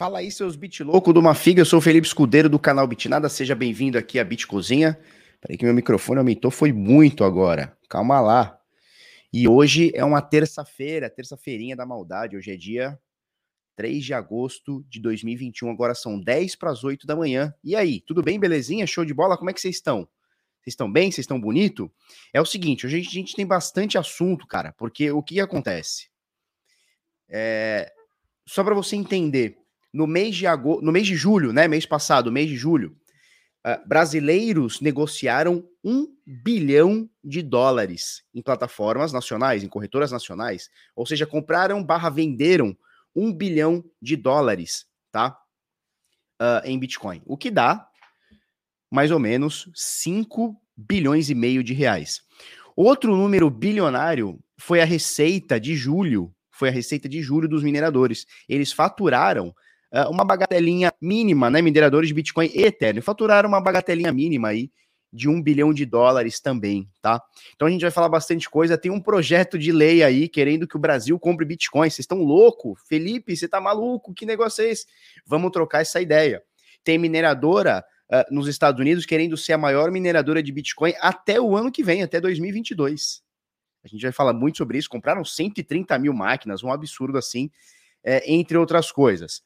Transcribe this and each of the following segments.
Fala aí, seus bit louco do Mafiga. Eu sou o Felipe Escudeiro do canal Bitnada. Seja bem-vindo aqui à Bit Cozinha. Peraí que meu microfone aumentou, foi muito agora. Calma lá. E hoje é uma terça-feira, terça-feirinha da maldade. Hoje é dia 3 de agosto de 2021. Agora são 10 para as 8 da manhã. E aí, tudo bem, belezinha? Show de bola? Como é que vocês estão? Vocês estão bem? Vocês estão bonito? É o seguinte, hoje a gente tem bastante assunto, cara, porque o que acontece? É, só para você entender, no mês de agosto, no mês de julho, né, mês passado, mês de julho, uh, brasileiros negociaram um bilhão de dólares em plataformas nacionais, em corretoras nacionais, ou seja, compraram barra venderam um bilhão de dólares, tá? Uh, em Bitcoin, o que dá mais ou menos 5 bilhões e meio de reais. Outro número bilionário foi a receita de julho, foi a receita de julho dos mineradores. Eles faturaram uma bagatelinha mínima, né? Mineradores de Bitcoin e Ethereum faturaram uma bagatelinha mínima aí de um bilhão de dólares também, tá? Então a gente vai falar bastante coisa. Tem um projeto de lei aí querendo que o Brasil compre Bitcoin. Vocês estão louco? Felipe, você tá maluco? Que negócio é esse? Vamos trocar essa ideia. Tem mineradora uh, nos Estados Unidos querendo ser a maior mineradora de Bitcoin até o ano que vem, até 2022. A gente vai falar muito sobre isso. Compraram 130 mil máquinas, um absurdo assim, é, entre outras coisas.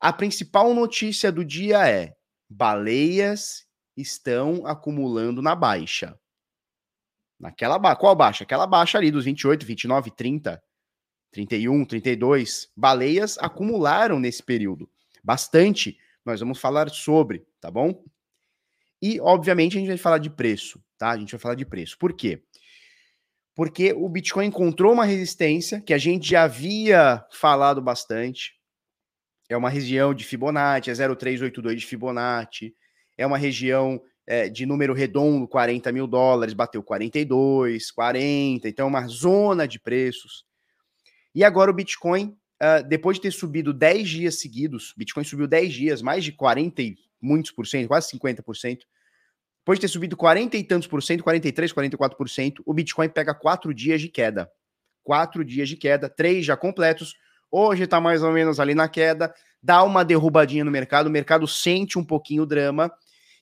A principal notícia do dia é: baleias estão acumulando na baixa. Naquela ba qual baixa? Aquela baixa ali dos 28, 29, 30, 31, 32. Baleias acumularam nesse período. Bastante. Nós vamos falar sobre, tá bom? E, obviamente, a gente vai falar de preço, tá? A gente vai falar de preço. Por quê? Porque o Bitcoin encontrou uma resistência que a gente já havia falado bastante. É uma região de Fibonacci, é 0,382 de Fibonacci. É uma região é, de número redondo, 40 mil dólares, bateu 42, 40. Então, é uma zona de preços. E agora o Bitcoin uh, depois de ter subido 10 dias seguidos, Bitcoin subiu 10 dias, mais de 40 e muitos por cento, quase 50%. Depois de ter subido 40 e tantos por cento, 43, 44%, o Bitcoin pega 4 dias de queda. 4 dias de queda, 3 já completos. Hoje está mais ou menos ali na queda, dá uma derrubadinha no mercado, o mercado sente um pouquinho o drama,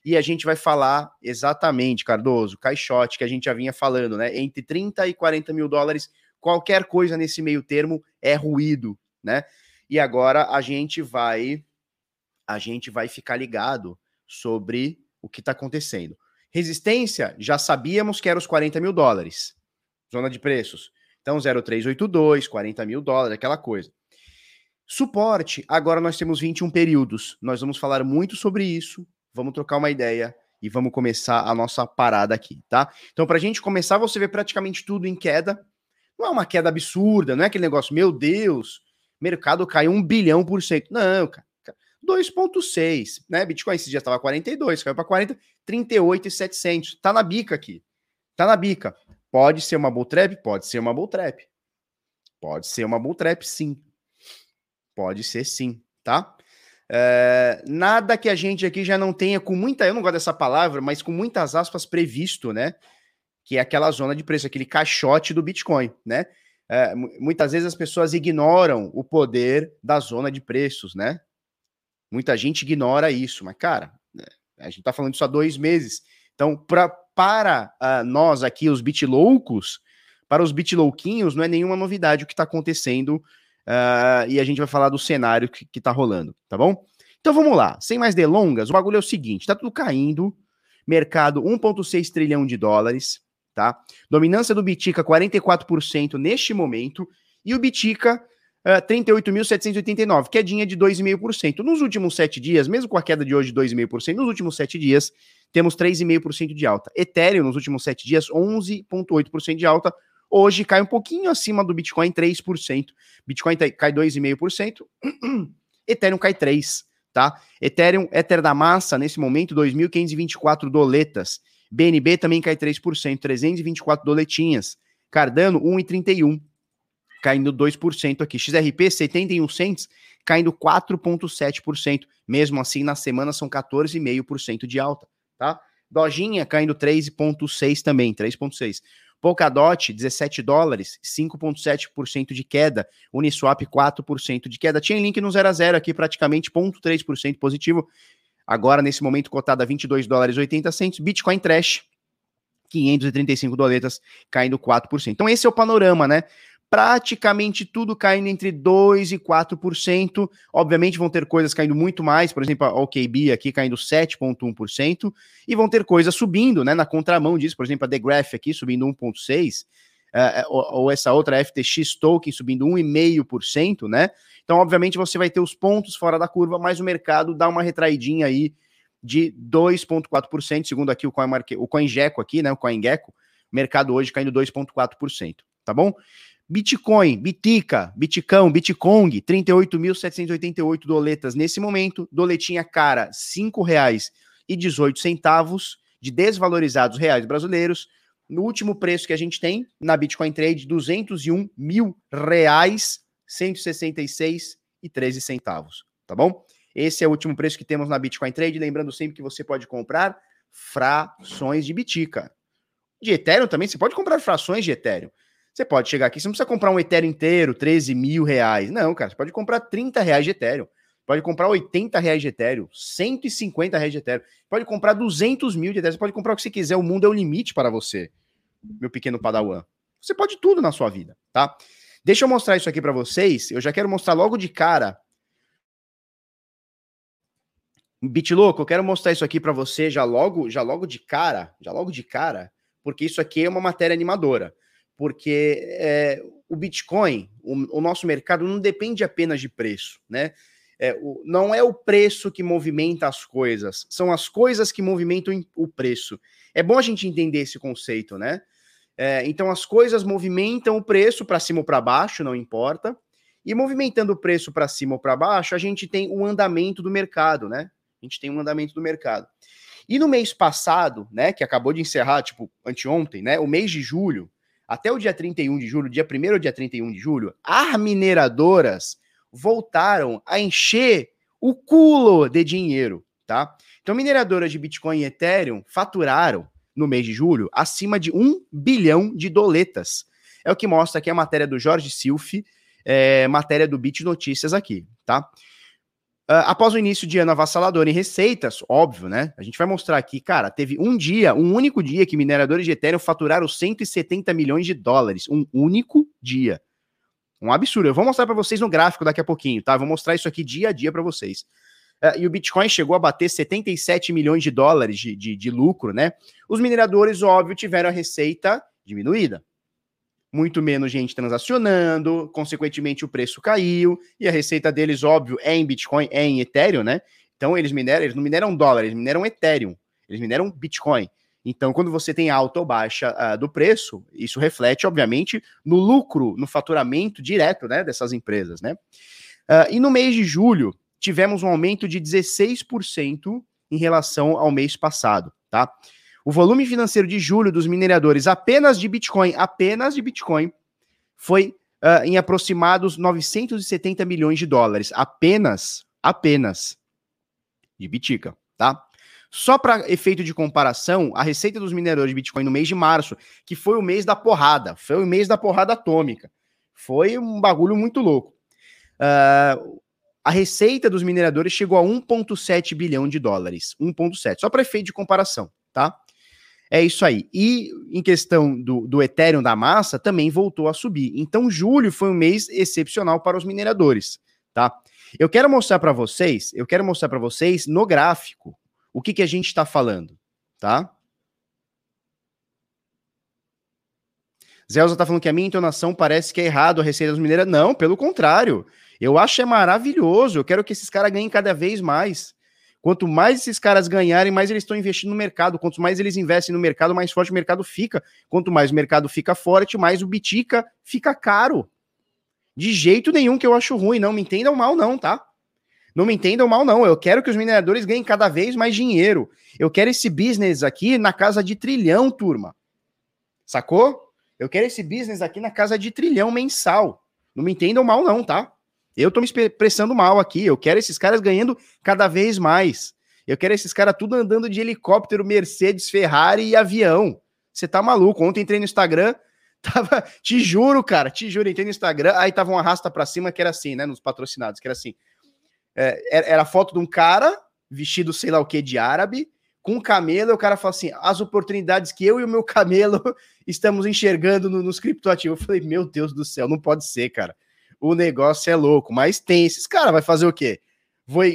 e a gente vai falar exatamente, Cardoso, caixote que a gente já vinha falando, né? Entre 30 e 40 mil dólares, qualquer coisa nesse meio termo é ruído, né? E agora a gente vai a gente vai ficar ligado sobre o que está acontecendo. Resistência, já sabíamos que era os 40 mil dólares. Zona de preços. Então, 0382, 40 mil dólares, aquela coisa. Suporte, agora nós temos 21 períodos. Nós vamos falar muito sobre isso. Vamos trocar uma ideia e vamos começar a nossa parada aqui, tá? Então, para a gente começar, você vê praticamente tudo em queda. Não é uma queda absurda, não é aquele negócio, meu Deus, mercado caiu um bilhão por cento. Não, cara. 2,6, né? Bitcoin esse dia estava 42, caiu para 40, 38 e 700. Tá na bica aqui. Tá na bica. Pode ser uma bull trap? Pode ser uma bull trap. Pode ser uma bull trap, sim. Pode ser sim, tá? É, nada que a gente aqui já não tenha com muita, eu não gosto dessa palavra, mas com muitas aspas previsto, né? Que é aquela zona de preço, aquele caixote do Bitcoin, né? é, muitas vezes as pessoas ignoram o poder da zona de preços, né? Muita gente ignora isso, mas, cara, né, a gente tá falando isso há dois meses. Então, pra, para uh, nós aqui, os bitloucos, para os bitlouquinhos, não é nenhuma novidade o que está acontecendo uh, e a gente vai falar do cenário que, que tá rolando, tá bom? Então vamos lá, sem mais delongas, o bagulho é o seguinte: tá tudo caindo, mercado 1,6 trilhão de dólares, tá? Dominância do Bitica 44% neste momento e o Bitica uh, 38.789, quedinha de 2,5%. Nos últimos sete dias, mesmo com a queda de hoje de 2,5%, nos últimos sete dias temos 3,5% de alta. Ethereum nos últimos sete dias 11,8% de alta. Hoje cai um pouquinho acima do Bitcoin, 3%. Bitcoin tá, cai 2,5%, Ethereum cai 3%, tá? Ethereum, Ether da massa, nesse momento, 2.524 doletas. BNB também cai 3%, 324 doletinhas. Cardano, 1,31, caindo 2% aqui. XRP, 71 cents, caindo 4,7%. Mesmo assim, na semana são 14,5% de alta, tá? Dojinha caindo 3,6 também, 3,6. Polkadot, 17 dólares, 5,7% de queda. Uniswap, 4% de queda. Tinha link no 0 a 0 aqui, praticamente 0,3% positivo. Agora, nesse momento, cotada a 22 dólares 80 centos. Bitcoin Trash, 535 doletas, caindo 4%. Então, esse é o panorama, né? Praticamente tudo caindo entre 2% e 4%. Obviamente vão ter coisas caindo muito mais, por exemplo, a OKB aqui caindo 7,1%, e vão ter coisas subindo, né, na contramão disso, por exemplo, a The Graph aqui subindo 1,6%, uh, ou, ou, essa outra FTX Token subindo 1,5%, né? Então, obviamente, você vai ter os pontos fora da curva, mas o mercado dá uma retraidinha aí de 2,4%, segundo aqui o, o CoinGecko aqui, né, o CoinGecko, mercado hoje caindo 2,4%, tá bom? Bitcoin, Bitica, Bitcão, Bitcoin, 38.788 doletas nesse momento. Doletinha cara, R$ 5,18 de desvalorizados reais brasileiros. No último preço que a gente tem na Bitcoin Trade, 201 mil reais, 166 e 13 centavos, tá bom? Esse é o último preço que temos na Bitcoin Trade. Lembrando sempre que você pode comprar frações de Bitica. De Ethereum também, você pode comprar frações de Ethereum. Você pode chegar aqui, você não precisa comprar um Ethereum inteiro, 13 mil reais. Não, cara, você pode comprar 30 reais de Ethereum. Pode comprar 80 reais de Ethereum, 150 reais de Ethereum. Pode comprar 200 mil de Ethereum. Você pode comprar o que você quiser. O mundo é o limite para você, meu pequeno padawan. Você pode tudo na sua vida, tá? Deixa eu mostrar isso aqui para vocês. Eu já quero mostrar logo de cara. Bitlouco, eu quero mostrar isso aqui para você já logo, já logo de cara, já logo de cara, porque isso aqui é uma matéria animadora porque é, o Bitcoin, o, o, nosso mercado não depende apenas de preço, né? É, o, não é o preço que movimenta as coisas, são as coisas que movimentam o preço. É bom a gente entender esse conceito, né? É, então as coisas movimentam o preço para cima ou para baixo, não importa. E movimentando o preço para cima ou para baixo, a gente tem o andamento do mercado, né? A gente tem um andamento do mercado. E no mês passado, né, que acabou de encerrar, tipo, anteontem, né, o mês de julho, até o dia 31 de julho, dia 1 ou dia 31 de julho, as mineradoras voltaram a encher o culo de dinheiro, tá? Então, mineradoras de Bitcoin e Ethereum faturaram no mês de julho acima de um bilhão de doletas. É o que mostra aqui a matéria do Jorge Silf, é, matéria do Bit Notícias aqui, tá? Uh, após o início de ano avassalador em receitas, óbvio, né? A gente vai mostrar aqui, cara, teve um dia, um único dia que mineradores de Ethereum faturaram 170 milhões de dólares. Um único dia. Um absurdo. Eu vou mostrar para vocês no gráfico daqui a pouquinho, tá? Vou mostrar isso aqui dia a dia para vocês. Uh, e o Bitcoin chegou a bater 77 milhões de dólares de, de, de lucro, né? Os mineradores, óbvio, tiveram a receita diminuída muito menos gente transacionando, consequentemente o preço caiu, e a receita deles, óbvio, é em Bitcoin, é em Ethereum, né? Então eles mineram, eles não mineram dólar, eles mineram Ethereum, eles mineram Bitcoin. Então, quando você tem alta ou baixa uh, do preço, isso reflete, obviamente, no lucro, no faturamento direto né, dessas empresas, né? Uh, e no mês de julho, tivemos um aumento de 16% em relação ao mês passado, tá? O volume financeiro de julho dos mineradores apenas de Bitcoin, apenas de Bitcoin, foi uh, em aproximados 970 milhões de dólares. Apenas, apenas de Bitica, tá? Só para efeito de comparação, a receita dos mineradores de Bitcoin no mês de março, que foi o mês da porrada, foi o mês da porrada atômica. Foi um bagulho muito louco. Uh, a receita dos mineradores chegou a 1,7 bilhão de dólares. 1,7. Só para efeito de comparação, tá? É isso aí. E em questão do, do Ethereum da massa, também voltou a subir. Então, julho foi um mês excepcional para os mineradores, tá? Eu quero mostrar para vocês, eu quero mostrar para vocês no gráfico o que, que a gente está falando, tá? Zelza tá falando que a minha entonação parece que é errado a receita dos mineiros. Não, pelo contrário. Eu acho é maravilhoso. Eu quero que esses caras ganhem cada vez mais. Quanto mais esses caras ganharem, mais eles estão investindo no mercado. Quanto mais eles investem no mercado, mais forte o mercado fica. Quanto mais o mercado fica forte, mais o Bitica fica caro. De jeito nenhum que eu acho ruim. Não me entendam mal, não, tá? Não me entendam mal, não. Eu quero que os mineradores ganhem cada vez mais dinheiro. Eu quero esse business aqui na casa de trilhão, turma. Sacou? Eu quero esse business aqui na casa de trilhão mensal. Não me entendam mal, não, tá? Eu tô me expressando mal aqui. Eu quero esses caras ganhando cada vez mais. Eu quero esses caras tudo andando de helicóptero, Mercedes, Ferrari e avião. Você tá maluco. Ontem entrei no Instagram, tava, te juro, cara, te juro, entrei no Instagram, aí tava um arrasta para cima que era assim, né, nos patrocinados, que era assim. É, era foto de um cara vestido sei lá o que de árabe, com um camelo, e o cara fala assim: as oportunidades que eu e o meu camelo estamos enxergando no, nos criptoativos. Eu falei, meu Deus do céu, não pode ser, cara. O negócio é louco, mas tem esses caras, vai fazer o quê?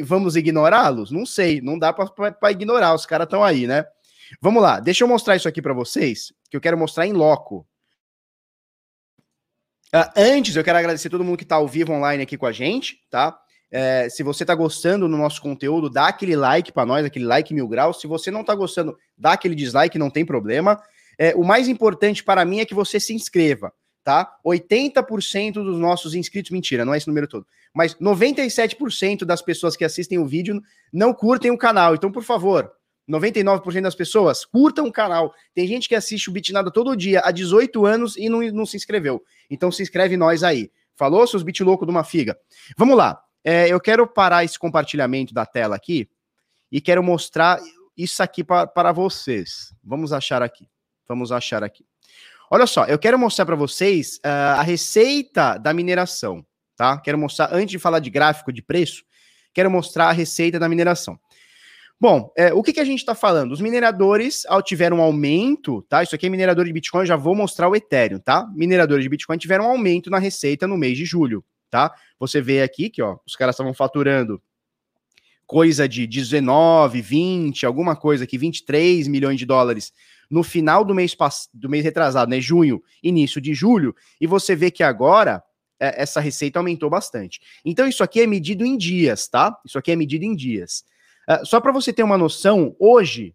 vamos ignorá-los? Não sei, não dá para ignorar, os caras estão aí, né? Vamos lá, deixa eu mostrar isso aqui para vocês, que eu quero mostrar em loco. Uh, antes, eu quero agradecer todo mundo que está ao vivo online aqui com a gente, tá? É, se você está gostando do nosso conteúdo, dá aquele like para nós, aquele like mil graus. Se você não está gostando, dá aquele dislike, não tem problema. É, o mais importante para mim é que você se inscreva, tá? 80% dos nossos inscritos, mentira, não é esse número todo, mas 97% das pessoas que assistem o vídeo não curtem o canal. Então, por favor, 99% das pessoas curtam o canal. Tem gente que assiste o Bitnada todo dia há 18 anos e não, não se inscreveu. Então se inscreve nós aí. Falou, seus bit louco de uma figa? Vamos lá. É, eu quero parar esse compartilhamento da tela aqui e quero mostrar isso aqui para vocês. Vamos achar aqui. Vamos achar aqui. Olha só, eu quero mostrar para vocês uh, a receita da mineração, tá? Quero mostrar, antes de falar de gráfico de preço, quero mostrar a receita da mineração. Bom, é, o que, que a gente está falando? Os mineradores ao tiveram um aumento, tá? Isso aqui é minerador de Bitcoin, já vou mostrar o Ethereum, tá? Mineradores de Bitcoin tiveram um aumento na receita no mês de julho, tá? Você vê aqui que, ó, os caras estavam faturando coisa de 19, 20, alguma coisa aqui, 23 milhões de dólares no final do mês do mês retrasado, né, junho, início de julho, e você vê que agora é, essa receita aumentou bastante. Então isso aqui é medido em dias, tá? Isso aqui é medido em dias. Uh, só para você ter uma noção, hoje,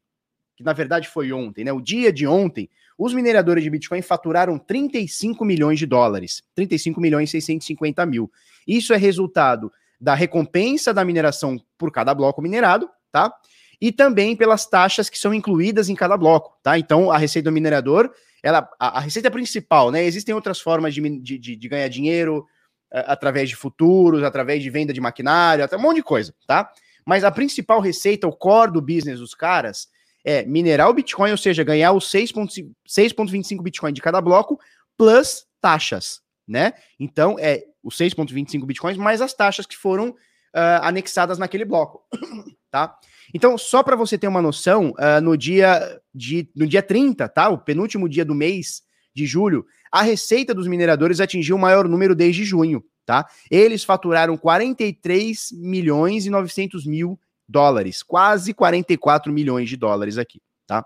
que na verdade foi ontem, né? O dia de ontem, os mineradores de Bitcoin faturaram 35 milhões de dólares, 35 milhões e 650 mil. Isso é resultado da recompensa da mineração por cada bloco minerado, tá? E também pelas taxas que são incluídas em cada bloco, tá? Então, a receita do minerador, ela, a, a receita principal, né? Existem outras formas de, de, de, ganhar dinheiro através de futuros, através de venda de maquinário, até um monte de coisa, tá? Mas a principal receita, o core do business dos caras, é minerar o Bitcoin, ou seja, ganhar os 6,25 Bitcoin de cada bloco, plus taxas, né? Então, é os 6,25 Bitcoins mais as taxas que foram uh, anexadas naquele bloco, tá? Então, só para você ter uma noção, uh, no, dia de, no dia 30, tá? O penúltimo dia do mês de julho, a receita dos mineradores atingiu o maior número desde junho, tá? Eles faturaram 43 milhões e 900 mil dólares, quase 44 milhões de dólares aqui, tá?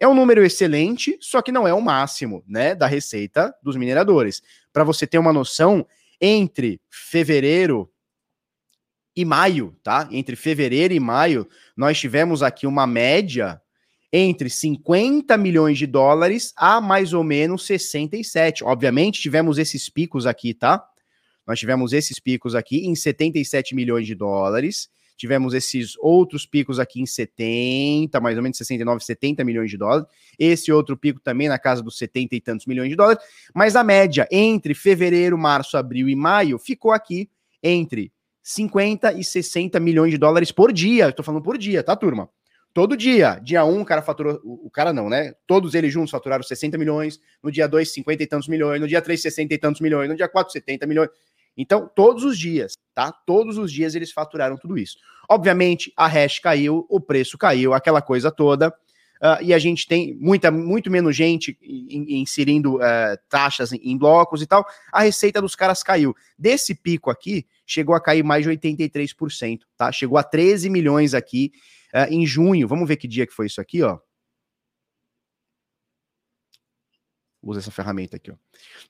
É um número excelente, só que não é o máximo, né, da receita dos mineradores. Para você ter uma noção, entre fevereiro e maio, tá? Entre fevereiro e maio, nós tivemos aqui uma média entre 50 milhões de dólares a mais ou menos 67. Obviamente, tivemos esses picos aqui, tá? Nós tivemos esses picos aqui em 77 milhões de dólares. Tivemos esses outros picos aqui em 70, mais ou menos 69, 70 milhões de dólares. Esse outro pico também na casa dos 70 e tantos milhões de dólares. Mas a média entre fevereiro, março, abril e maio ficou aqui entre 50 e 60 milhões de dólares por dia. Estou falando por dia, tá, turma? Todo dia. Dia 1, um, o cara faturou. O cara não, né? Todos eles juntos faturaram 60 milhões. No dia 2, 50 e tantos milhões. No dia 3, 60 e tantos milhões. No dia 4, 70 milhões. Então, todos os dias, tá? Todos os dias eles faturaram tudo isso. Obviamente, a hash caiu, o preço caiu, aquela coisa toda. Uh, e a gente tem muita, muito menos gente inserindo uh, taxas em, em, blocos e tal. A receita dos caras caiu. Desse pico aqui, chegou a cair mais de 83%, tá? Chegou a 13 milhões aqui uh, em junho. Vamos ver que dia que foi isso aqui, ó. usa essa ferramenta aqui, ó.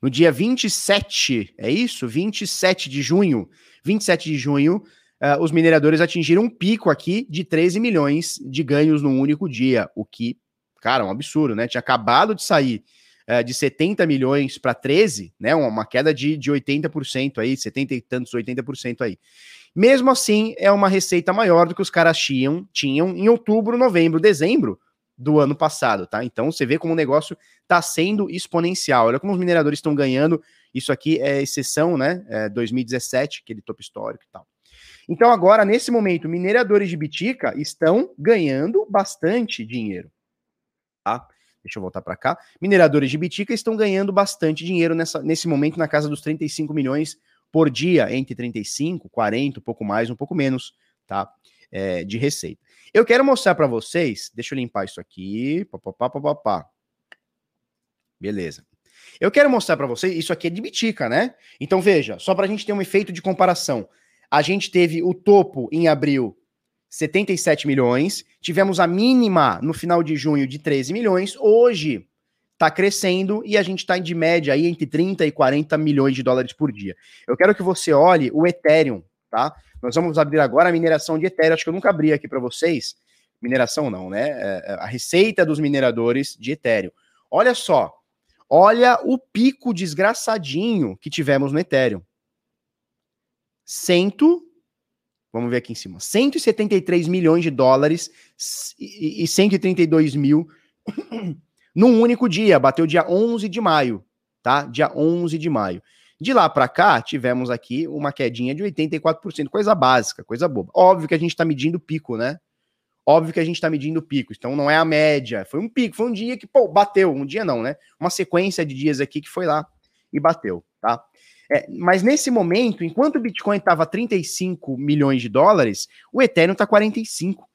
No dia 27, é isso? 27 de junho, 27 de junho, uh, os mineradores atingiram um pico aqui de 13 milhões de ganhos num único dia, o que, cara, é um absurdo, né? Tinha acabado de sair uh, de 70 milhões para 13, né? Uma, queda de, de 80% aí, 70 e tantos, 80% aí. Mesmo assim, é uma receita maior do que os caras tinham, tinham em outubro, novembro, dezembro, do ano passado, tá? Então você vê como o negócio está sendo exponencial. Olha como os mineradores estão ganhando. Isso aqui é exceção, né? É 2017, aquele topo histórico e tal. Então agora, nesse momento, mineradores de Bitica estão ganhando bastante dinheiro? Deixa eu voltar para cá. Mineradores de Bitica estão ganhando bastante dinheiro nessa, nesse momento na casa dos 35 milhões por dia, entre 35, 40, um pouco mais, um pouco menos, tá? É, de receita. Eu quero mostrar para vocês, deixa eu limpar isso aqui. Beleza. Eu quero mostrar para vocês, isso aqui é de Bitica, né? Então veja, só para a gente ter um efeito de comparação. A gente teve o topo em abril 77 milhões, tivemos a mínima no final de junho de 13 milhões, hoje está crescendo e a gente está de média aí entre 30 e 40 milhões de dólares por dia. Eu quero que você olhe o Ethereum, tá? Nós vamos abrir agora a mineração de Ethereum, acho que eu nunca abri aqui para vocês. Mineração não, né? É, é a receita dos mineradores de Ethereum. Olha só, olha o pico desgraçadinho que tivemos no Ethereum. Cento Vamos ver aqui em cima. 173 milhões de dólares e 132 mil num único dia. Bateu dia 11 de maio, tá? Dia 11 de maio. De lá para cá, tivemos aqui uma quedinha de 84%, coisa básica, coisa boba. Óbvio que a gente está medindo pico, né? Óbvio que a gente está medindo pico, então não é a média. Foi um pico, foi um dia que, pô, bateu. Um dia não, né? Uma sequência de dias aqui que foi lá e bateu, tá? É, mas nesse momento, enquanto o Bitcoin estava 35 milhões de dólares, o Ethereum está 45.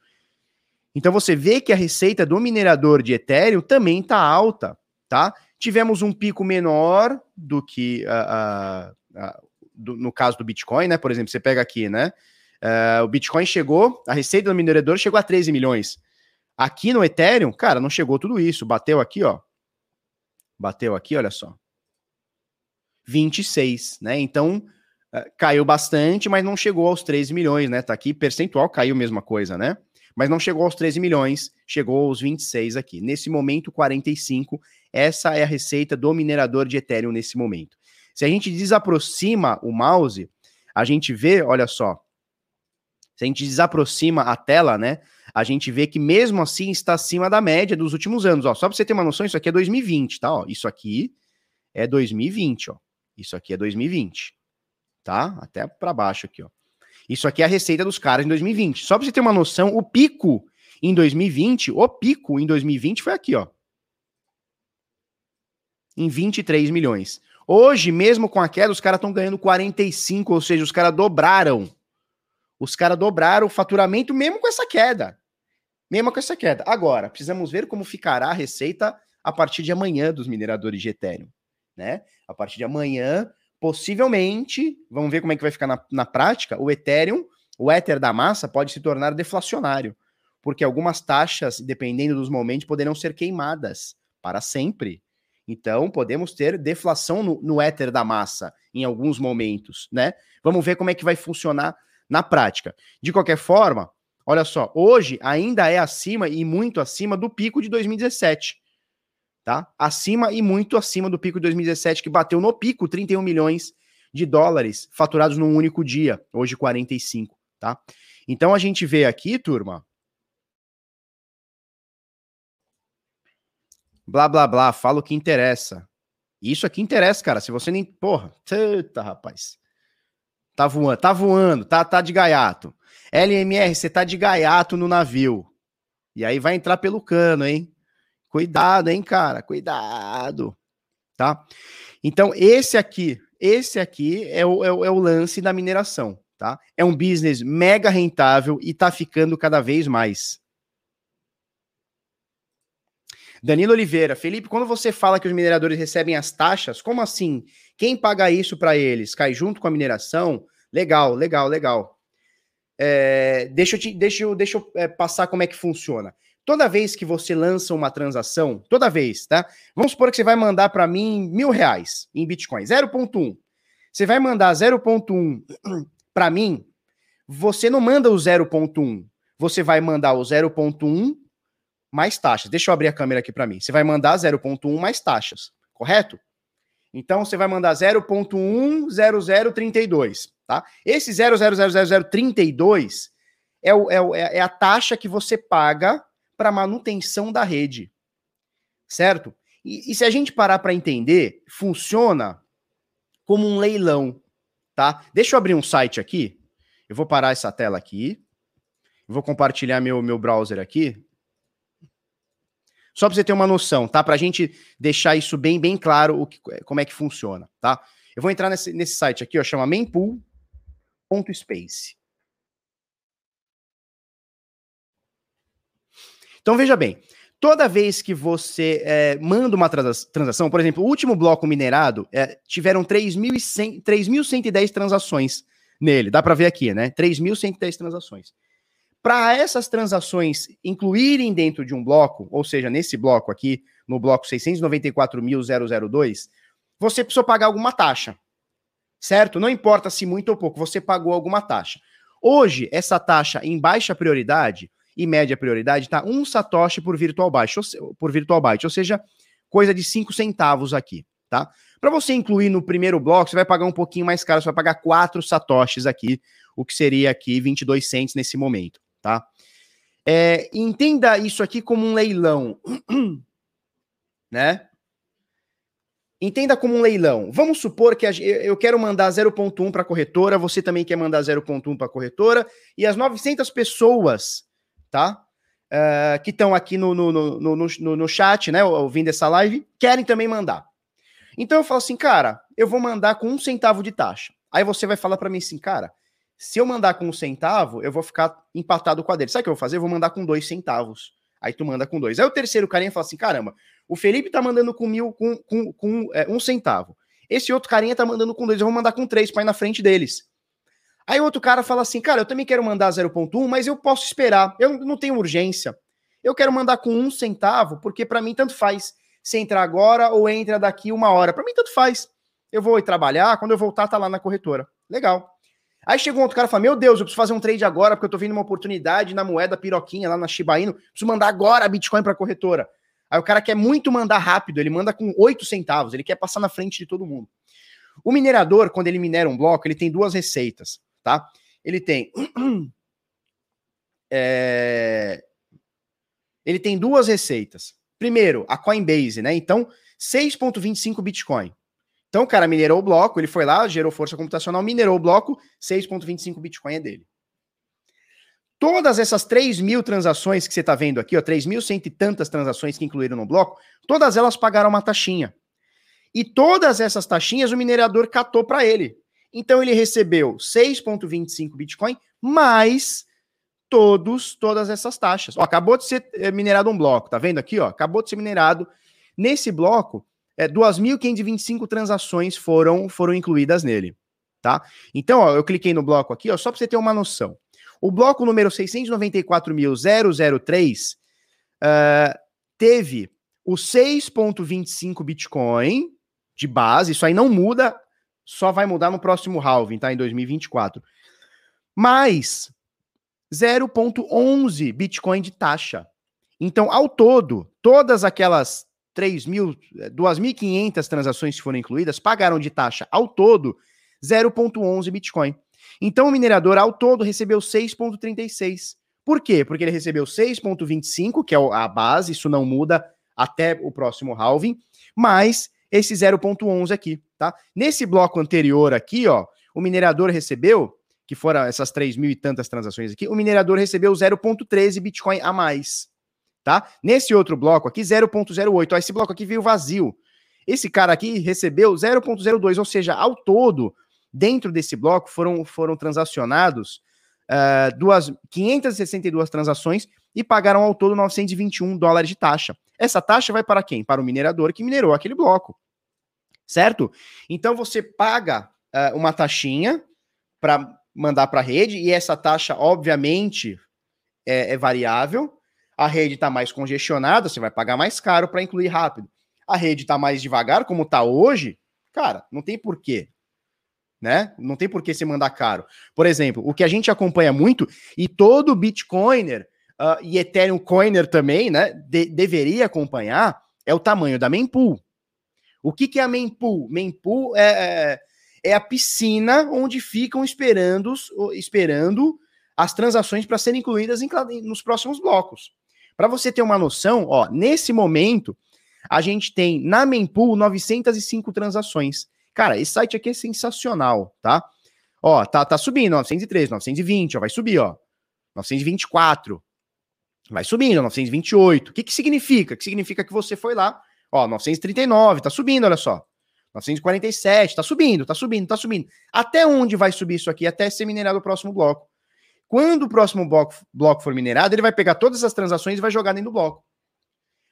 Então você vê que a receita do minerador de Ethereum também está alta, tá? Tivemos um pico menor do que uh, uh, uh, do, no caso do Bitcoin, né? Por exemplo, você pega aqui, né? o Bitcoin chegou, a receita do minerador chegou a 13 milhões. Aqui no Ethereum, cara, não chegou tudo isso. Bateu aqui, ó. Bateu aqui, olha só. 26, né? Então, uh, caiu bastante, mas não chegou aos 13 milhões, né? Tá aqui, percentual caiu mesma coisa, né? Mas não chegou aos 13 milhões, chegou aos 26 aqui. Nesse momento, 45. Essa é a receita do minerador de Ethereum nesse momento. Se a gente desaproxima o mouse, a gente vê, olha só, se a gente desaproxima a tela, né, a gente vê que mesmo assim está acima da média dos últimos anos, ó. Só para você ter uma noção, isso aqui é 2020, tá? Ó, isso aqui é 2020, ó. Isso aqui é 2020, tá? Até para baixo aqui, ó. Isso aqui é a receita dos caras em 2020. Só para você ter uma noção, o pico em 2020, o pico em 2020 foi aqui, ó. Em 23 milhões. Hoje, mesmo com a queda, os caras estão ganhando 45, ou seja, os caras dobraram. Os caras dobraram o faturamento mesmo com essa queda. Mesmo com essa queda. Agora, precisamos ver como ficará a receita a partir de amanhã dos mineradores de Ethereum né? A partir de amanhã, possivelmente, vamos ver como é que vai ficar na, na prática, o Ethereum, o Ether da massa, pode se tornar deflacionário, porque algumas taxas, dependendo dos momentos, poderão ser queimadas para sempre. Então, podemos ter deflação no, no Ether da massa em alguns momentos, né? Vamos ver como é que vai funcionar na prática. De qualquer forma, olha só, hoje ainda é acima e muito acima do pico de 2017 tá? Acima e muito acima do pico de 2017, que bateu no pico 31 milhões de dólares faturados num único dia, hoje 45, tá? Então a gente vê aqui, turma. Blá blá blá, fala o que interessa. Isso aqui interessa, cara. Se você nem. Porra, eita, rapaz. Tá voando, tá voando, tá, tá de gaiato. LMR, você tá de gaiato no navio. E aí vai entrar pelo cano, hein? Cuidado, hein, cara? Cuidado. Tá? Então, esse aqui, esse aqui é o, é o, é o lance da mineração, tá? É um business mega rentável e tá ficando cada vez mais. Danilo Oliveira, Felipe, quando você fala que os mineradores recebem as taxas, como assim? Quem paga isso para eles? Cai junto com a mineração? Legal, legal, legal. É, deixa eu, te, deixa eu, deixa eu é, passar como é que funciona. Toda vez que você lança uma transação, toda vez, tá? Vamos supor que você vai mandar para mim mil reais em Bitcoin, 0.1. Você vai mandar 0.1 para mim, você não manda o 0.1. Você vai mandar o 0.1 mais taxas. Deixa eu abrir a câmera aqui para mim. Você vai mandar 0.1 mais taxas, correto? Então você vai mandar 0.10032, tá? Esse 0.00032 é, o, é, o, é a taxa que você paga para manutenção da rede. Certo? E, e se a gente parar para entender, funciona como um leilão, tá? Deixa eu abrir um site aqui. Eu vou parar essa tela aqui. vou compartilhar meu, meu browser aqui. Só para você ter uma noção, tá? Para a gente deixar isso bem, bem claro o que, como é que funciona, tá? Eu vou entrar nesse, nesse site aqui, ó, chama mempool.space. Então veja bem, toda vez que você é, manda uma transação, por exemplo, o último bloco minerado é, tiveram 3.110 transações nele, dá para ver aqui, né? 3.110 transações. Para essas transações incluírem dentro de um bloco, ou seja, nesse bloco aqui, no bloco 694.002, você precisou pagar alguma taxa. Certo? Não importa se muito ou pouco, você pagou alguma taxa. Hoje, essa taxa em baixa prioridade e média prioridade está um satoshi por virtual byte, por virtual byte, ou seja, coisa de 5 centavos aqui, tá? Para você incluir no primeiro bloco, você vai pagar um pouquinho mais caro, você vai pagar 4 satoshis aqui, o que seria aqui 22 cents nesse momento tá? É, entenda isso aqui como um leilão, né? Entenda como um leilão. Vamos supor que eu quero mandar 0.1 para a corretora, você também quer mandar 0.1 para a corretora, e as 900 pessoas, tá? Uh, que estão aqui no, no, no, no, no chat, né, ouvindo essa live, querem também mandar. Então eu falo assim, cara, eu vou mandar com um centavo de taxa. Aí você vai falar para mim assim, cara, se eu mandar com um centavo, eu vou ficar empatado com a dele. Sabe o que eu vou fazer? Eu vou mandar com dois centavos. Aí tu manda com dois. Aí o terceiro carinha fala assim: caramba, o Felipe tá mandando com mil, com, com, com é, um centavo. Esse outro carinha tá mandando com dois, eu vou mandar com três para ir na frente deles. Aí outro cara fala assim: cara, eu também quero mandar 0,1, mas eu posso esperar. Eu não tenho urgência. Eu quero mandar com um centavo, porque para mim tanto faz se entrar agora ou entra daqui uma hora. Para mim tanto faz. Eu vou ir trabalhar, quando eu voltar, tá lá na corretora. Legal. Aí chegou um outro cara e falou: Meu Deus, eu preciso fazer um trade agora porque eu tô vendo uma oportunidade na moeda piroquinha lá na Shiba Inu. Preciso mandar agora a Bitcoin para corretora. Aí o cara quer muito mandar rápido, ele manda com 8 centavos, ele quer passar na frente de todo mundo. O minerador, quando ele minera um bloco, ele tem duas receitas, tá? Ele tem. É... Ele tem duas receitas. Primeiro, a Coinbase, né? Então, 6,25 Bitcoin. Então o cara minerou o bloco, ele foi lá, gerou força computacional, minerou o bloco, 6,25 Bitcoin é dele. Todas essas 3 mil transações que você está vendo aqui, ó, 3.100 e tantas transações que incluíram no bloco, todas elas pagaram uma taxinha. E todas essas taxinhas o minerador catou para ele. Então ele recebeu 6,25 Bitcoin mais todos todas essas taxas. Ó, acabou de ser eh, minerado um bloco, tá vendo aqui? Ó, acabou de ser minerado. Nesse bloco, é, 2.525 transações foram, foram incluídas nele, tá? Então, ó, eu cliquei no bloco aqui, ó, só para você ter uma noção. O bloco número 694.003 uh, teve o 6.25 Bitcoin de base, isso aí não muda, só vai mudar no próximo halving, tá? Em 2024. Mais 0.11 Bitcoin de taxa. Então, ao todo, todas aquelas 2.500 transações que foram incluídas pagaram de taxa ao todo 0,11 Bitcoin. Então o minerador ao todo recebeu 6,36. Por quê? Porque ele recebeu 6,25, que é a base, isso não muda até o próximo halving, mais esse 0,11 aqui, tá? Nesse bloco anterior aqui, ó, o minerador recebeu, que foram essas 3 mil e tantas transações aqui, o minerador recebeu 0,13 Bitcoin a mais tá? Nesse outro bloco aqui, 0.08. Ó, esse bloco aqui veio vazio. Esse cara aqui recebeu 0.02, ou seja, ao todo, dentro desse bloco foram, foram transacionados uh, duas, 562 transações e pagaram ao todo 921 dólares de taxa. Essa taxa vai para quem? Para o minerador que minerou aquele bloco. Certo? Então você paga uh, uma taxinha para mandar para a rede, e essa taxa, obviamente, é, é variável. A rede está mais congestionada, você vai pagar mais caro para incluir rápido. A rede está mais devagar, como está hoje, cara, não tem porquê. Né? Não tem por que você mandar caro. Por exemplo, o que a gente acompanha muito, e todo Bitcoiner uh, e Ethereum Coiner também, né, de, deveria acompanhar, é o tamanho da mempool. O que, que é a mempool? Mempool é, é, é a piscina onde ficam esperando, esperando as transações para serem incluídas em, nos próximos blocos. Para você ter uma noção, ó, nesse momento, a gente tem na Mempool 905 transações. Cara, esse site aqui é sensacional, tá? Ó, tá, tá subindo, 903, 920, ó, vai subir, ó. 924. Vai subindo, 928. O que, que significa? Que significa que você foi lá, ó, 939, tá subindo, olha só. 947, tá subindo, tá subindo, tá subindo. Até onde vai subir isso aqui? Até ser minerado o próximo bloco. Quando o próximo bloco, bloco for minerado, ele vai pegar todas as transações e vai jogar dentro do bloco.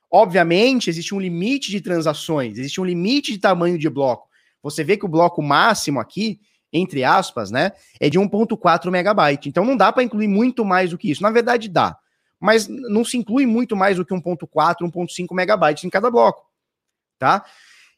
Obviamente, existe um limite de transações, existe um limite de tamanho de bloco. Você vê que o bloco máximo aqui, entre aspas, né, é de 1.4 megabyte. Então não dá para incluir muito mais do que isso. Na verdade dá, mas não se inclui muito mais do que 1.4, 1.5 megabytes em cada bloco, tá?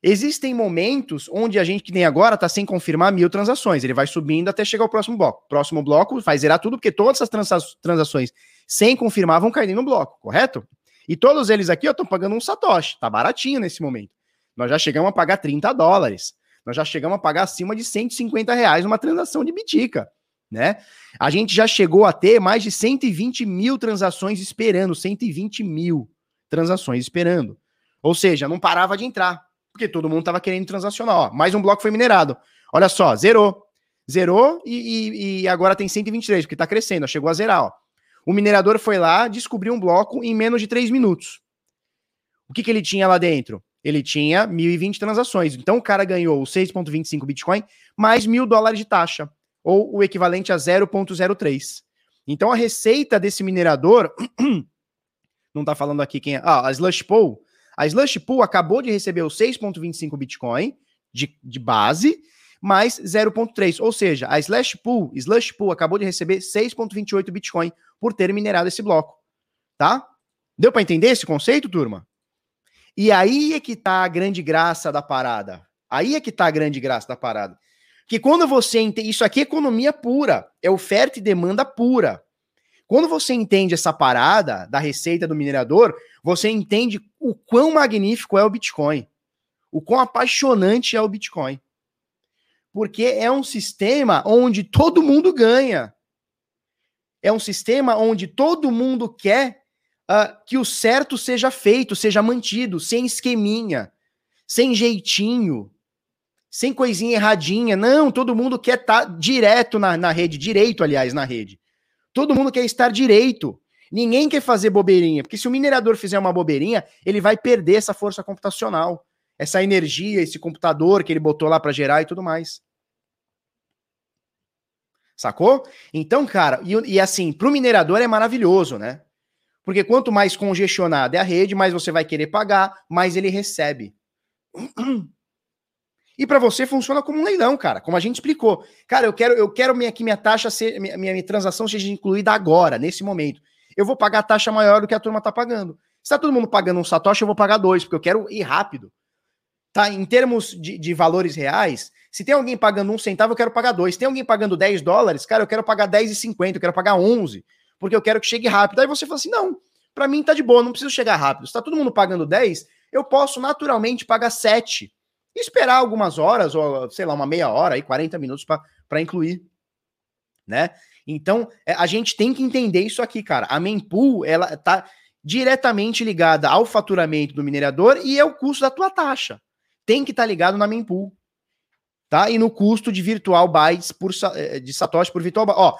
Existem momentos onde a gente que tem agora está sem confirmar mil transações. Ele vai subindo até chegar ao próximo bloco. Próximo bloco vai zerar tudo, porque todas as transa transações sem confirmar vão cair no bloco, correto? E todos eles aqui estão pagando um Satoshi. Tá baratinho nesse momento. Nós já chegamos a pagar 30 dólares. Nós já chegamos a pagar acima de 150 reais uma transação de Bitica né? A gente já chegou a ter mais de 120 mil transações esperando, 120 mil transações esperando. Ou seja, não parava de entrar, porque todo mundo estava querendo transacionar. Ó, mais um bloco foi minerado. Olha só, zerou. Zerou e, e, e agora tem 123, porque está crescendo, chegou a zerar. Ó. O minerador foi lá, descobriu um bloco em menos de 3 minutos. O que, que ele tinha lá dentro? Ele tinha 1.020 transações. Então o cara ganhou 6,25 Bitcoin mais mil dólares de taxa ou o equivalente a 0,03. Então a receita desse minerador, não está falando aqui quem é, ah, a Slush Pool, a Slush Pool acabou de receber os 6,25 Bitcoin de, de base, mais 0,3. Ou seja, a Slash Pool, Slush Pool acabou de receber 6,28 Bitcoin por ter minerado esse bloco. Tá? Deu para entender esse conceito, turma? E aí é que tá a grande graça da parada. Aí é que tá a grande graça da parada. Que quando você entende. Isso aqui é economia pura, é oferta e demanda pura. Quando você entende essa parada da receita do minerador, você entende o quão magnífico é o Bitcoin. O quão apaixonante é o Bitcoin. Porque é um sistema onde todo mundo ganha. É um sistema onde todo mundo quer uh, que o certo seja feito, seja mantido, sem esqueminha, sem jeitinho, sem coisinha erradinha. Não, todo mundo quer estar tá direto na, na rede, direito, aliás, na rede. Todo mundo quer estar direito. Ninguém quer fazer bobeirinha, porque se o minerador fizer uma bobeirinha, ele vai perder essa força computacional, essa energia, esse computador que ele botou lá para gerar e tudo mais. Sacou? Então, cara, e, e assim, para o minerador é maravilhoso, né? Porque quanto mais congestionada é a rede, mais você vai querer pagar, mais ele recebe. E para você funciona como um leilão, cara, como a gente explicou. Cara, eu quero, eu quero minha, que minha taxa, ser, minha, minha, minha transação seja incluída agora, nesse momento. Eu vou pagar a taxa maior do que a turma tá pagando. Se tá todo mundo pagando um satoshi, eu vou pagar dois, porque eu quero ir rápido. Tá? Em termos de, de valores reais, se tem alguém pagando um centavo, eu quero pagar dois. Se tem alguém pagando 10 dólares, cara, eu quero pagar 10,50, eu quero pagar 11, porque eu quero que chegue rápido. Aí você fala assim: não, para mim tá de boa, não preciso chegar rápido. Se tá todo mundo pagando 10, eu posso naturalmente pagar 7 esperar algumas horas, ou sei lá, uma meia hora, aí 40 minutos para incluir, né? Então, é, a gente tem que entender isso aqui, cara. A mempool, ela tá diretamente ligada ao faturamento do minerador e é o custo da tua taxa. Tem que estar tá ligado na mempool, tá? E no custo de virtual bytes por é, de satoshi por virtual. Ó,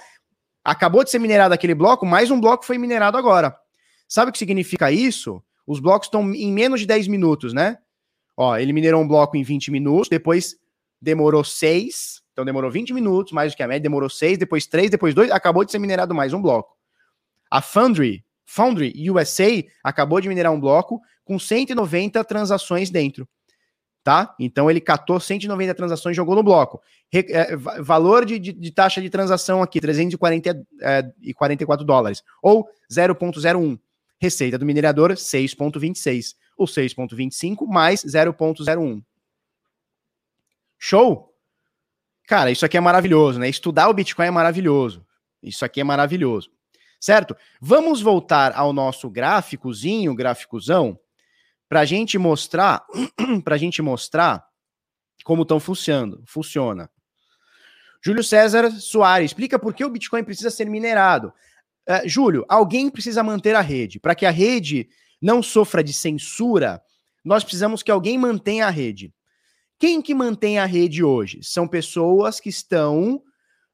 acabou de ser minerado aquele bloco, mais um bloco foi minerado agora. Sabe o que significa isso? Os blocos estão em menos de 10 minutos, né? Ó, ele minerou um bloco em 20 minutos, depois demorou 6, então demorou 20 minutos, mais do que a média, demorou 6, depois 3, depois 2, acabou de ser minerado mais um bloco. A Foundry, Foundry USA acabou de minerar um bloco com 190 transações dentro. Tá? Então ele catou 190 transações e jogou no bloco. Re, é, valor de, de, de, taxa de transação aqui, 344 é, dólares, ou 0,01. Receita do minerador, 6,26 o 6,25 mais 0,01. Show? Cara, isso aqui é maravilhoso, né? Estudar o Bitcoin é maravilhoso. Isso aqui é maravilhoso. Certo? Vamos voltar ao nosso gráficozinho, gráficozão, para a gente mostrar, para gente mostrar como estão funcionando. Funciona. Júlio César Soares, explica por que o Bitcoin precisa ser minerado. Uh, Júlio, alguém precisa manter a rede. Para que a rede não sofra de censura, nós precisamos que alguém mantenha a rede. Quem que mantém a rede hoje? São pessoas que estão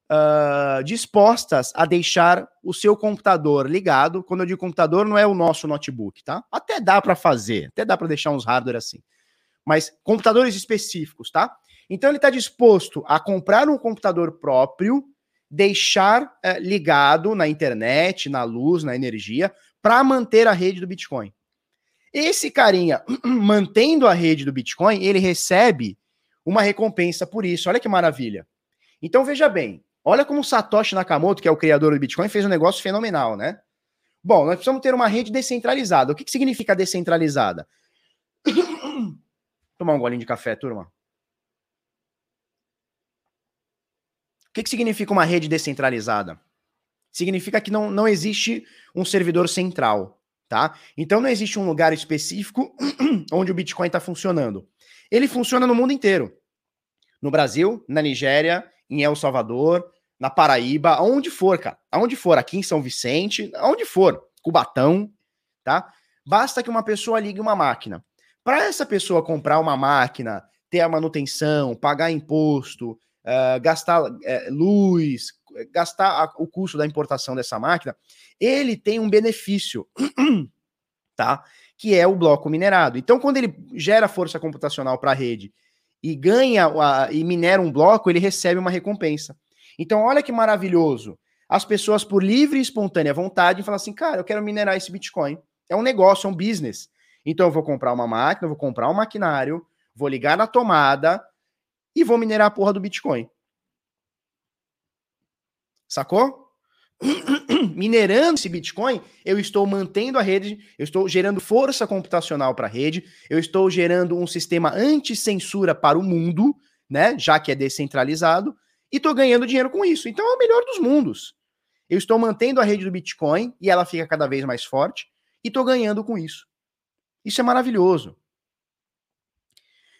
uh, dispostas a deixar o seu computador ligado. Quando eu digo computador, não é o nosso notebook, tá? Até dá para fazer, até dá para deixar uns hardware assim. Mas computadores específicos, tá? Então ele está disposto a comprar um computador próprio, deixar uh, ligado na internet, na luz, na energia, para manter a rede do Bitcoin. Esse carinha, mantendo a rede do Bitcoin, ele recebe uma recompensa por isso. Olha que maravilha. Então veja bem, olha como o Satoshi Nakamoto, que é o criador do Bitcoin, fez um negócio fenomenal, né? Bom, nós precisamos ter uma rede descentralizada. O que, que significa descentralizada? Tomar um golinho de café, turma. O que, que significa uma rede descentralizada? Significa que não, não existe um servidor central, tá? Então não existe um lugar específico onde o Bitcoin está funcionando. Ele funciona no mundo inteiro. No Brasil, na Nigéria, em El Salvador, na Paraíba, aonde for, cara. Aonde for, aqui em São Vicente, aonde for, Cubatão, tá? Basta que uma pessoa ligue uma máquina. Para essa pessoa comprar uma máquina, ter a manutenção, pagar imposto, uh, gastar uh, luz, gastar a, o custo da importação dessa máquina, ele tem um benefício, tá? Que é o bloco minerado. Então, quando ele gera força computacional para a rede e ganha a, e minera um bloco, ele recebe uma recompensa. Então, olha que maravilhoso. As pessoas, por livre e espontânea vontade, falam assim: cara, eu quero minerar esse Bitcoin. É um negócio, é um business. Então, eu vou comprar uma máquina, vou comprar um maquinário, vou ligar na tomada e vou minerar a porra do Bitcoin. Sacou? minerando esse Bitcoin, eu estou mantendo a rede, eu estou gerando força computacional para a rede, eu estou gerando um sistema anti-censura para o mundo, né? Já que é descentralizado, e estou ganhando dinheiro com isso. Então é o melhor dos mundos. Eu estou mantendo a rede do Bitcoin e ela fica cada vez mais forte, e estou ganhando com isso. Isso é maravilhoso.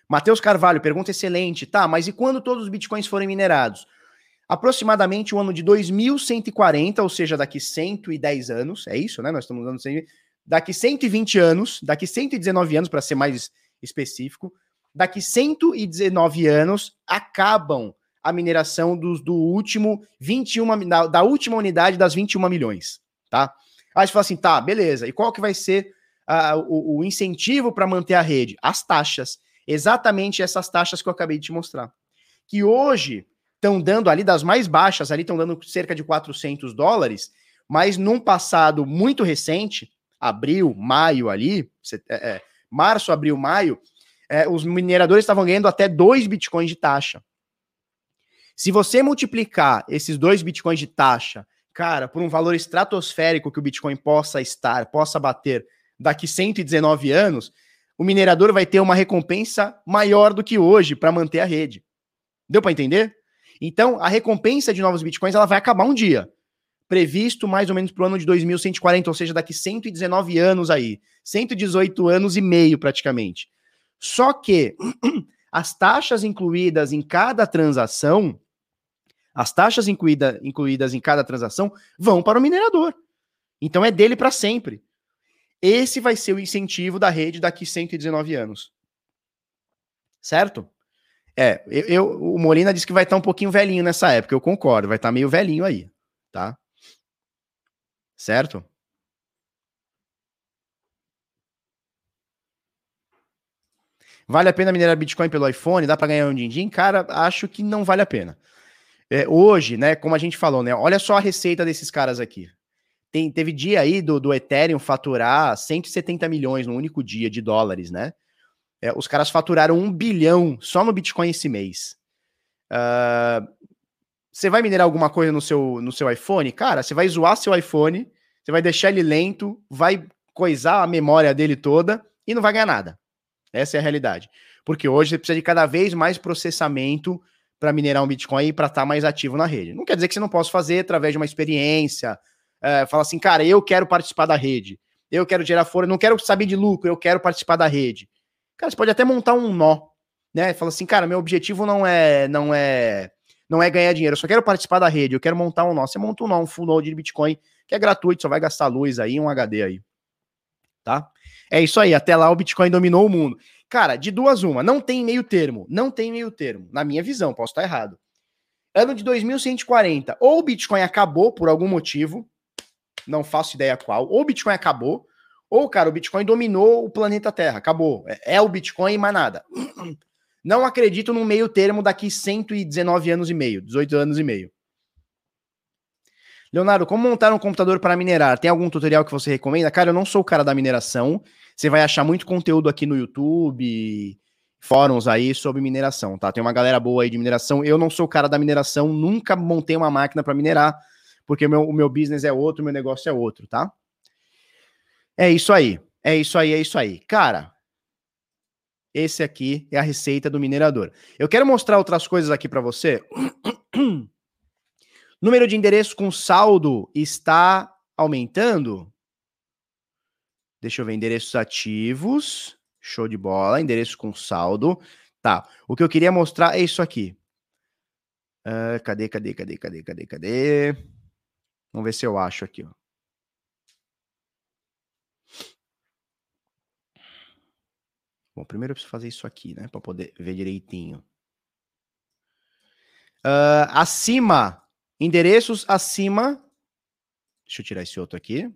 Matheus Carvalho, pergunta excelente. Tá, mas e quando todos os bitcoins forem minerados? Aproximadamente o ano de 2140, ou seja, daqui 110 anos, é isso, né? Nós estamos dando daqui 120 anos, daqui 119 anos para ser mais específico, daqui 119 anos acabam a mineração do, do último 21 da, da última unidade das 21 milhões, tá? Aí você fala assim, tá, beleza. E qual que vai ser uh, o, o incentivo para manter a rede? As taxas. Exatamente essas taxas que eu acabei de te mostrar. Que hoje estão dando ali das mais baixas, ali estão dando cerca de 400 dólares, mas num passado muito recente, abril, maio ali, é, é, março, abril, maio, é, os mineradores estavam ganhando até 2 bitcoins de taxa. Se você multiplicar esses 2 bitcoins de taxa, cara, por um valor estratosférico que o Bitcoin possa estar, possa bater daqui 119 anos, o minerador vai ter uma recompensa maior do que hoje para manter a rede. Deu para entender? Então, a recompensa de novos bitcoins ela vai acabar um dia. Previsto mais ou menos para o ano de 2140, ou seja, daqui 119 anos aí. 118 anos e meio praticamente. Só que as taxas incluídas em cada transação, as taxas incluída, incluídas em cada transação vão para o minerador. Então é dele para sempre. Esse vai ser o incentivo da rede daqui 119 anos. Certo? É, eu, eu, o Molina disse que vai estar um pouquinho velhinho nessa época, eu concordo, vai estar meio velhinho aí, tá? Certo? Vale a pena minerar Bitcoin pelo iPhone? Dá para ganhar um din-din? Cara, acho que não vale a pena. É, hoje, né, como a gente falou, né, olha só a receita desses caras aqui. Tem, teve dia aí do, do Ethereum faturar 170 milhões no único dia de dólares, né? É, os caras faturaram um bilhão só no Bitcoin esse mês. Uh, você vai minerar alguma coisa no seu, no seu iPhone? Cara, você vai zoar seu iPhone, você vai deixar ele lento, vai coisar a memória dele toda e não vai ganhar nada. Essa é a realidade. Porque hoje você precisa de cada vez mais processamento para minerar um Bitcoin e para estar tá mais ativo na rede. Não quer dizer que você não possa fazer através de uma experiência. É, fala assim, cara, eu quero participar da rede. Eu quero gerar fora, não quero saber de lucro, eu quero participar da rede. Cara, você pode até montar um nó, né? Fala assim, cara, meu objetivo não é não é não é ganhar dinheiro, eu só quero participar da rede, eu quero montar um nó. Você monta um nó, um full node de Bitcoin, que é gratuito, só vai gastar luz aí, um HD aí. Tá? É isso aí, até lá o Bitcoin dominou o mundo. Cara, de duas uma, não tem meio termo, não tem meio termo, na minha visão, posso estar errado. Ano de 2140, ou o Bitcoin acabou por algum motivo, não faço ideia qual, ou o Bitcoin acabou, ou, cara, o Bitcoin dominou o planeta Terra, acabou. É, é o Bitcoin e mais nada. Não acredito num meio termo daqui 119 anos e meio, 18 anos e meio. Leonardo, como montar um computador para minerar? Tem algum tutorial que você recomenda? Cara, eu não sou o cara da mineração. Você vai achar muito conteúdo aqui no YouTube, fóruns aí sobre mineração, tá? Tem uma galera boa aí de mineração. Eu não sou o cara da mineração, nunca montei uma máquina para minerar, porque o meu, o meu business é outro, o meu negócio é outro, tá? É isso aí. É isso aí, é isso aí. Cara, esse aqui é a receita do minerador. Eu quero mostrar outras coisas aqui para você. Número de endereços com saldo está aumentando? Deixa eu ver, endereços ativos. Show de bola. Endereço com saldo. Tá. O que eu queria mostrar é isso aqui. Uh, cadê, cadê, cadê, cadê, cadê, cadê? Vamos ver se eu acho aqui, ó. Bom, primeiro eu preciso fazer isso aqui, né? Para poder ver direitinho. Uh, acima, endereços acima. Deixa eu tirar esse outro aqui.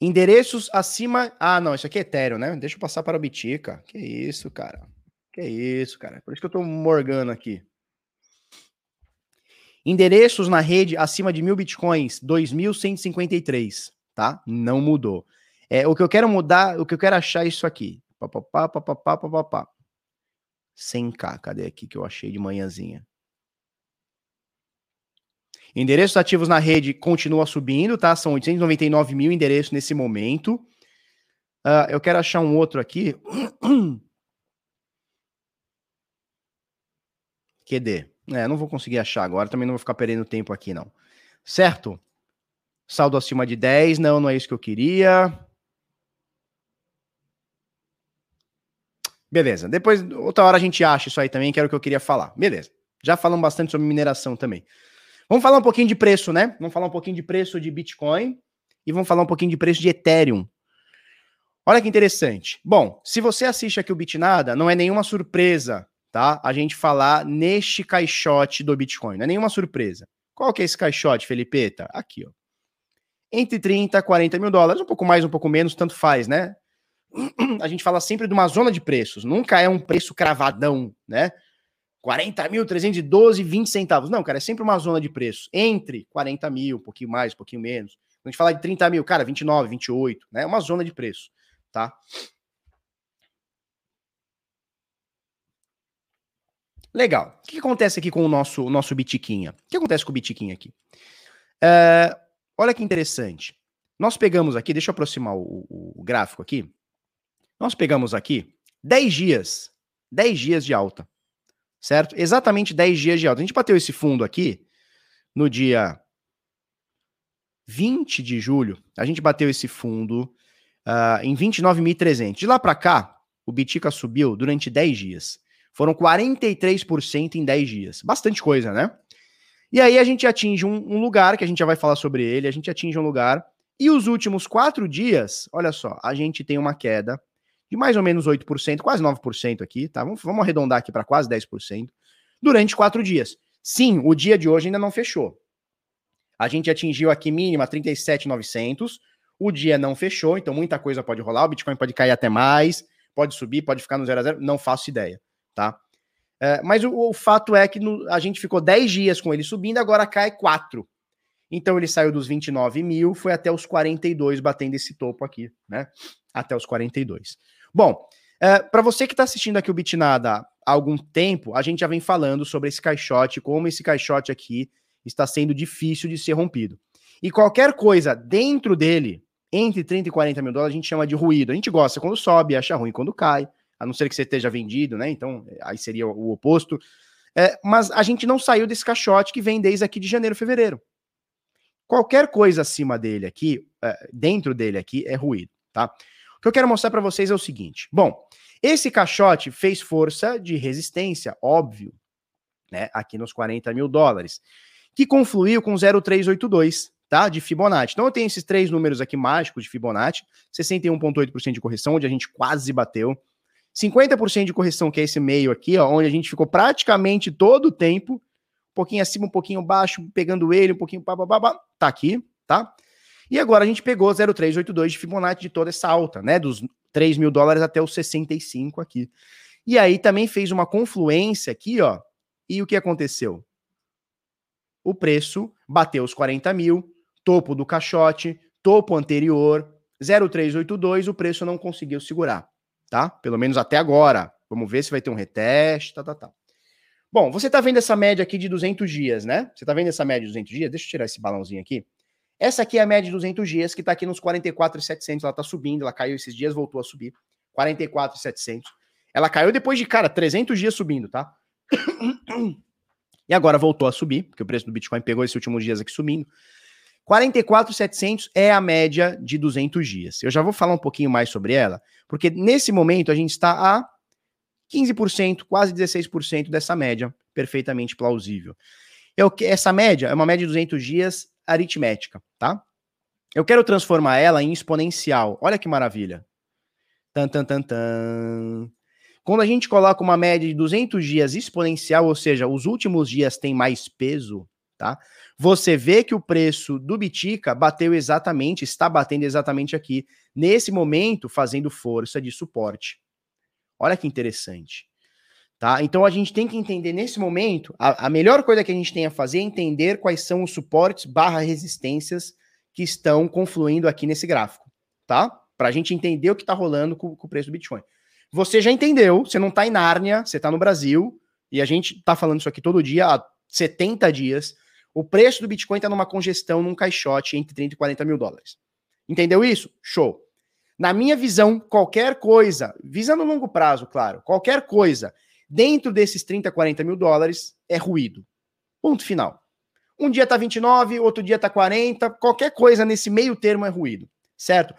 Endereços acima. Ah, não, isso aqui é Ethereum, né? Deixa eu passar para o Bitica. Que isso, cara. Que isso, cara. Por isso que eu tô morgando aqui. Endereços na rede acima de mil bitcoins, 2.153, tá? Não mudou. É, o que eu quero mudar, o que eu quero achar é isso aqui. Papapá, papapá, papapá. 100k, cadê aqui que eu achei de manhãzinha? Endereços ativos na rede continua subindo, tá? São 899 mil endereços nesse momento. Uh, eu quero achar um outro aqui. QD. É, não vou conseguir achar agora, também não vou ficar perdendo tempo aqui, não. Certo? Saldo acima de 10, não, não é isso que eu queria. Beleza, depois, outra hora a gente acha isso aí também, que era o que eu queria falar. Beleza, já falamos bastante sobre mineração também. Vamos falar um pouquinho de preço, né? Vamos falar um pouquinho de preço de Bitcoin e vamos falar um pouquinho de preço de Ethereum. Olha que interessante. Bom, se você assiste aqui o Bitnada, não é nenhuma surpresa tá? A gente falar neste caixote do Bitcoin. Não é nenhuma surpresa. Qual que é esse caixote, Felipe? Tá aqui, ó. Entre 30 e 40 mil dólares, um pouco mais, um pouco menos, tanto faz, né? A gente fala sempre de uma zona de preços, nunca é um preço cravadão, né? 40 mil, 312, 20 centavos. Não, cara, é sempre uma zona de preços. Entre 40 mil, um pouquinho mais, um pouquinho menos. Quando a gente fala de 30 mil, cara, 29, 28, né? É uma zona de preço, tá? Legal. O que acontece aqui com o nosso, o nosso Bitiquinha? O que acontece com o Bitiquinha aqui? É, olha que interessante. Nós pegamos aqui, deixa eu aproximar o, o, gráfico aqui. Nós pegamos aqui 10 dias, 10 dias de alta, certo? Exatamente 10 dias de alta. A gente bateu esse fundo aqui no dia 20 de julho. A gente bateu esse fundo uh, em 29.300. De lá para cá, o Bitica subiu durante 10 dias. Foram 43% em 10 dias. Bastante coisa, né? E aí a gente atinge um, um, lugar, que a gente já vai falar sobre ele, a gente atinge um lugar. E os últimos quatro dias, olha só, a gente tem uma queda de mais ou menos 8%, quase 9% aqui, tá? Vamos, vamos arredondar aqui para quase 10%, durante quatro dias. Sim, o dia de hoje ainda não fechou. A gente atingiu aqui mínima 37,900. O dia não fechou, então muita coisa pode rolar. O Bitcoin pode cair até mais, pode subir, pode ficar no 0 a 0, não faço ideia tá? É, mas o, o, fato é que no, a gente ficou 10 dias com ele subindo, agora cai 4. Então ele saiu dos 29 mil, foi até os 42, batendo esse topo aqui, né? Até os 42. Bom, é, para você que está assistindo aqui o Bitnada há algum tempo, a gente já vem falando sobre esse caixote, como esse caixote aqui está sendo difícil de ser rompido. E qualquer coisa dentro dele, entre 30 e 40 mil dólares, a gente chama de ruído. A gente gosta quando sobe, acha ruim quando cai a não ser que você esteja vendido, né? Então, aí seria o oposto. É, mas a gente não saiu desse caixote que vem desde aqui de janeiro, fevereiro. Qualquer coisa acima dele aqui, é, dentro dele aqui, é ruído, tá? O que eu quero mostrar para vocês é o seguinte. Bom, esse caixote fez força de resistência, óbvio, né? Aqui nos 40 mil dólares, que confluiu com 0,382, tá? De Fibonacci. Então eu tenho esses três números aqui mágicos de Fibonacci: 61,8% de correção, onde a gente quase bateu. 50% de correção, que é esse meio aqui, ó, onde a gente ficou praticamente todo o tempo, um pouquinho acima, um pouquinho baixo, pegando ele, um pouquinho, pá, tá aqui, tá? E agora a gente pegou 0,382 de Fibonacci de toda essa alta, né? Dos 3 mil dólares até os 65 aqui. E aí também fez uma confluência aqui, ó. E o que aconteceu? O preço bateu os 40 mil, topo do caixote, topo anterior, 0,382, o preço não conseguiu segurar, tá? Pelo menos até agora. Vamos ver se vai ter um reteste, tá, tá, tá. Bom, você tá vendo essa média aqui de 200 dias, né? Você tá vendo essa média de 200 dias? Deixa eu tirar esse balãozinho aqui. Essa aqui é a média de 200 dias, que está aqui nos 44,700. Ela está subindo, ela caiu esses dias, voltou a subir. 44,700. Ela caiu depois de, cara, 300 dias subindo, tá? E agora voltou a subir, porque o preço do Bitcoin pegou esses últimos dias aqui subindo. 44,700 é a média de 200 dias. Eu já vou falar um pouquinho mais sobre ela, porque nesse momento a gente está a 15%, quase 16% dessa média, perfeitamente plausível. Eu, essa média é uma média de 200 dias aritmética, tá? Eu quero transformar ela em exponencial. Olha que maravilha. Tan, tan, tan, tan. Quando a gente coloca uma média de 200 dias exponencial, ou seja, os últimos dias têm mais peso, tá? Você vê que o preço do Bitica bateu exatamente, está batendo exatamente aqui, nesse momento, fazendo força de suporte. Olha que interessante. Tá? Então a gente tem que entender nesse momento, a, a, melhor coisa que a gente tem a fazer é entender quais são os suportes barra resistências que estão confluindo aqui nesse gráfico, tá? Para a gente entender o que está rolando com, com, o preço do Bitcoin. Você já entendeu, você não está em Nárnia, você está no Brasil, e a gente está falando isso aqui todo dia, há 70 dias. O preço do Bitcoin está numa congestão, num caixote entre 30 e 40 mil dólares. Entendeu isso? Show. Na minha visão, qualquer coisa, visando longo prazo, claro, qualquer coisa dentro desses 30, 40 mil dólares é ruído. Ponto final. Um dia tá 29, outro dia tá 40, qualquer coisa nesse meio termo é ruído, certo?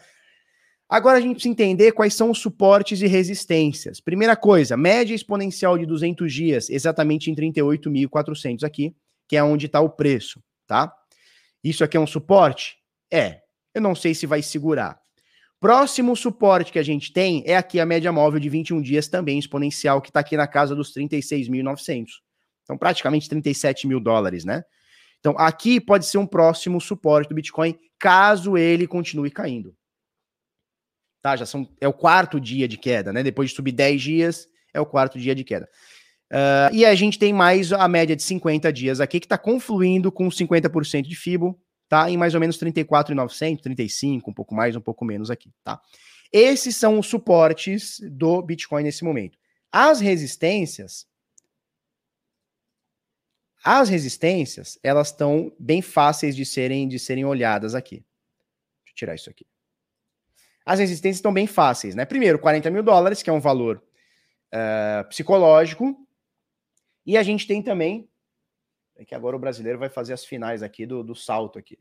Agora a gente precisa entender quais são os suportes e resistências. Primeira coisa, média exponencial de 200 dias, exatamente em 38.400 aqui, que é onde está o preço, tá? Isso aqui é um suporte? É. Eu não sei se vai segurar. Próximo suporte que a gente tem é aqui a média móvel de 21 dias, também exponencial, que está aqui na casa dos 36.900. Então, praticamente 37 mil dólares, né? Então, aqui pode ser um próximo suporte do Bitcoin, caso ele continue caindo. Tá? Já são, é o quarto dia de queda, né? Depois de subir 10 dias, é o quarto dia de queda. Uh, e a gente tem mais a média de 50 dias aqui, que está confluindo com 50% de FIBO, tá? Em mais ou menos 34,900, 35, um pouco mais, um pouco menos aqui, tá? Esses são os suportes do Bitcoin nesse momento. As resistências as resistências, elas estão bem fáceis de serem de serem olhadas aqui. Deixa eu tirar isso aqui. As resistências estão bem fáceis, né? Primeiro, 40 mil dólares, que é um valor uh, psicológico. E a gente tem também é que agora o brasileiro vai fazer as finais aqui do, do salto aqui.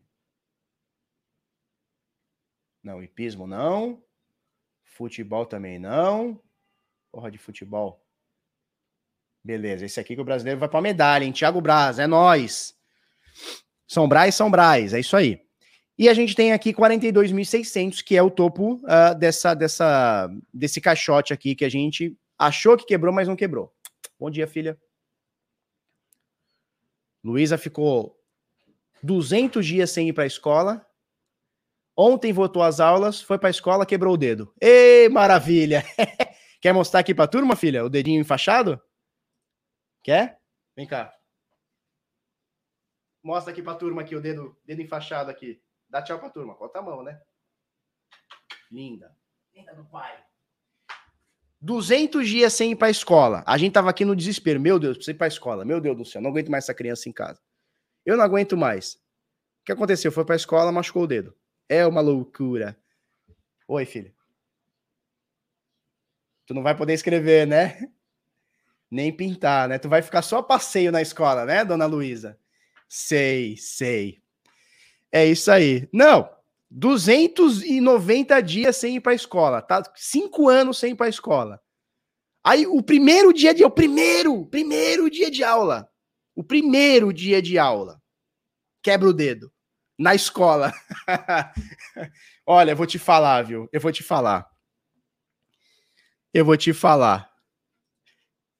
Não, hipismo não. Futebol também não. Porra de futebol. Beleza, esse aqui que o brasileiro vai para medalha, hein? Thiago Braz, é nós. São Braz, São Braz, é isso aí. E a gente tem aqui 42.600, que é o topo uh, dessa, dessa, desse caixote aqui que a gente achou que quebrou, mas não quebrou. Bom dia, filha. Luísa ficou 200 dias sem ir para a escola. Ontem voltou às aulas, foi para a escola, quebrou o dedo. Ei, maravilha! Quer mostrar aqui para a turma, filha, o dedinho enfaixado? Quer? Vem cá. Mostra aqui para a turma aqui o dedo, dedo enfaixado aqui. Dá tchau para a turma. Bota a mão, né? Linda. Linda do pai. 200 dias sem ir para a escola. A gente tava aqui no desespero. Meu Deus, preciso ir para a escola. Meu Deus do céu, não aguento mais essa criança em casa. Eu não aguento mais. O que aconteceu? Foi para a escola, machucou o dedo. É uma loucura. Oi, filho. Tu não vai poder escrever, né? Nem pintar, né? Tu vai ficar só passeio na escola, né, dona Luísa? Sei, sei. É isso aí. Não, 290 dias sem ir para a escola, tá? Cinco anos sem ir para a escola. Aí o primeiro dia de o primeiro, primeiro dia de aula, o primeiro dia de aula, quebra o dedo. na escola. Olha, eu vou te falar, viu? Eu vou te falar. Eu vou te falar.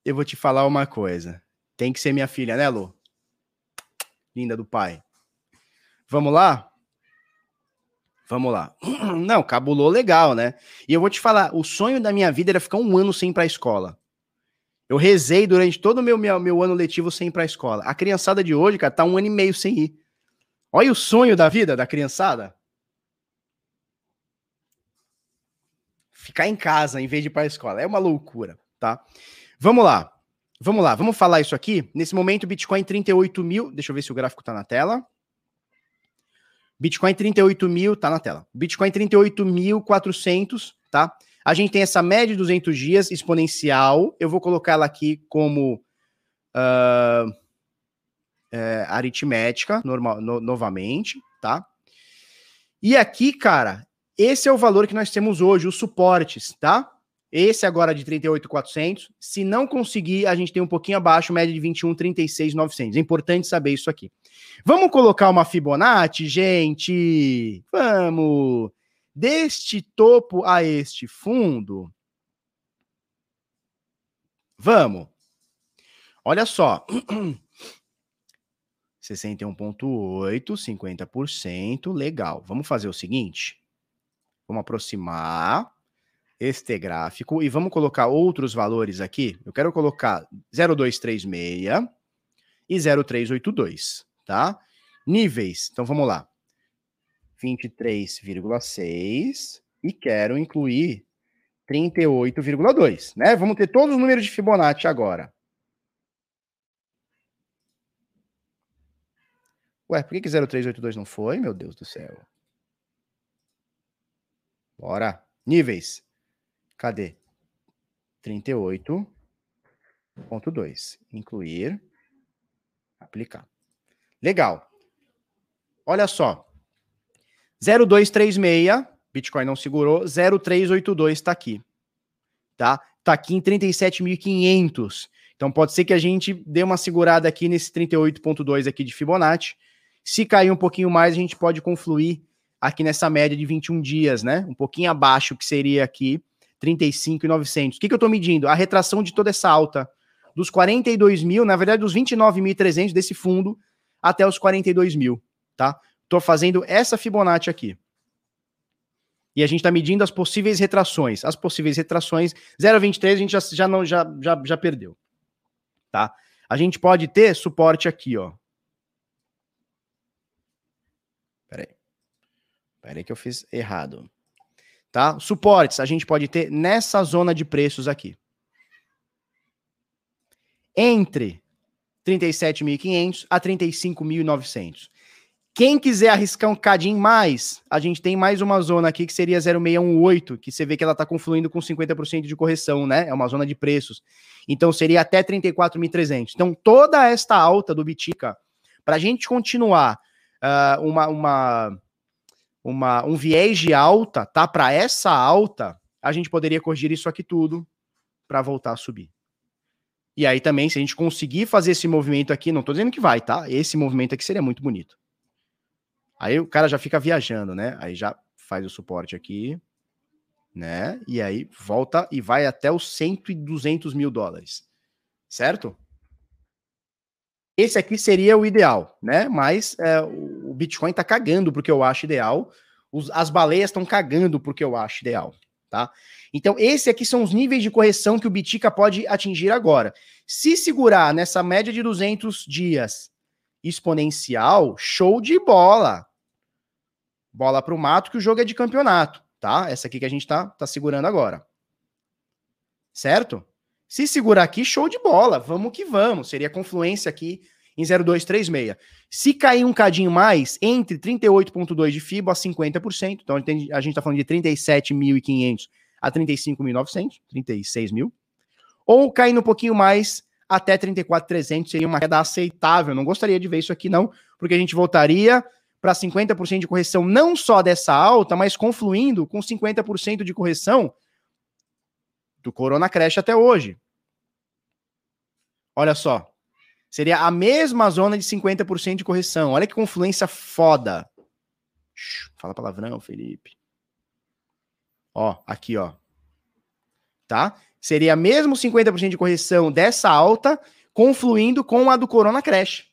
Eu vou te falar uma coisa. Tem que ser minha filha, né, Lu? Linda do pai. Vamos lá? Vamos lá. Não, cabulou legal, né? E eu vou te falar, o sonho da minha vida era ficar um ano sem ir pra escola. Eu rezei durante todo o meu, meu, meu ano letivo sem ir pra escola. A criançada de hoje, cara, tá um ano e meio sem ir. Olha o sonho da vida da criançada. Ficar em casa em vez de ir para a escola. É uma loucura, tá? Vamos lá. Vamos lá, vamos falar isso aqui. Nesse momento, Bitcoin 38 mil. Deixa eu ver se o gráfico tá na tela. Bitcoin 38 mil, tá na tela. Bitcoin 38.400, tá? A gente tem essa média de 200 dias exponencial. Eu vou colocar ela aqui como uh, é, aritmética, normal, no, novamente, tá? E aqui, cara, esse é o valor que nós temos hoje, os suportes, tá? Esse agora de 38,400. Se não conseguir, a gente tem um pouquinho abaixo, média de 21, 36,900. É importante saber isso aqui. Vamos colocar uma Fibonacci, gente? Vamos! Deste topo a este fundo. Vamos. Olha só. 61,8, 50%. Legal. Vamos fazer o seguinte. Vamos aproximar este gráfico e vamos colocar outros valores aqui. Eu quero colocar 0236 e 0382, tá? Níveis. Então vamos lá. 23,6 e quero incluir 38,2, né? Vamos ter todos os números de Fibonacci agora. Ué, por que, que 0382 não foi? Meu Deus do céu. Bora. Níveis. Cadê? 38.2. Incluir. Aplicar. Legal. Olha só. 0236, Bitcoin não segurou. 0382 está aqui. Tá? Tá aqui em 37.500. Então pode ser que a gente dê uma segurada aqui nesse 38.2 aqui de Fibonacci se cair um pouquinho mais, a gente pode confluir aqui nessa média de 21 dias, né? Um pouquinho abaixo, que seria aqui 35,900. O que, que eu estou medindo? A retração de toda essa alta dos 42 mil, na verdade, dos 29.300 desse fundo até os 42 mil, tá? Estou fazendo essa Fibonacci aqui. E a gente está medindo as possíveis retrações. As possíveis retrações, 0,23 a gente já, já, não, já, já, já perdeu, tá? A gente pode ter suporte aqui, ó. Peraí. Peraí que eu fiz errado. Tá? Suportes a gente pode ter nessa zona de preços aqui. Entre 37.500 a 35.900. Quem quiser arriscar um cadinho mais, a gente tem mais uma zona aqui que seria 0618, que você vê que ela está confluindo com 50% de correção, né? É uma zona de preços. Então seria até 34.300. Então toda esta alta do Bitica, para a gente continuar uh, uma, uma, uma, um viés de alta, tá? Para essa alta, a gente poderia corrigir isso aqui tudo para voltar a subir. E aí também, se a gente conseguir fazer esse movimento aqui, não tô dizendo que vai, tá? Esse movimento aqui seria muito bonito. Aí o cara já fica viajando, né? Aí já faz o suporte aqui, né? E aí volta e vai até os 100 e 200 mil dólares, certo? Esse aqui seria o ideal, né? Mas é, o Bitcoin tá cagando porque eu acho ideal. Os, as baleias estão cagando porque eu acho ideal, tá? Então, esse aqui são os níveis de correção que o Bitica pode atingir agora. Se segurar nessa média de 200 dias exponencial, show de bola. Bola para o mato que o jogo é de campeonato, tá? Essa aqui que a gente tá, tá segurando agora. Certo? Se segurar aqui, show de bola, vamos que vamos. Seria confluência aqui em 0236. Se cair um cadinho mais, entre 38,2 de FIBO a 50%, então a gente está falando de 37.500 a 35.900, 36 mil, ou caindo um pouquinho mais até 34.300, seria uma queda aceitável. Não gostaria de ver isso aqui, não, porque a gente voltaria para 50% de correção, não só dessa alta, mas confluindo com 50% de correção do Corona Crash até hoje. Olha só. Seria a mesma zona de 50% de correção. Olha que confluência foda. fala palavrão, Felipe. Ó, aqui, ó. Tá? Seria mesmo 50% de correção dessa alta confluindo com a do Corona Crash.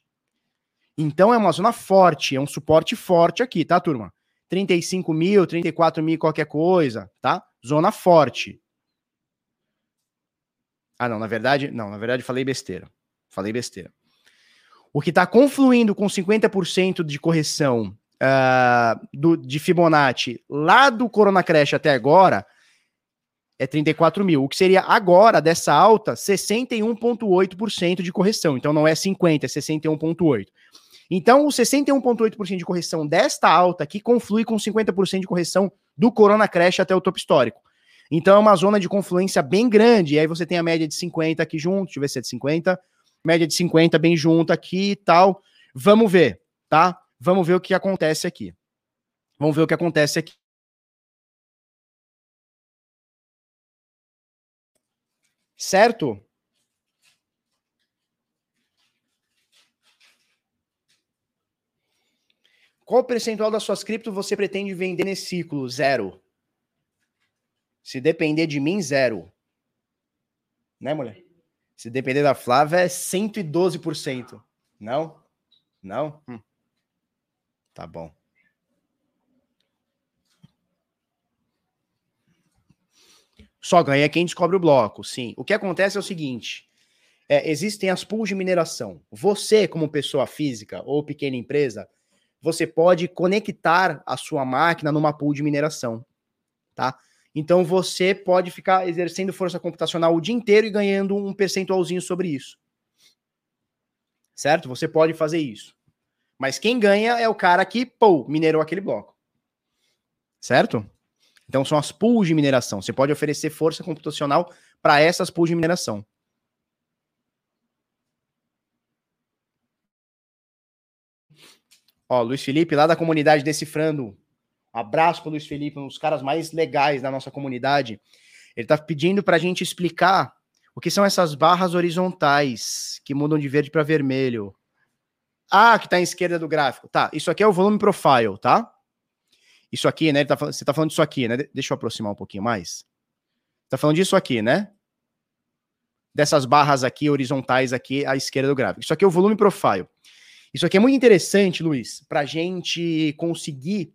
Então é uma zona forte, é um suporte forte aqui, tá, turma? 35 mil, 34 mil, qualquer coisa, tá? Zona forte. Ah, não, na verdade, não, na verdade falei besteira. Falei besteira. O que está confluindo com 50% de correção uh, do, de Fibonacci lá do Corona Crash até agora é 34 mil. O que seria agora dessa alta, 61,8% de correção. Então não é 50, é 61,8%. Então, o 61,8% de correção desta alta aqui conflui com 50% de correção do Corona Crash até o topo histórico. Então, é uma zona de confluência bem grande. E aí você tem a média de 50 aqui junto, deixa eu ver se é de 50. Média de 50 bem junto aqui e tal. Vamos ver, tá? Vamos ver o que acontece aqui. Vamos ver o que acontece aqui. Certo? Qual percentual das suas cripto você pretende vender nesse ciclo? Zero. Se depender de mim, zero. Né, mulher? Se depender da Flávia, é 112%. Não? Não? Hum. Tá bom. Só ganha quem descobre o bloco, sim. O que acontece é o seguinte: é, existem as pools de mineração. Você, como pessoa física ou pequena empresa, você pode conectar a sua máquina numa pool de mineração, tá? Então você pode ficar exercendo força computacional o dia inteiro e ganhando um percentualzinho sobre isso. Certo? Você pode fazer isso. Mas quem ganha é o cara que, pô, minerou aquele bloco. Certo? Então são as pools de mineração. Você pode oferecer força computacional para essas pools de mineração. Ó, Luiz Felipe, lá da comunidade Decifrando. Abraço pro Luiz Felipe, um dos caras mais legais da nossa comunidade. Ele tá pedindo para a gente explicar o que são essas barras horizontais que mudam de verde para vermelho. Ah, que tá à esquerda do gráfico. Tá, isso aqui é o volume profile, tá? Isso aqui, né? Tá, você tá falando disso aqui, né? Deixa eu aproximar um pouquinho mais. Tá falando disso aqui, né? Dessas barras aqui, horizontais aqui à esquerda do gráfico. Isso aqui é o volume profile. Isso aqui é muito interessante, Luiz, para a gente conseguir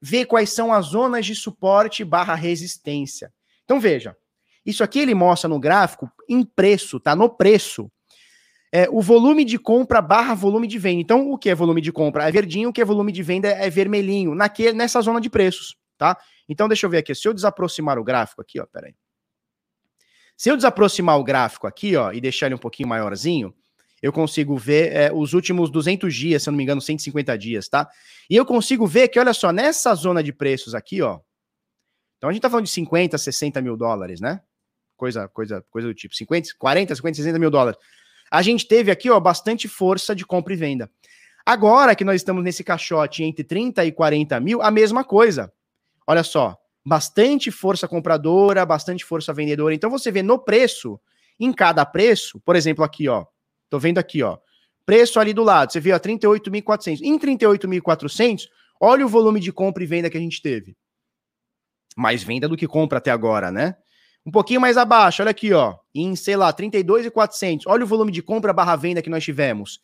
ver quais são as zonas de suporte barra resistência. Então veja, isso aqui ele mostra no gráfico em preço, tá? No preço. É, o volume de compra barra volume de venda. Então, o que é volume de compra? É verdinho, o que é volume de venda é vermelhinho, naquele, nessa zona de preços, tá? Então, deixa eu ver aqui. Se eu desaproximar o gráfico aqui, ó, peraí. Se eu desaproximar o gráfico aqui, ó, e deixar ele um pouquinho maiorzinho, eu consigo ver é, os últimos 200 dias, se eu não me engano, 150 dias, tá? E eu consigo ver que, olha só, nessa zona de preços aqui, ó. Então a gente tá falando de 50, 60 mil dólares, né? Coisa, coisa, coisa do tipo. 50, 40, 50, 60 mil dólares. A gente teve aqui, ó, bastante força de compra e venda. Agora que nós estamos nesse caixote entre 30 e 40 mil, a mesma coisa. Olha só, bastante força compradora, bastante força vendedora. Então você vê no preço, em cada preço, por exemplo, aqui, ó, Tô vendo aqui, ó. Preço ali do lado, você viu, a 38.400. Em 38.400, olha o volume de compra e venda que a gente teve. Mais venda do que compra até agora, né? Um pouquinho mais abaixo, olha aqui, ó. Em, sei lá, 32.400. Olha o volume de compra barra venda que nós tivemos.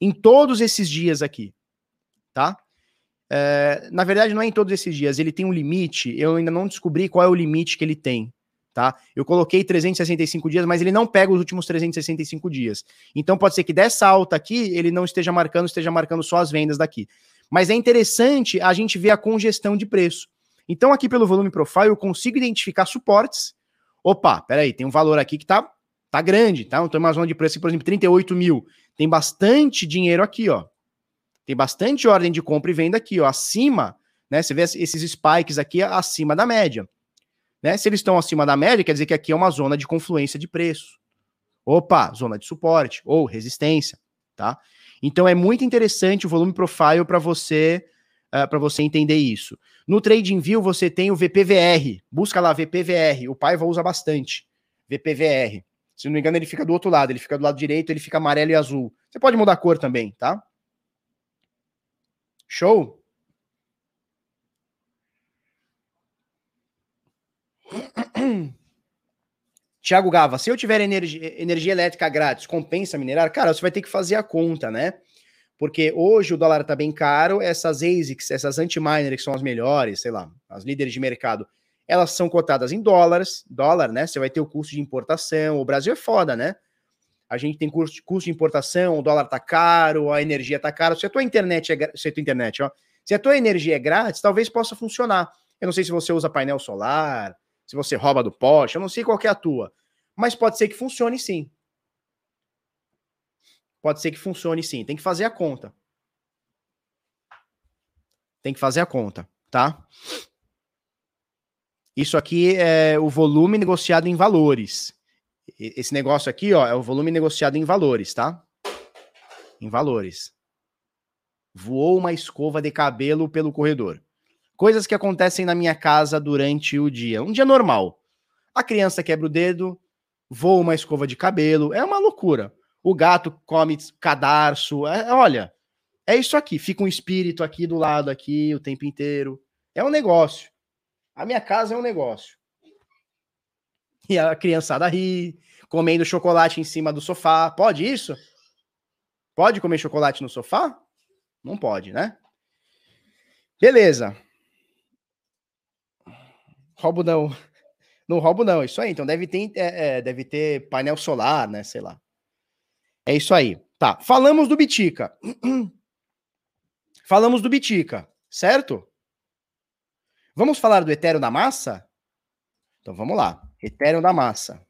Em todos esses dias aqui, tá? É, na verdade, não é em todos esses dias. Ele tem um limite. Eu ainda não descobri qual é o limite que ele tem tá? Eu coloquei 365 dias, mas ele não pega os últimos 365 dias. Então pode ser que dessa alta aqui ele não esteja marcando, esteja marcando só as vendas daqui. Mas é interessante a gente ver a congestão de preço. Então aqui pelo volume profile eu consigo identificar suportes. Opa, peraí, tem um valor aqui que tá, tá grande, tá? Então uma zona de preço, por exemplo, 38 mil. Tem bastante dinheiro aqui, ó. Tem bastante ordem de compra e venda aqui, ó, acima, né? Você vê esses spikes aqui acima da média. Né? Se eles estão acima da média, quer dizer que aqui é uma zona de confluência de preço. Opa, zona de suporte ou resistência, tá? Então é muito interessante o volume profile para você eh, uh, para você entender isso. No TradingView você tem o VPVR. Busca lá VPVR. O Paiva usa bastante. VPVR. Se não me engano, ele fica do outro lado. Ele fica do lado direito, ele fica amarelo e azul. Você pode mudar a cor também, tá? Show? Tiago Gava, se eu tiver energia, energia elétrica grátis, compensa minerar? Cara, você vai ter que fazer a conta, né? Porque hoje o dólar tá bem caro, essas ASICs, essas anti-miner que são as melhores, sei lá, as líderes de mercado, elas são cotadas em dólares, dólar, né? Você vai ter o custo de importação. O Brasil é foda, né? A gente tem custo, custo de importação, o dólar tá caro, a energia tá cara. Se a tua internet é se a tua internet, ó, se a tua energia é grátis, talvez possa funcionar. Eu não sei se você usa painel solar, se você rouba do poste, eu não sei qual é a tua, mas pode ser que funcione sim. Pode ser que funcione sim. Tem que fazer a conta. Tem que fazer a conta, tá? Isso aqui é o volume negociado em valores. Esse negócio aqui, ó, é o volume negociado em valores, tá? Em valores. Voou uma escova de cabelo pelo corredor. Coisas que acontecem na minha casa durante o dia. Um dia normal. A criança quebra o dedo, voa uma escova de cabelo. É uma loucura. O gato come cadarço. É, olha, é isso aqui. Fica um espírito aqui do lado, aqui, o tempo inteiro. É um negócio. A minha casa é um negócio. E a criançada ri, comendo chocolate em cima do sofá. Pode isso? Pode comer chocolate no sofá? Não pode, né? Beleza. Roubo não. Não roubo não, isso aí. Então deve ter, é, é, deve ter painel solar, né? Sei lá. É isso aí. Tá. Falamos do Bitica. Falamos do Bitica, certo? Vamos falar do Ethereum da massa? Então vamos lá. Ethereum da massa.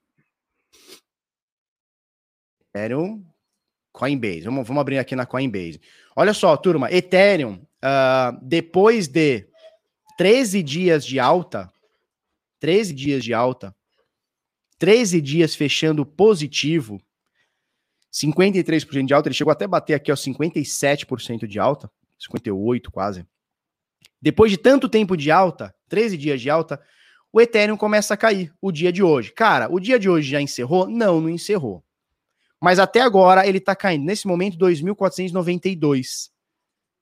Ethereum Coinbase. Vamos, vamos abrir aqui na Coinbase. Olha só, turma. Ethereum, uh, depois de 13 dias de alta, 13 dias de alta, 13 dias fechando positivo, 53% de alta, ele chegou até a bater aqui, ó, 57% de alta, 58 quase. Depois de tanto tempo de alta, 13 dias de alta, o Ethereum começa a cair o dia de hoje. Cara, o dia de hoje já encerrou? Não, não encerrou. Mas até agora ele está caindo. Nesse momento, 2.492.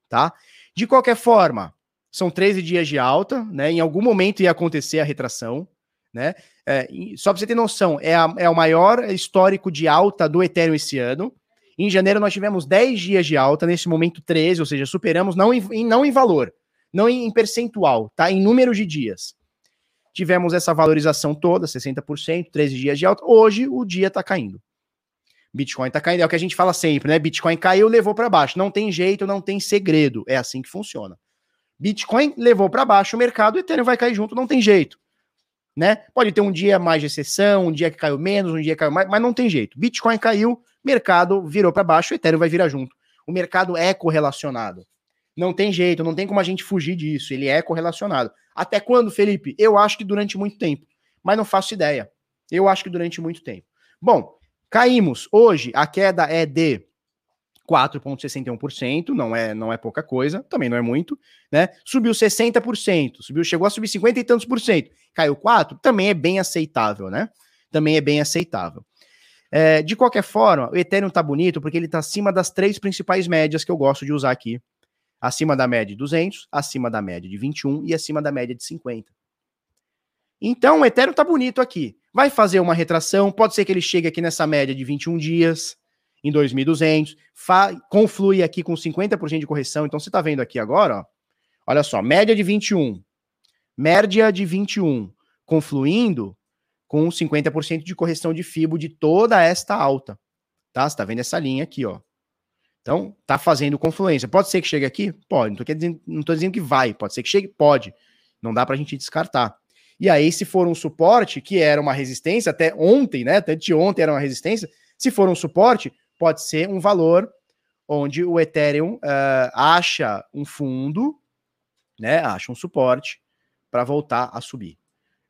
Tá? De qualquer forma, são 13 dias de alta, né? Em algum momento ia acontecer a retração, né? É, só para você ter noção, é, a, é o maior histórico de alta do Ethereum esse ano. Em janeiro nós tivemos 10 dias de alta, nesse momento 13, ou seja, superamos não em, não em valor, não em, percentual, tá? Em número de dias. Tivemos essa valorização toda, 60%, 13 dias de alta. Hoje o dia está caindo. Bitcoin está caindo, é o que a gente fala sempre, né? Bitcoin caiu, levou para baixo. Não tem jeito, não tem segredo. É assim que funciona. Bitcoin levou para baixo o mercado, o Ethereum vai cair junto, não tem jeito. Né? Pode ter um dia mais de exceção, um dia que caiu menos, um dia que caiu mais, mas não tem jeito. Bitcoin caiu, mercado virou para baixo, o Ethereum vai virar junto. O mercado é correlacionado. Não tem jeito, não tem como a gente fugir disso. Ele é correlacionado. Até quando, Felipe? Eu acho que durante muito tempo. Mas não faço ideia. Eu acho que durante muito tempo. Bom, caímos. Hoje a queda é de 4,61%, não é, não é pouca coisa, também não é muito, né? Subiu 60%, subiu, chegou a subir 50 e tantos por cento, caiu 4, também é bem aceitável, né? Também é bem aceitável. É, de qualquer forma, o Ethereum tá bonito porque ele tá acima das três principais médias que eu gosto de usar aqui acima da média de 200, acima da média de 21 e acima da média de 50. Então, o Ethereum tá bonito aqui. Vai fazer uma retração, pode ser que ele chegue aqui nessa média de 21 dias, em 2.200, conflui aqui com 50% de correção. Então, você tá vendo aqui agora, ó, olha só, média de 21, média de 21, confluindo com 50% de correção de FIBO de toda esta alta. Tá? Você tá vendo essa linha aqui, ó. Então, tá fazendo confluência. Pode ser que chegue aqui? Pode. Não tô, dizendo, não dizendo que vai. Pode ser que chegue? Pode. Não dá pra gente descartar. E aí, se for um suporte, que era uma resistência, até ontem, né? Até de ontem era uma resistência. Se for um suporte, pode ser um valor onde o Ethereum uh, acha um fundo, né? Acha um suporte para voltar a subir.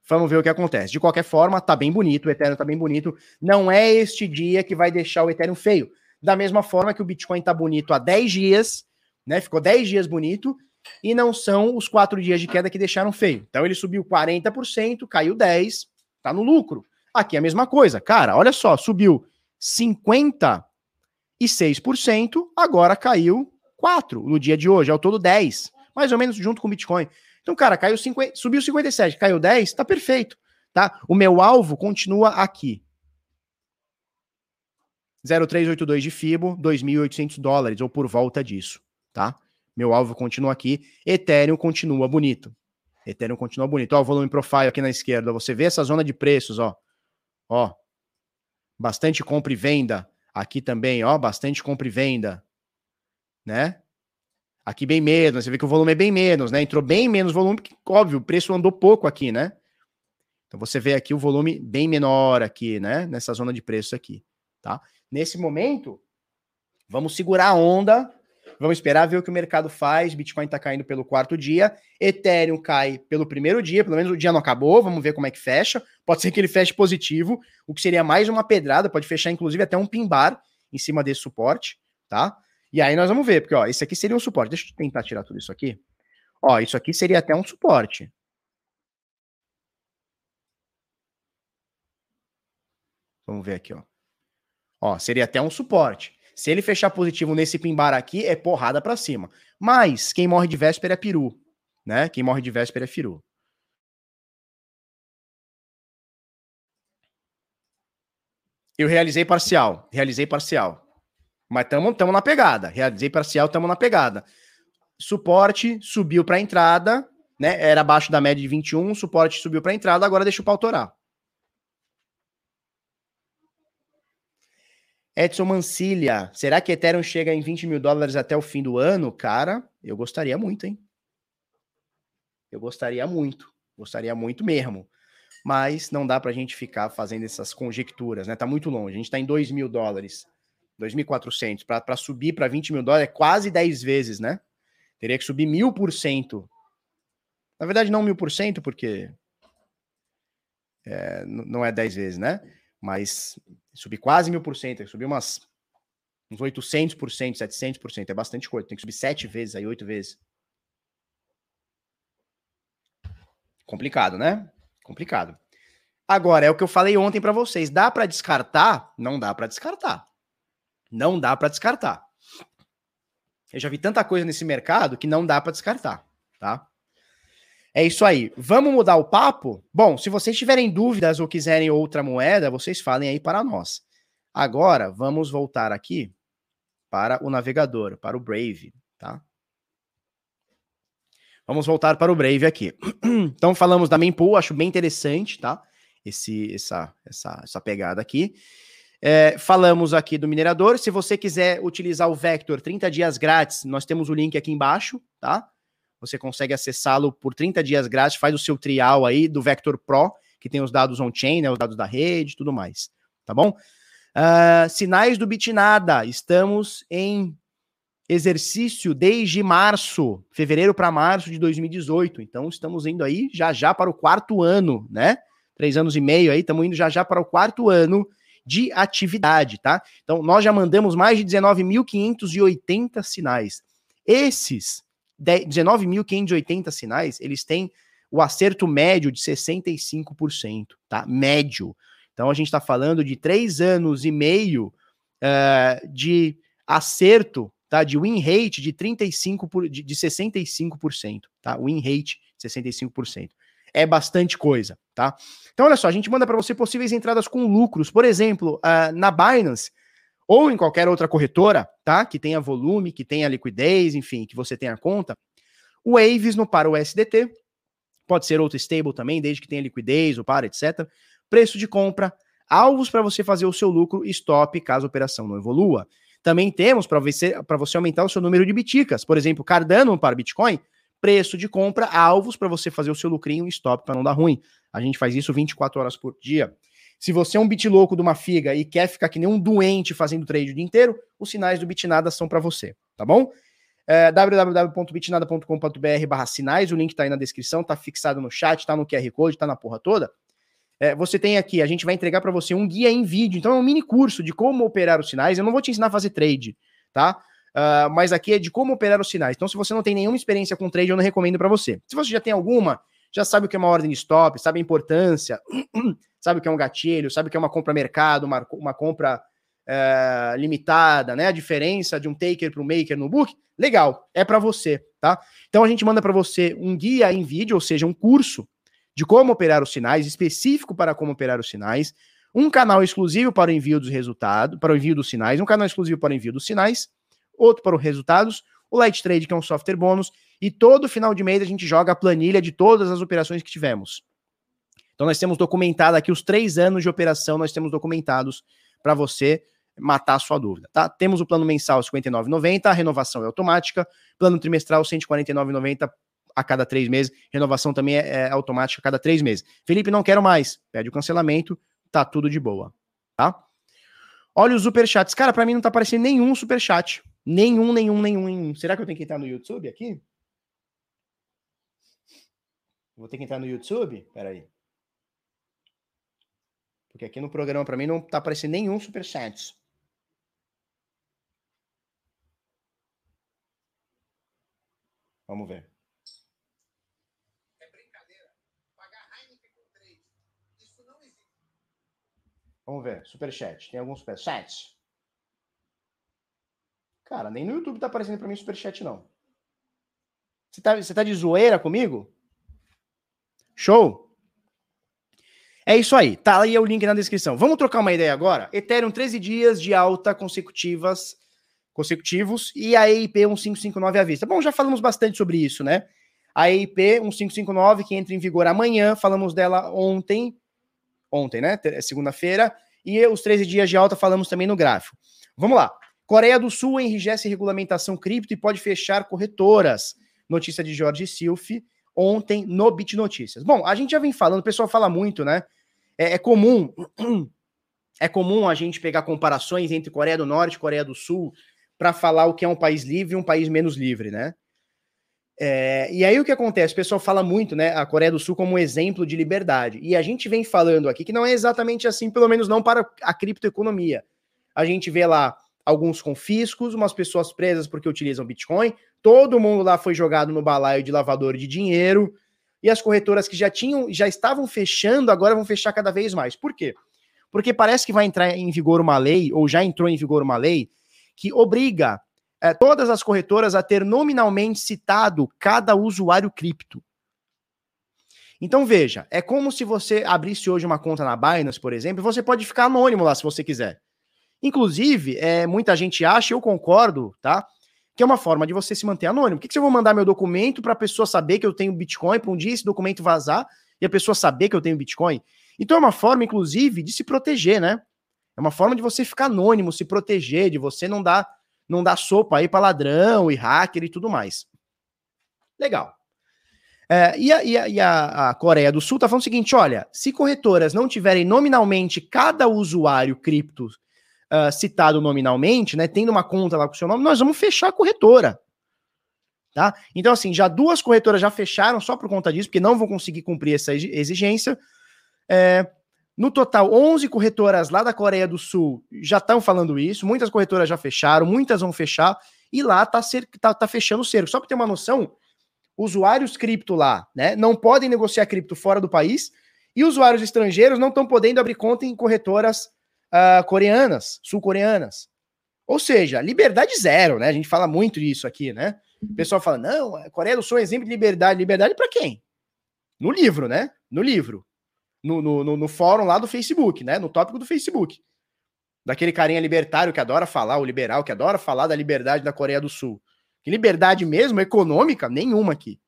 Vamos ver o que acontece. De qualquer forma, tá bem bonito, o Ethereum tá bem bonito. Não é este dia que vai deixar o Ethereum feio da mesma forma que o Bitcoin está bonito há 10 dias, né? Ficou 10 dias bonito, e não são os quatro dias de queda que deixaram feio. Então ele subiu 40%, caiu 10%, tá no lucro. Aqui é a mesma coisa. Cara, olha só, subiu 56%, agora caiu 4% no dia de hoje, ao todo 10%, mais ou menos junto com o Bitcoin. Então, cara, caiu 50, subiu 57, caiu 10, tá perfeito. tá? O meu alvo continua aqui. 0382 de FIBO, 2.800 dólares, ou por volta disso, tá? Meu alvo continua aqui. Ethereum continua bonito. Ethereum continua bonito. Ó, o volume profile aqui na esquerda. Você vê essa zona de preços, ó. Ó. Bastante compra e venda. Aqui também, ó. Bastante compra e venda. Né? Aqui bem menos. Você vê que o volume é bem menos, né? Entrou bem menos volume, porque, óbvio, o preço andou pouco aqui, né? Então você vê aqui o volume bem menor aqui, né? Nessa zona de preço aqui, tá? Nesse momento, vamos segurar a onda, vamos esperar ver o que o mercado faz. Bitcoin está caindo pelo quarto dia, Ethereum cai pelo primeiro dia, pelo menos o dia não acabou, vamos ver como é que fecha. Pode ser que ele feche positivo, o que seria mais uma pedrada, pode fechar inclusive até um pimbar em cima desse suporte, tá? E aí nós vamos ver, porque ó, esse aqui seria um suporte. Deixa eu tentar tirar tudo isso aqui. Ó, isso aqui seria até um suporte. Vamos ver aqui, ó. Ó, seria até um suporte. Se ele fechar positivo nesse pimbar aqui, é porrada para cima. Mas quem morre de véspera é peru, né? Quem morre de véspera é firu. Eu realizei parcial, realizei parcial. Mas estamos tamo na pegada. Realizei parcial, estamos na pegada. Suporte subiu para entrada, né? Era abaixo da média de 21, suporte subiu para entrada, agora deixa o pau torar. Edson Mancilha, será que Ethereum chega em 20 mil dólares até o fim do ano? Cara, eu gostaria muito, hein? Eu gostaria muito, gostaria muito mesmo. Mas não dá para a gente ficar fazendo essas conjecturas, né? Tá muito longe. A gente está em 2 mil dólares, 2.400. Para subir para 20 mil dólares é quase 10 vezes, né? Teria que subir mil por cento. Na verdade, não mil por cento, porque é, não é 10 vezes, né? Mas subir quase mil por cento, subir umas uns 800%, 700%, é bastante coisa. Tem que subir sete vezes, aí oito vezes. Complicado, né? Complicado. Agora, é o que eu falei ontem para vocês. Dá para descartar? Não dá para descartar. Não dá para descartar. Eu já vi tanta coisa nesse mercado que não dá para descartar, tá? É isso aí. Vamos mudar o papo? Bom, se vocês tiverem dúvidas ou quiserem outra moeda, vocês falem aí para nós. Agora, vamos voltar aqui para o navegador, para o Brave, tá? Vamos voltar para o Brave aqui. Então, falamos da mempool, acho bem interessante, tá? Esse, essa, essa, essa pegada aqui. É, falamos aqui do minerador. Se você quiser utilizar o Vector 30 dias grátis, nós temos o link aqui embaixo, tá? Você consegue acessá-lo por 30 dias grátis, faz o seu trial aí do Vector Pro, que tem os dados on-chain, né, os dados da rede tudo mais. Tá bom? Uh, sinais do Bitnada. Estamos em exercício desde março, fevereiro para março de 2018. Então, estamos indo aí já já para o quarto ano, né? Três anos e meio aí, estamos indo já já para o quarto ano de atividade, tá? Então, nós já mandamos mais de 19.580 sinais. Esses 19.580 sinais, eles têm o acerto médio de 65%, tá? Médio. Então a gente está falando de três anos e meio uh, de acerto, tá? De win rate de 35 por, de, de 65%, tá? Win rate 65%. É bastante coisa, tá? Então olha só, a gente manda para você possíveis entradas com lucros, por exemplo, uh, na Binance ou em qualquer outra corretora, tá? Que tenha volume, que tenha liquidez, enfim, que você tenha conta. O Waves no para o SDT, pode ser outro stable também, desde que tenha liquidez, o para, etc. Preço de compra, alvos para você fazer o seu lucro, stop caso a operação não evolua. Também temos para você, você aumentar o seu número de biticas, por exemplo, Cardano para Bitcoin, preço de compra, alvos para você fazer o seu lucrinho, stop para não dar ruim. A gente faz isso 24 horas por dia. Se você é um bit louco de uma figa e quer ficar que nem um doente fazendo trade o dia inteiro, os sinais do Bitnada são para você, tá bom? É, www.bitnada.com.br barra sinais, o link tá aí na descrição, tá fixado no chat, tá no QR Code, tá na porra toda. É, você tem aqui, a gente vai entregar para você um guia em vídeo, então é um mini curso de como operar os sinais. Eu não vou te ensinar a fazer trade, tá? Uh, mas aqui é de como operar os sinais. Então, se você não tem nenhuma experiência com trade, eu não recomendo para você. Se você já tem alguma, já sabe o que é uma ordem de stop, sabe a importância, sabe o que é um gatilho, sabe o que é uma compra mercado, uma, uma compra é, limitada, né? A diferença de um taker para um maker no book, legal, é para você, tá? Então a gente manda para você um guia em vídeo, ou seja, um curso de como operar os sinais, específico para como operar os sinais, um canal exclusivo para o envio dos resultados, para o envio dos sinais, um canal exclusivo para o envio dos sinais, outro para os resultados, o Light Trade, que é um software bônus, e todo final de mês a gente joga a planilha de todas as operações que tivemos. Então nós temos documentado aqui os três anos de operação, nós temos documentados para você matar a sua dúvida, tá? Temos o plano mensal R$ 59,90, a renovação é automática, plano trimestral R$ 149,90 a cada três meses, renovação também é, é, automática a cada três meses. Felipe, não quero mais, pede o cancelamento, tá tudo de boa, tá? Olha os superchats. Cara, para mim não tá aparecendo nenhum superchat. Nenhum, nenhum, nenhum, nenhum. Será que eu tenho que entrar no YouTube aqui? Vou ter que entrar no YouTube? Peraí. Porque aqui no programa para mim não tá aparecendo nenhum superchat. Vamos ver. É brincadeira. Pagar Heineken com 3. Isso não existe. Vamos ver. Superchat. Tem algum superchat? Cara, nem no YouTube tá aparecendo para mim superchat, não. Você tá, você tá de zoeira comigo? Show? É isso aí. Tá aí o link na descrição. Vamos trocar uma ideia agora? Ethereum 13 dias de alta consecutivas consecutivos e a EIP 1559 à vista. Bom, já falamos bastante sobre isso, né? A EIP 1559 que entra em vigor amanhã, falamos dela ontem, ontem, né? Segunda-feira, e os 13 dias de alta falamos também no gráfico. Vamos lá. Coreia do Sul enrijece regulamentação cripto e pode fechar corretoras. Notícia de Jorge Silf ontem no Bit Notícias. Bom, a gente já vem falando, o pessoal fala muito, né? É, é comum, é comum a gente pegar comparações entre Coreia do Norte e Coreia do Sul para falar o que é um país livre e um país menos livre, né? É, e aí o que acontece? O pessoal fala muito, né, a Coreia do Sul como um exemplo de liberdade. E a gente vem falando aqui que não é exatamente assim, pelo menos não para a criptoeconomia. A gente vê lá alguns confiscos, umas pessoas presas porque utilizam Bitcoin, todo mundo lá foi jogado no balaio de lavador de dinheiro, e as corretoras que já tinham, já estavam fechando, agora vão fechar cada vez mais. Por quê? Porque parece que vai entrar em vigor uma lei, ou já entrou em vigor uma lei, que obriga é, todas as corretoras a ter nominalmente citado cada usuário cripto. Então veja, é como se você abrisse hoje uma conta na Binance, por exemplo, e você pode ficar anônimo lá se você quiser. Inclusive, é, muita gente acha, eu concordo, tá? Que é uma forma de você se manter anônimo. Por que, que eu vou mandar meu documento para a pessoa saber que eu tenho Bitcoin, para um dia esse documento vazar e a pessoa saber que eu tenho Bitcoin? Então é uma forma, inclusive, de se proteger, né? É uma forma de você ficar anônimo, se proteger, de você não dar, não dar sopa aí para ladrão e hacker e tudo mais. Legal. É, e, a, e, a, e a, Coreia do Sul está falando o seguinte: olha, se corretoras não tiverem nominalmente cada usuário cripto uh, citado nominalmente, né, tendo uma conta lá com o seu nome, nós vamos fechar a corretora. Tá? Então, assim, já duas corretoras já fecharam só por conta disso, porque não vão conseguir cumprir essa exigência. É, no total, 11 corretoras lá da Coreia do Sul já estão falando isso, muitas corretoras já fecharam, muitas vão fechar, e lá está tá, tá fechando o cerco. Só para ter uma noção, usuários cripto lá né, não podem negociar cripto fora do país, e usuários estrangeiros não estão podendo abrir conta em corretoras uh, coreanas, sul-coreanas. Ou seja, liberdade zero, né? A gente fala muito disso aqui, né? O pessoal fala, não, a Coreia do Sul é exemplo de liberdade. Liberdade para quem? No livro, né? No livro. No, no, no, no, fórum lá do Facebook, né? No tópico do Facebook. Daquele carinha libertário que adora falar, o liberal que adora falar da liberdade da Coreia do Sul. Que liberdade mesmo, econômica, nenhuma aqui.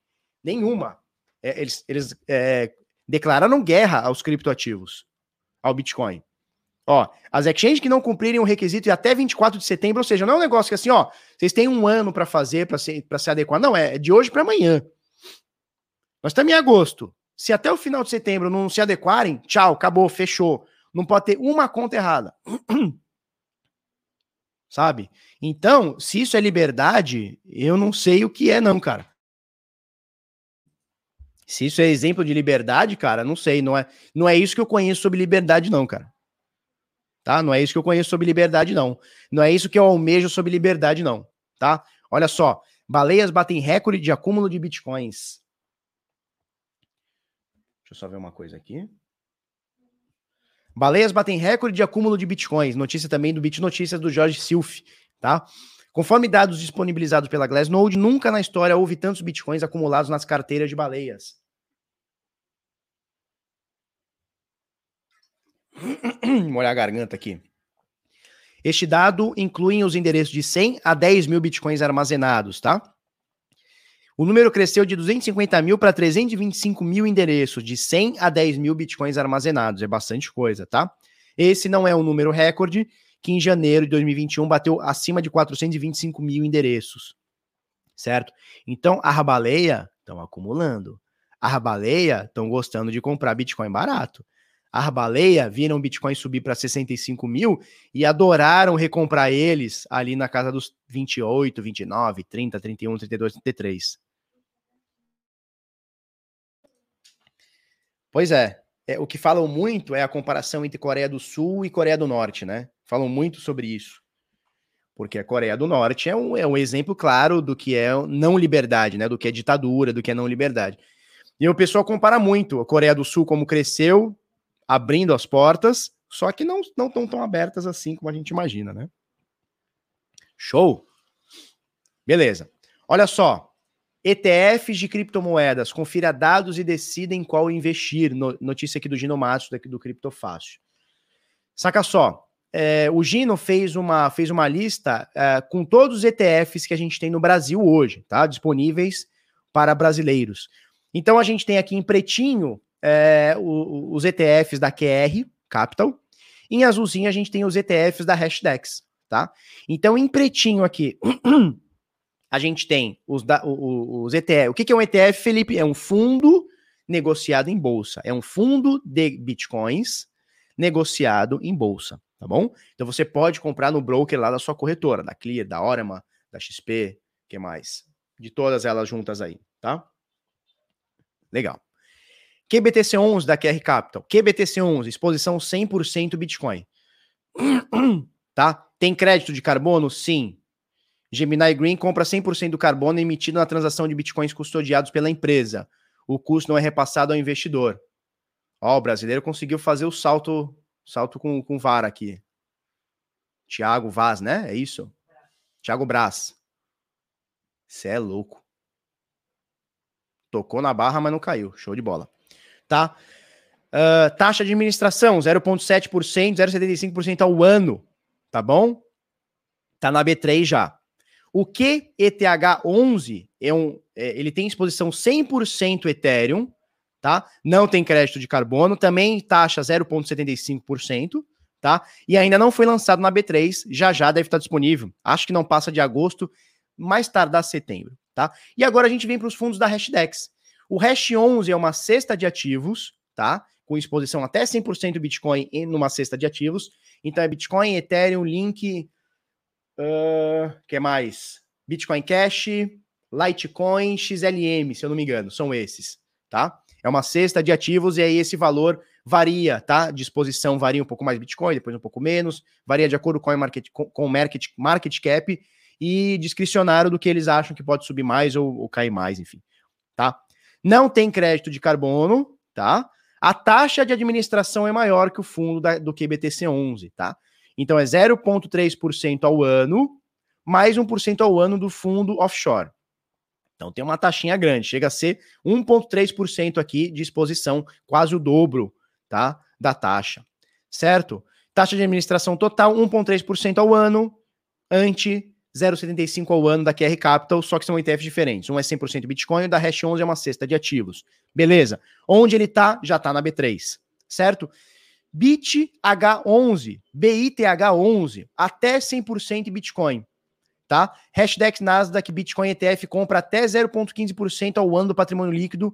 Nenhuma. É, eles eles é, declararam guerra aos criptoativos, ao Bitcoin. Ó, as exchanges que não cumprirem o requisito e até 24 de setembro, ou seja, não é um negócio que assim, ó, vocês têm um ano para fazer, para se, se adequar. Não, é de hoje para amanhã. Nós estamos em agosto. Se até o final de setembro não se adequarem, tchau, acabou, fechou. Não pode ter uma conta errada. Sabe? Então, se isso é liberdade, eu não sei o que é, não, cara. Se isso é exemplo de liberdade, cara, não sei. Não é, não é isso que eu conheço sobre liberdade, não, cara tá? Não é isso que eu conheço sobre liberdade, não. Não é isso que eu almejo sobre liberdade, não, tá? Olha só, baleias batem recorde de acúmulo de bitcoins. Deixa eu só ver uma coisa aqui. Baleias batem recorde de acúmulo de bitcoins. Notícia também do Bit Notícias do Jorge Silf, tá? Conforme dados disponibilizados pela Glassnode, nunca na história houve tantos bitcoins acumulados nas carteiras de baleias. Molhar a garganta aqui. Este dado inclui os endereços de 100 a 10 mil bitcoins armazenados, tá? O número cresceu de 250 mil para 325 mil endereços, de 100 a 10 mil bitcoins armazenados. É bastante coisa, tá? Esse não é um número recorde, que em janeiro de 2021 bateu acima de 425 mil endereços, certo? Então, a rabaleia estão acumulando. A rabaleia estão gostando de comprar Bitcoin barato. A rabaleia viram o Bitcoin subir para 65 mil e adoraram recomprar eles ali na casa dos 28, 29, 30, 31, 32, 33. Pois é, é, o que falam muito é a comparação entre Coreia do Sul e Coreia do Norte, né? Falam muito sobre isso. Porque a Coreia do Norte é um, é um exemplo claro do que é não liberdade, né? Do que é ditadura, do que é não liberdade. E o pessoal compara muito a Coreia do Sul como cresceu, abrindo as portas, só que não estão tão abertas assim como a gente imagina, né? Show. Beleza. Olha só, ETFs de criptomoedas, confira dados e decida em qual investir. notícia aqui do Gino Matos, daqui do Criptofácil. Saca só, é, o Gino fez uma, fez uma lista é, com todos os ETFs que a gente tem no Brasil hoje, tá? Disponíveis para brasileiros. Então a gente tem aqui em pretinho é, o, os ETFs da QR Capital. Em azulzinho a gente tem os ETFs da Hashdex, tá? Então em pretinho aqui a gente tem os, da, os, os ETF. O que, que é um ETF, Felipe? É um fundo negociado em bolsa. É um fundo de bitcoins negociado em bolsa, tá bom? Então você pode comprar no broker lá da sua corretora, da Clear, da Orema, da XP, que mais? De todas elas juntas aí, tá? Legal. QBTC11 da QR Capital. QBTC11, exposição 100% Bitcoin. tá? Tem crédito de carbono? Sim. Gemini Green compra 100% do carbono emitido na transação de bitcoins custodiados pela empresa. O custo não é repassado ao investidor. Ó, o brasileiro conseguiu fazer o salto salto com, com VAR aqui. Tiago Vaz, né? É isso? Tiago Braz. Você é louco. Tocou na barra, mas não caiu. Show de bola. Tá? Uh, taxa de administração, 0,7%, 0,75% ao ano. Tá bom? Tá na B3 já. O QETH11 é um, é, ele tem exposição 100% Ethereum, tá? Não tem crédito de carbono, também taxa 0,75%, tá? E ainda não foi lançado na B3, já já deve estar disponível. Acho que não passa de agosto, mais tardar setembro, tá? E agora a gente vem para os fundos da Hashdex. O Hash 11 é uma cesta de ativos, tá? Com exposição até 100% Bitcoin em numa cesta de ativos. Então é Bitcoin, Ethereum, Link, uh, que mais? Bitcoin Cash, Litecoin, XLM, se eu não me engano, são esses, tá? É uma cesta de ativos e aí esse valor varia, tá? Disposição varia um pouco mais Bitcoin, depois um pouco menos, varia de acordo com o market, com market, market cap e discricionário do que eles acham que pode subir mais ou, ou cair mais, enfim? Não tem crédito de carbono, tá? A taxa de administração é maior que o fundo da, do QBTC11, tá? Então é 0,3% ao ano, mais 1% ao ano do fundo offshore. Então tem uma taxinha grande, chega a ser 1,3% aqui de exposição, quase o dobro, tá? Da taxa, certo? Taxa de administração total, 1,3% ao ano, ante 0,75 ao ano da QR Capital, só que são ETFs diferentes. Um é 100% Bitcoin o da Hash 11 é uma cesta de ativos. Beleza. Onde ele tá? Já tá na B3, certo? BitH11, BITH11, até 100% Bitcoin tá? Hashdex Nasdaq Bitcoin ETF compra até 0,15% ao ano do patrimônio líquido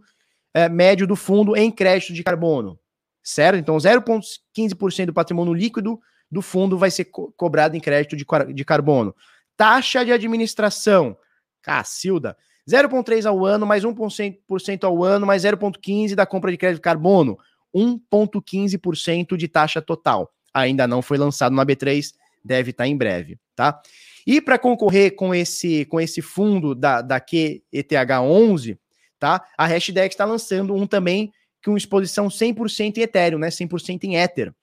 é, médio do fundo em crédito de carbono, certo? Então, 0,15% do patrimônio líquido do fundo vai ser co cobrado em crédito de, de carbono. Taxa de administração, Cacilda, 0,3% ao ano, mais 1% ao ano, mais 0,15% da compra de crédito carbono, 1,15% de taxa total. Ainda não foi lançado na B3, deve estar em breve, tá? E para concorrer com esse com esse fundo da, da QETH11, tá? A Hashdex está lançando um também com exposição 100% em Ethereum, né? 100% em Ether,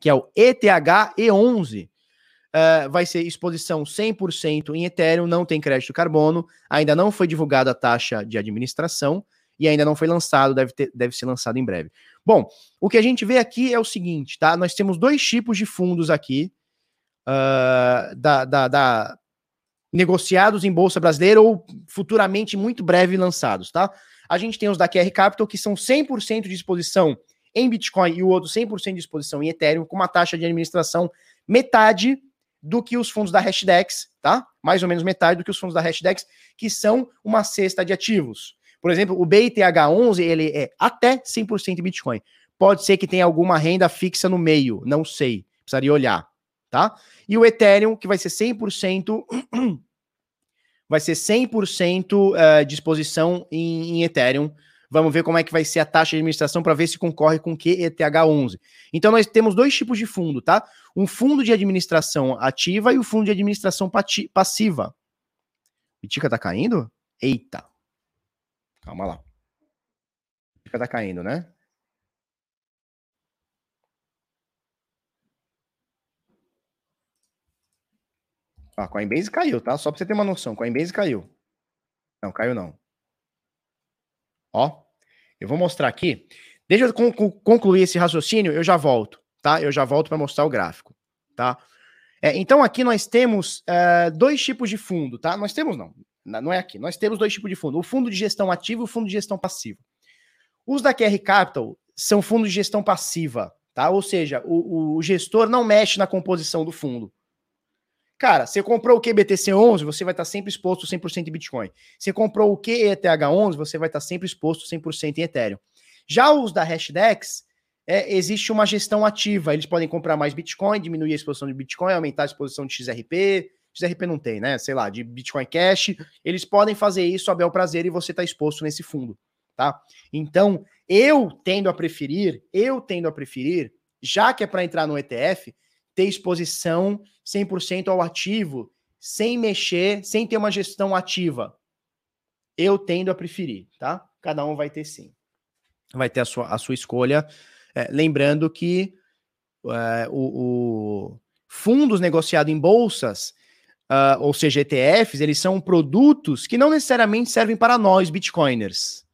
que é o ETH-E11. Uh, vai ser exposição 100% em Ethereum, não tem crédito carbono, ainda não foi divulgada a taxa de administração e ainda não foi lançado, deve, ter, deve ser lançado em breve. Bom, o que a gente vê aqui é o seguinte, tá? Nós temos dois tipos de fundos aqui uh, da, da, da, negociados em bolsa brasileira ou futuramente muito breve lançados, tá? A gente tem os da QR Capital que são 100% de exposição em Bitcoin e o outro 100% de exposição em Ethereum com uma taxa de administração metade do que os fundos da Hashdex, tá? Mais ou menos metade do que os fundos da Hashdex, que são uma cesta de ativos. Por exemplo, o BITH11, ele é até 100% Bitcoin. Pode ser que tenha alguma renda fixa no meio, não sei, precisaria olhar, tá? E o Ethereum, que vai ser 100% vai ser 100% uh, de exposição em, em Ethereum. Vamos ver como é que vai ser a taxa de administração para ver se concorre com o QETH11. Então nós temos dois tipos de fundo, tá? Um fundo de administração ativa e o um fundo de administração passiva. Bitica tá caindo? Eita. Calma lá. Bitica tá caindo, né? a Coinbase caiu, tá? Só para você ter uma noção. Coinbase caiu. Não, caiu não. Ó, eu vou mostrar aqui. Deixa eu concluir esse raciocínio, eu já volto, tá? Eu já volto para mostrar o gráfico, tá? É, então aqui nós temos é, dois tipos de fundo, tá? Nós temos não, não é aqui. Nós temos dois tipos de fundo: o fundo de gestão ativa e o fundo de gestão passiva. Os da QR Capital são fundos de gestão passiva, tá? Ou seja, o, o gestor não mexe na composição do fundo. Cara, você comprou o QBTC11, você vai estar sempre exposto 100% em Bitcoin. Você comprou o QETH11, você vai estar sempre exposto 100% em Ethereum. Já os da Hashdex, é, existe uma gestão ativa. Eles podem comprar mais Bitcoin, diminuir a exposição de Bitcoin, aumentar a exposição de XRP. XRP não tem, né? Sei lá, de Bitcoin Cash. Eles podem fazer isso a bel prazer e você está exposto nesse fundo, tá? Então, eu tendo a preferir, eu tendo a preferir, já que é para entrar no ETF, ter exposição 100% ao ativo, sem mexer, sem ter uma gestão ativa. Eu tendo a preferir, tá? Cada um vai ter sim. Vai ter a sua, a sua escolha. É, lembrando que é, o, o, fundos negociados em bolsas, uh, ou seja, ETFs, eles são produtos que não necessariamente servem para nós, bitcoiners.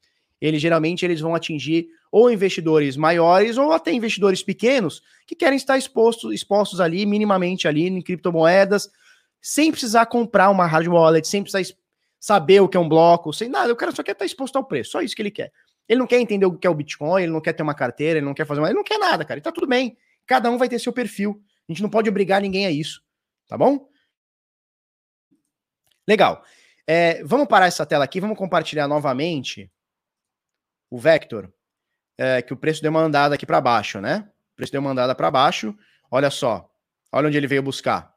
Eles geralmente eles vão atingir ou investidores maiores ou até investidores pequenos que querem estar expostos, expostos ali minimamente ali em criptomoedas, sem precisar comprar uma hard wallet, sem precisar saber o que é um bloco, sem nada. O cara só quer estar exposto ao preço, só isso que ele quer. Ele não quer entender o que é o Bitcoin, ele não quer ter uma carteira, ele não quer fazer uma, ele não quer nada, cara. E tá tudo bem. Cada um vai ter seu perfil. A gente não pode obrigar ninguém a isso, tá bom? Legal. É, vamos parar essa tela aqui, vamos compartilhar novamente o Vector é, que o preço deu uma andada aqui para baixo, né? O preço deu uma andada para baixo. Olha só. Olha onde ele veio buscar.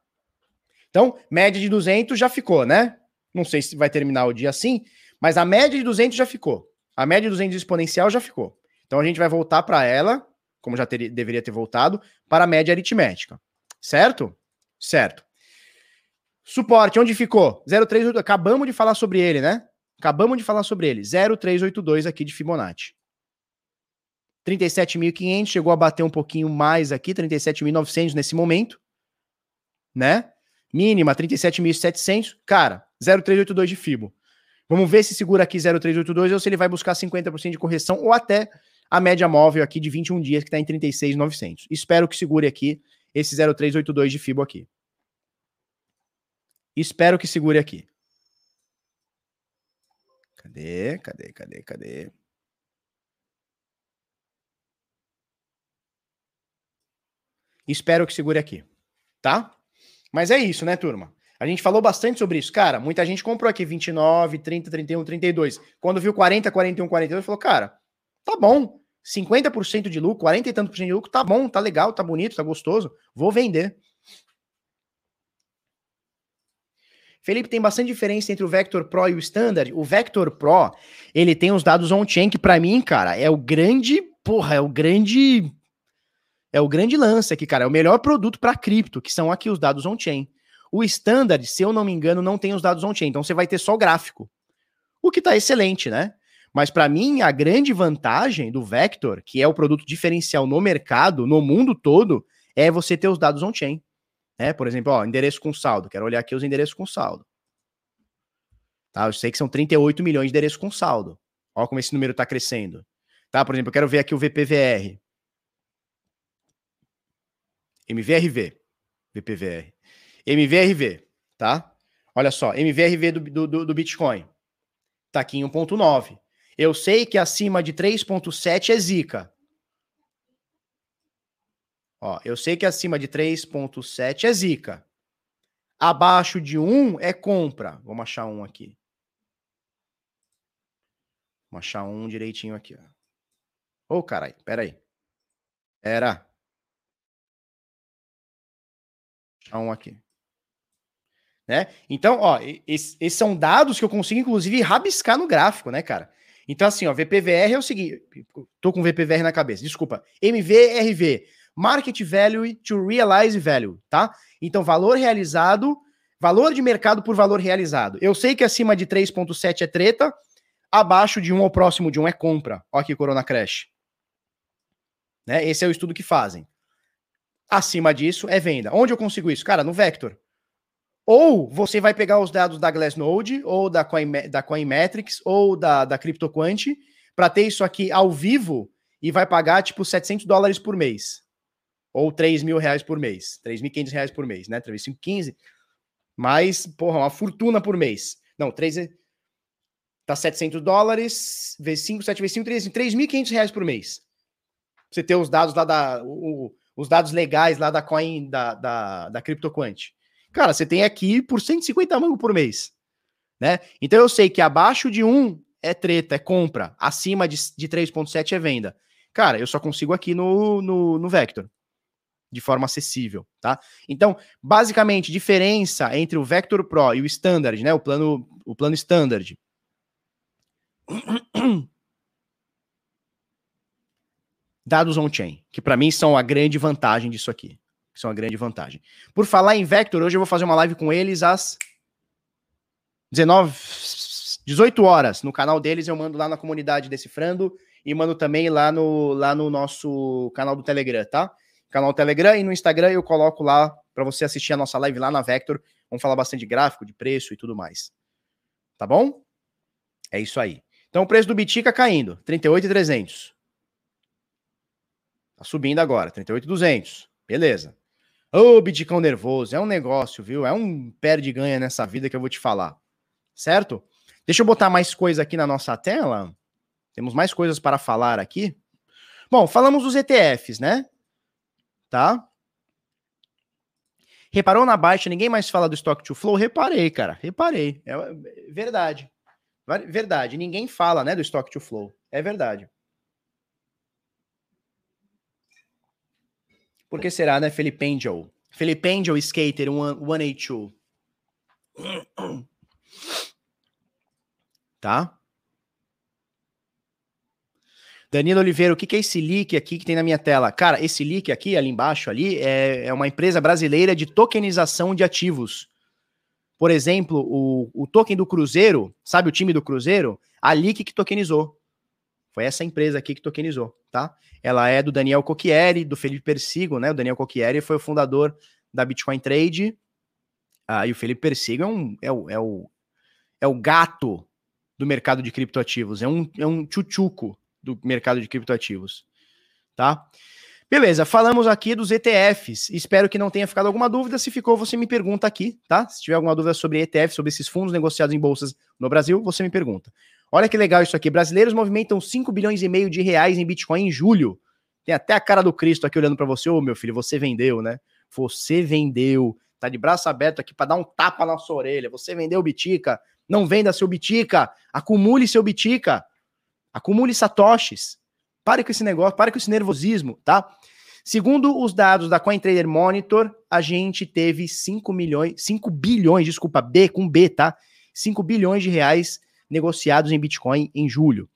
Então, média de 200 já ficou, né? Não sei se vai terminar o dia assim, mas a média de 200 já ficou. A média de 200 exponencial já ficou. Então a gente vai voltar para ela, como já ter, deveria ter voltado, para a média aritmética. Certo? Certo. Suporte, onde ficou? 0,382. Acabamos de falar sobre ele, né? Acabamos de falar sobre ele. 0,382 aqui de Fibonacci. 37.500, chegou a bater um pouquinho mais aqui, 37.900 nesse momento, né? Mínima 37.700, cara, 0,382 de FIBO. Vamos ver se segura aqui 0,382 ou se ele vai buscar 50% de correção ou até a média móvel aqui de 21 dias que está em 36.900. Espero que segure aqui esse 0,382 de FIBO aqui. Espero que segure aqui. Cadê? Cadê? Cadê? Cadê? Espero que segure aqui, tá? Mas é isso, né, turma? A gente falou bastante sobre isso. Cara, muita gente comprou aqui 29, 30, 31, 32. Quando viu 40, 41, 42, falou, cara, tá bom. 50% de lucro, 40 e tanto por cento de lucro, tá bom, tá legal, tá bonito, tá gostoso. Vou vender. Felipe, tem bastante diferença entre o Vector Pro e o Standard. O Vector Pro, ele tem os dados on-chain, que para mim, cara, é o grande, porra, é o grande é o grande lance aqui, cara. É o melhor produto para cripto, que são aqui os dados on-chain. O standard, se eu não me engano, não tem os dados on-chain. Então você vai ter só o gráfico. O que está excelente, né? Mas para mim, a grande vantagem do Vector, que é o produto diferencial no mercado, no mundo todo, é você ter os dados on-chain. Né? Por exemplo, ó, endereço com saldo. Quero olhar aqui os endereços com saldo. Tá? Eu sei que são 38 milhões de endereços com saldo. Olha como esse número está crescendo. Tá? Por exemplo, eu quero ver aqui o VPVR. MVRV. VPVR. MVRV, tá? Olha só, MVRV do, do, do Bitcoin. Tá aqui em 1.9. Eu sei que acima de 3.7 é zica. Ó, eu sei que acima de 3.7 é zica. Abaixo de 1 é compra. Vamos achar um aqui. Vamos achar um direitinho aqui, ó. Ô, oh, caralho, pera aí. Era. Achar um aqui. Né? Então, ó, esses, esses são dados que eu consigo, inclusive, rabiscar no gráfico, né, cara? Então, assim, ó, VPVR é o seguinte. Tô com VPVR na cabeça, desculpa. MVRV, Market Value to Realize Value, tá? Então, valor realizado, valor de mercado por valor realizado. Eu sei que acima de 3,7 é treta, abaixo de 1 ou próximo de 1 é compra. Ó aqui, Corona Crash. Né? Esse é o estudo que fazem. Acima disso é venda. Onde eu consigo isso? Cara, no Vector. Ou você vai pegar os dados da Glassnode, ou da, Coin, da Coinmetrics, ou da, da CryptoQuant, para ter isso aqui ao vivo e vai pagar tipo 700 dólares por mês. Ou 3 mil reais por mês. 3.500 reais por mês, né? 3 15. Mas, porra, uma fortuna por mês. Não, 3 é... tá 700 dólares, vezes 5, 7 vezes 5, 3.500 reais por mês. Você ter os dados lá da... O, os dados legais lá da Coin, da, da, da CryptoQuant. Cara, você tem aqui por 150 mangos por mês, né? Então eu sei que abaixo de 1 é treta, é compra, acima de, de 3.7 é venda. Cara, eu só consigo aqui no, no, no Vector, de forma acessível, tá? Então, basicamente, diferença entre o Vector Pro e o Standard, né? O plano, o plano Standard. Dados on-chain, que para mim são a grande vantagem disso aqui. É uma grande vantagem. Por falar em Vector, hoje eu vou fazer uma live com eles às 19, 18 horas. No canal deles eu mando lá na comunidade Decifrando e mando também lá no, lá no nosso canal do Telegram, tá? Canal Telegram e no Instagram eu coloco lá para você assistir a nossa live lá na Vector. Vamos falar bastante de gráfico, de preço e tudo mais. Tá bom? É isso aí. Então o preço do Bitica caindo, 38,300. Tá subindo agora, 38,200. Beleza. Ô, oh, Bitcão nervoso, é um negócio, viu? É um perde-ganha nessa vida que eu vou te falar. Certo? Deixa eu botar mais coisa aqui na nossa tela. Temos mais coisas para falar aqui. Bom, falamos dos ETFs, né? Tá? Reparou na baixa, ninguém mais fala do Stock to Flow? Reparei, cara. Reparei. É verdade. Verdade. Ninguém fala, né, do Stock to Flow. É verdade. Por que será, né, Felipe Angel? Felipe Angel Skater 182. Tá? Danilo Oliveira, o que, é esse leak aqui que tem na minha tela? Cara, esse leak aqui, ali embaixo, ali, é, é uma empresa brasileira de tokenização de ativos. Por exemplo, o, o token do Cruzeiro, sabe o time do Cruzeiro? A Leak que tokenizou. Foi essa empresa aqui que tokenizou, tá? Ela é do Daniel Cocchieri, do Felipe Persigo, né? O Daniel Cocchieri foi o fundador da Bitcoin Trade. Ah, e o Felipe Persigo é, um, é, o, é, o, é o gato do mercado de criptoativos. É um, é um tchutchuco do mercado de criptoativos, tá? Beleza, falamos aqui dos ETFs. Espero que não tenha ficado alguma dúvida. Se ficou, você me pergunta aqui, tá? Se tiver alguma dúvida sobre ETF, sobre esses fundos negociados em bolsas no Brasil, você me pergunta. Olha que legal isso aqui. Brasileiros movimentam 5 bilhões e meio de reais em Bitcoin em julho. Tem até a cara do Cristo aqui olhando para você. Ô, meu filho, você vendeu, né? Você vendeu. Tá de braço aberto aqui para dar um tapa na sua orelha. Você vendeu Bitica. Não venda seu Bitica. Acumule seu Bitica. Acumule satoshis. Pare com esse negócio, pare com esse nervosismo, tá? Segundo os dados da CoinTrader Monitor, a gente teve 5 milhões, 5 bilhões, desculpa, B com B, tá? 5 bilhões de reais negociados em Bitcoin em julho,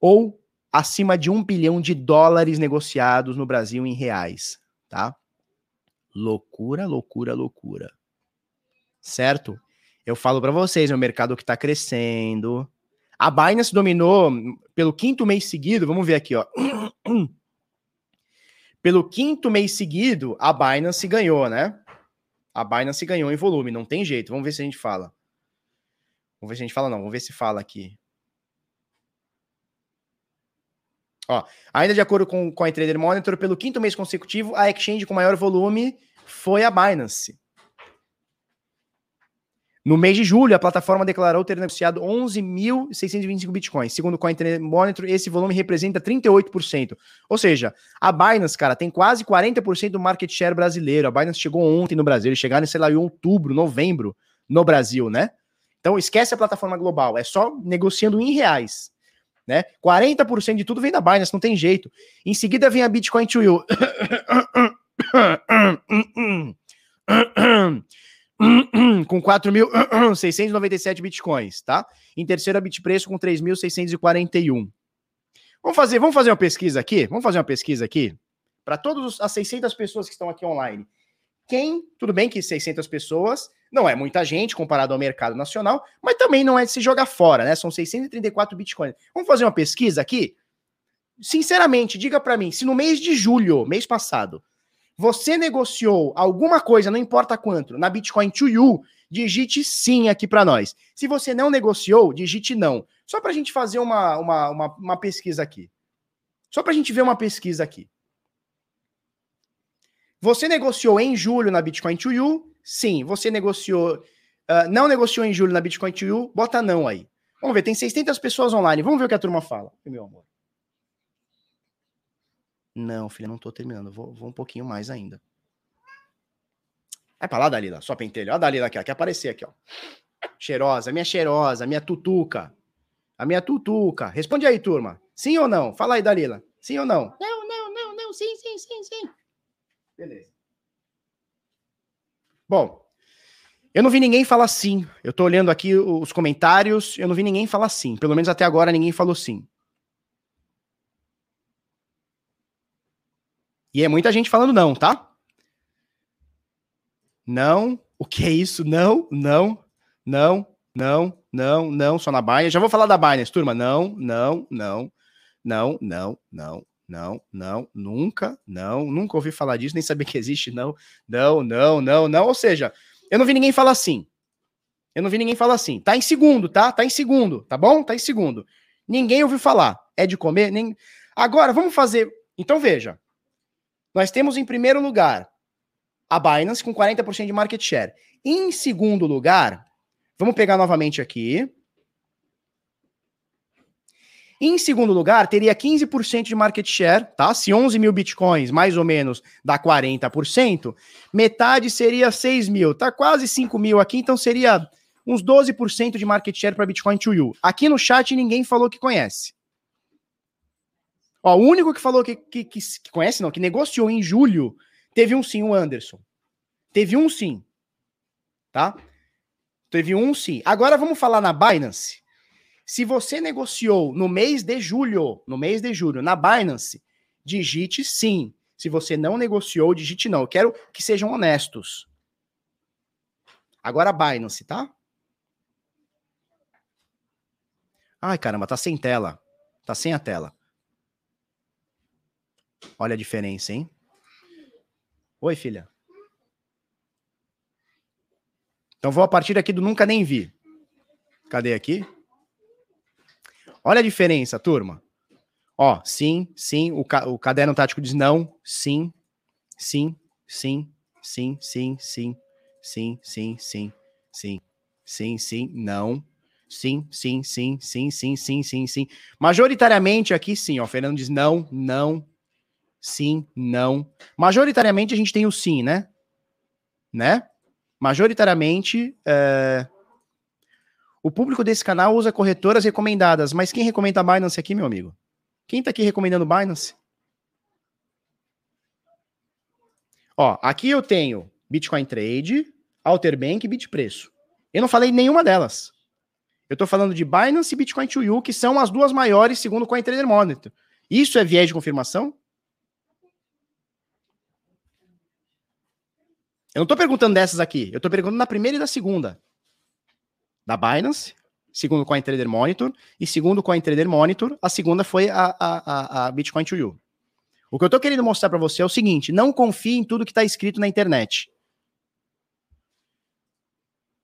ou acima de um bilhão de dólares negociados no Brasil em reais, tá? Loucura, loucura, loucura. Certo? Eu falo para vocês, é um mercado que está crescendo. A Binance dominou pelo quinto mês seguido, vamos ver aqui, ó. Pelo quinto mês seguido, a Binance ganhou, né? A Binance ganhou em volume, não tem jeito. Vamos ver se a gente fala. Vamos ver se a gente fala, não. Vamos ver se fala aqui. Ó, ainda de acordo com, com a Trader Monitor, pelo quinto mês consecutivo, a exchange com maior volume foi a Binance. No mês de julho, a plataforma declarou ter negociado 11.625 bitcoins. Segundo o CoinTrader Monitor, esse volume representa 38%. Ou seja, a Binance, cara, tem quase 40% do market share brasileiro. A Binance chegou ontem no Brasil, eles chegaram, sei lá, em outubro, novembro no Brasil, né? Então esquece a plataforma global, é só negociando em reais. Né? 40% de tudo vem da Binance, não tem jeito. Em seguida vem a Bitcoin to You. com 4.697 bitcoins, tá? Em terceiro, a Bitpreço com 3.641. Vamos fazer, vamos fazer uma pesquisa aqui? Vamos fazer uma pesquisa aqui? Para todas as 600 pessoas que estão aqui online. Quem, tudo bem que 600 pessoas não é muita gente comparado ao mercado nacional, mas também não é de se jogar fora, né? São 634 bitcoins. Vamos fazer uma pesquisa aqui? Sinceramente, diga para mim, se no mês de julho, mês passado, você negociou alguma coisa, não importa quanto, na Bitcoin to you, digite sim aqui para nós. Se você não negociou, digite não. Só para a gente fazer uma, uma, uma, uma pesquisa aqui. Só para a gente ver uma pesquisa aqui. Você negociou em julho na Bitcoin to you? Sim. Você negociou, uh, não negociou em julho na Bitcoin to you? Bota não aí. Vamos ver, tem 600 pessoas online. Vamos ver o que a turma fala, meu amor. Não, filha, não tô terminando. Vou, vou um pouquinho mais ainda. Vai pra lá, Dalila, só pentelho. Ó a Dalila aqui, ó, quer aparecer aqui, ó. Cheirosa, minha cheirosa, minha tutuca. A minha tutuca. Responde aí, turma. Sim ou não? Fala aí, Dalila. Sim ou não? Não, não, não, não. Sim, sim, sim, sim. Beleza. Bom, eu não vi ninguém falar sim. Eu tô olhando aqui os comentários, eu não vi ninguém falar sim. Pelo menos até agora ninguém falou sim. E é muita gente falando não, tá? Não. O que é isso? Não, não, não, não, não, não. Só na Binance. Já vou falar da Binance, turma. Não, não, não, não, não, não, não, não, nunca, não, nunca ouvi falar disso, nem sabia que existe, não, não, não, não, não. Ou seja, eu não vi ninguém falar assim. Eu não vi ninguém falar assim. Tá em segundo, tá? Tá em segundo, tá bom? Tá em segundo. Ninguém ouviu falar. É de comer? Nem... Agora, vamos fazer. Então, veja. Nós temos em primeiro lugar a Binance com 40% de market share. Em segundo lugar, vamos pegar novamente aqui. Em segundo lugar, teria 15% de market share, tá? Se 11 mil bitcoins, mais ou menos, dá 40%, metade seria 6 mil, tá quase 5 mil aqui, então seria uns 12% de market share para Bitcoin to you. Aqui no chat ninguém falou que conhece. Ó, o único que falou que, que, que, que conhece, não, que negociou em julho, teve um sim, o Anderson. Teve um sim. Tá? Teve um sim. Agora vamos falar na Binance. Se você negociou no mês de julho, no mês de julho, na Binance, digite sim. Se você não negociou, digite não. Eu quero que sejam honestos. Agora Binance, tá? Ai, caramba, tá sem tela. Tá sem a tela. Olha a diferença, hein? Oi, filha. Então vou a partir aqui do nunca nem vi. Cadê aqui? Olha a diferença, turma. Ó, sim, sim. O, ca o caderno tático diz não, sim, sim, sim, sim, sim, sim, sim, sim, sim, sim, sim, sim, não. Sim, sim, sim, sim, sim, sim, sim, sim. Majoritariamente aqui sim, ó. Fernando diz não, não, sim, não. Majoritariamente a gente tem o sim, né? Né? Majoritariamente, é... O público desse canal usa corretoras recomendadas, mas quem recomenda Binance aqui, meu amigo? Quem tá aqui recomendando Binance? Ó, aqui eu tenho Bitcoin Trade, Alterbank e Bitpreço. Eu não falei nenhuma delas. Eu tô falando de Binance e Bitcoin to You, que são as duas maiores segundo o CoinTrader Monitor. Isso é viés de confirmação? Eu não tô perguntando dessas aqui, eu tô perguntando na primeira e na segunda da Binance, segundo o CoinTrader Monitor, e segundo o CoinTrader Monitor, a segunda foi a, a, a Bitcoin to You. O que eu estou querendo mostrar para você é o seguinte: não confie em tudo que está escrito na internet.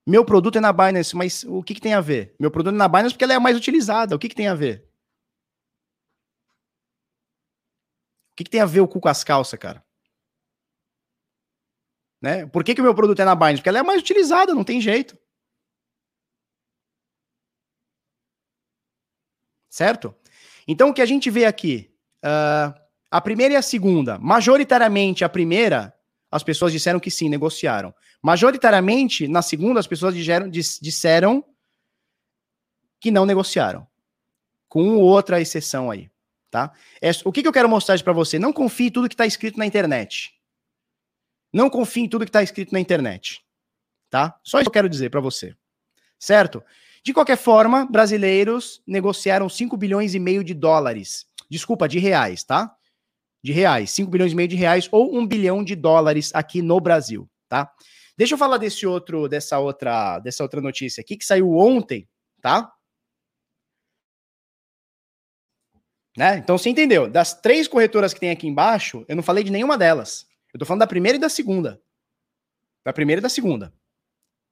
Meu produto é na Binance, mas o que, que tem a ver? Meu produto é na Binance porque ela é a mais utilizada. O que, que tem a ver? O que, que tem a ver o cu com as calças, cara? Né? Por que, que o meu produto é na Binance? Porque ela é mais utilizada, não tem jeito. Certo? Então, o que a gente vê aqui, uh, a primeira e a segunda, majoritariamente a primeira, as pessoas disseram que sim, negociaram. Majoritariamente, na segunda, as pessoas disseram, disseram que não negociaram. Com outra exceção aí, tá? É, o que, que eu quero mostrar para você? Não confie em tudo que está escrito na internet. Não confie em tudo que está escrito na internet, tá? Só isso que eu quero dizer para você, certo? De qualquer forma, brasileiros negociaram 5 bilhões e meio de dólares. Desculpa, de reais, tá? De reais. 5 bilhões e meio de reais ou 1 bilhão de dólares aqui no Brasil, tá? Deixa eu falar desse outro, dessa outra, dessa outra notícia aqui que saiu ontem, tá? Né? Então você entendeu? Das três corretoras que tem aqui embaixo, eu não falei de nenhuma delas. Eu tô falando da primeira e da segunda. Da primeira e da segunda.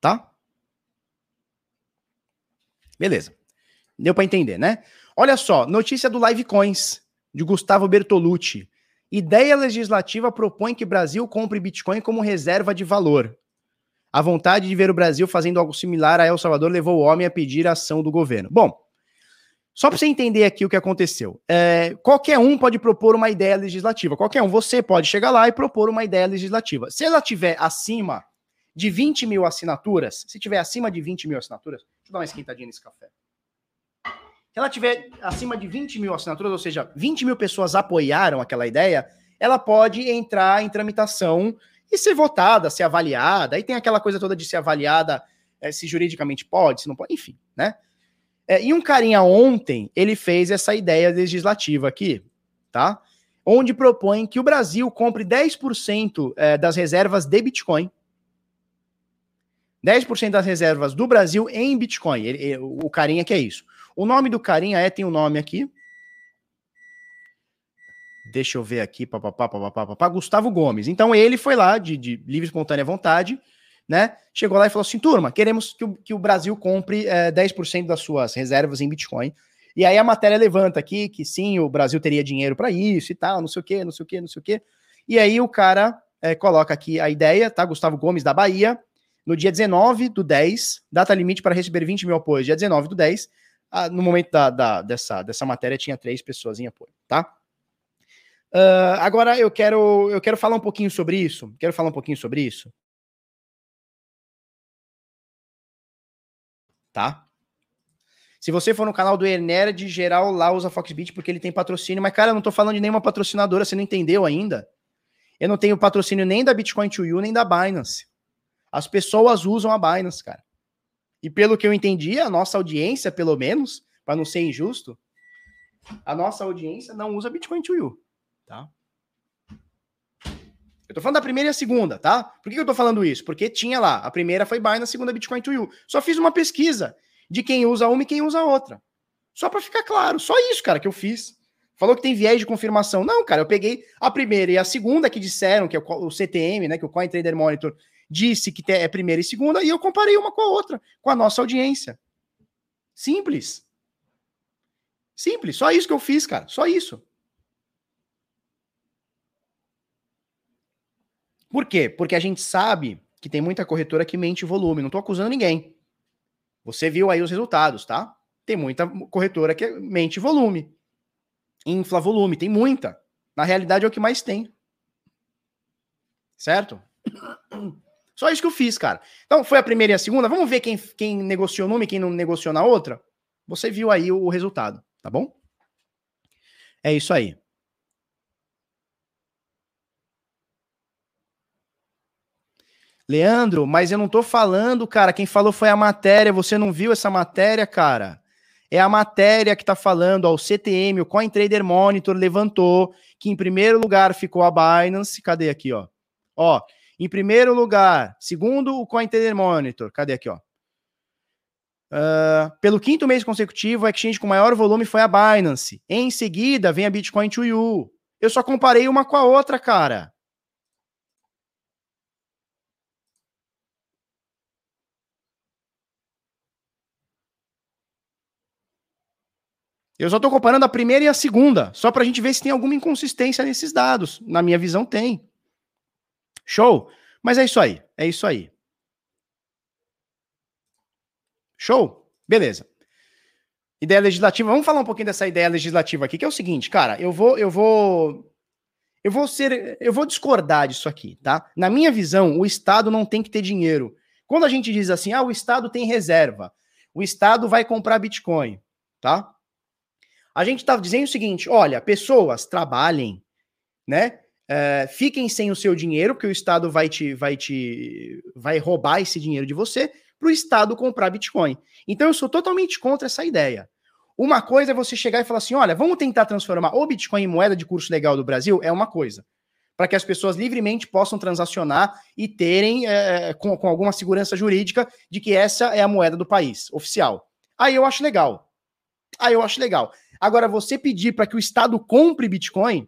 Tá? Beleza. Deu para entender, né? Olha só, notícia do Live Coins, de Gustavo Bertolucci. Ideia legislativa propõe que Brasil compre Bitcoin como reserva de valor. A vontade de ver o Brasil fazendo algo similar a El Salvador levou o homem a pedir a ação do governo. Bom, só para você entender aqui o que aconteceu. É, qualquer um pode propor uma ideia legislativa. Qualquer um. Você pode chegar lá e propor uma ideia legislativa. Se ela tiver acima de 20 mil assinaturas, se tiver acima de 20 mil assinaturas, eu dar uma esquentadinha nesse café. Se ela tiver acima de 20 mil assinaturas, ou seja, 20 mil pessoas apoiaram aquela ideia, ela pode entrar em tramitação e ser votada, ser avaliada. Aí tem aquela coisa toda de ser avaliada é, se juridicamente pode, se não pode, enfim, né? É, e um carinha ontem, ele fez essa ideia legislativa aqui, tá? Onde propõe que o Brasil compre 10% é, das reservas de Bitcoin 10% das reservas do Brasil em Bitcoin. Ele, ele, o carinha que é isso. O nome do carinha é, tem o um nome aqui. Deixa eu ver aqui, papapá, papapá, papapá, Gustavo Gomes. Então ele foi lá, de, de livre espontânea vontade, né? Chegou lá e falou assim: turma, queremos que o, que o Brasil compre é, 10% das suas reservas em Bitcoin. E aí a matéria levanta aqui que sim, o Brasil teria dinheiro para isso e tal, não sei o quê, não sei o quê, não sei o quê. E aí o cara é, coloca aqui a ideia, tá? Gustavo Gomes da Bahia, no dia 19 do 10, data limite para receber 20 mil apoios, dia 19 do 10, ah, no momento da, da, dessa, dessa matéria tinha três pessoas em apoio, tá? Uh, agora eu quero, eu quero falar um pouquinho sobre isso. Quero falar um pouquinho sobre isso. Tá? Se você for no canal do Enerd, geral lá usa Foxbit porque ele tem patrocínio, mas cara, eu não tô falando de nenhuma patrocinadora, você não entendeu ainda. Eu não tenho patrocínio nem da Bitcoin to You, nem da Binance. As pessoas usam a Binance, cara. E pelo que eu entendi, a nossa audiência, pelo menos, para não ser injusto, a nossa audiência não usa Bitcoin to You, tá? Eu tô falando da primeira e a segunda, tá? Por que eu tô falando isso? Porque tinha lá, a primeira foi Binance, a segunda Bitcoin to You. Só fiz uma pesquisa de quem usa uma e quem usa a outra. Só para ficar claro, só isso, cara, que eu fiz. Falou que tem viés de confirmação. Não, cara, eu peguei a primeira e a segunda que disseram, que é o CTM, né, que é o Coin Trader Monitor disse que é primeira e segunda, e eu comparei uma com a outra, com a nossa audiência. Simples. Simples, só isso que eu fiz, cara, só isso. Por quê? Porque a gente sabe que tem muita corretora que mente volume, não tô acusando ninguém. Você viu aí os resultados, tá? Tem muita corretora que mente volume. Infla volume, tem muita. Na realidade é o que mais tem. Certo? Só isso que eu fiz, cara. Então, foi a primeira e a segunda. Vamos ver quem, quem negociou numa e quem não negociou na outra? Você viu aí o, resultado, tá bom? É isso aí. Leandro, mas eu não tô falando, cara. Quem falou foi a matéria. Você não viu essa matéria, cara? É a matéria que tá falando, ó, o CTM, o Coin Trader Monitor levantou que em primeiro lugar ficou a Binance. Cadê aqui, ó? Ó, em primeiro lugar, segundo o CoinTrader Monitor, cadê aqui, ó? Uh, pelo quinto mês consecutivo, o exchange com maior volume foi a Binance. Em seguida, vem a Bitcoin to You. Eu só comparei uma com a outra, cara. Eu só estou comparando a primeira e a segunda, só para a gente ver se tem alguma inconsistência nesses dados. Na minha visão, tem. Show? Mas é isso aí, é isso aí. Show? Beleza. Ideia legislativa. Vamos falar um pouquinho dessa ideia legislativa aqui, que é o seguinte, cara, eu vou eu vou eu vou ser eu vou discordar disso aqui, tá? Na minha visão, o Estado não tem que ter dinheiro. Quando a gente diz assim: "Ah, o Estado tem reserva. O Estado vai comprar Bitcoin", tá? A gente está dizendo o seguinte: olha, pessoas trabalhem, né? É, fiquem sem o seu dinheiro, porque o Estado vai te, vai te, vai roubar esse dinheiro de você para o Estado comprar Bitcoin. Então eu sou totalmente contra essa ideia. Uma coisa é você chegar e falar assim: olha, vamos tentar transformar o Bitcoin em moeda de curso legal do Brasil, é uma coisa. Para que as pessoas livremente possam transacionar e terem, é, com, com alguma segurança jurídica, de que essa é a moeda do país, oficial. Aí eu acho legal. Aí eu acho legal. Agora, você pedir para que o Estado compre Bitcoin,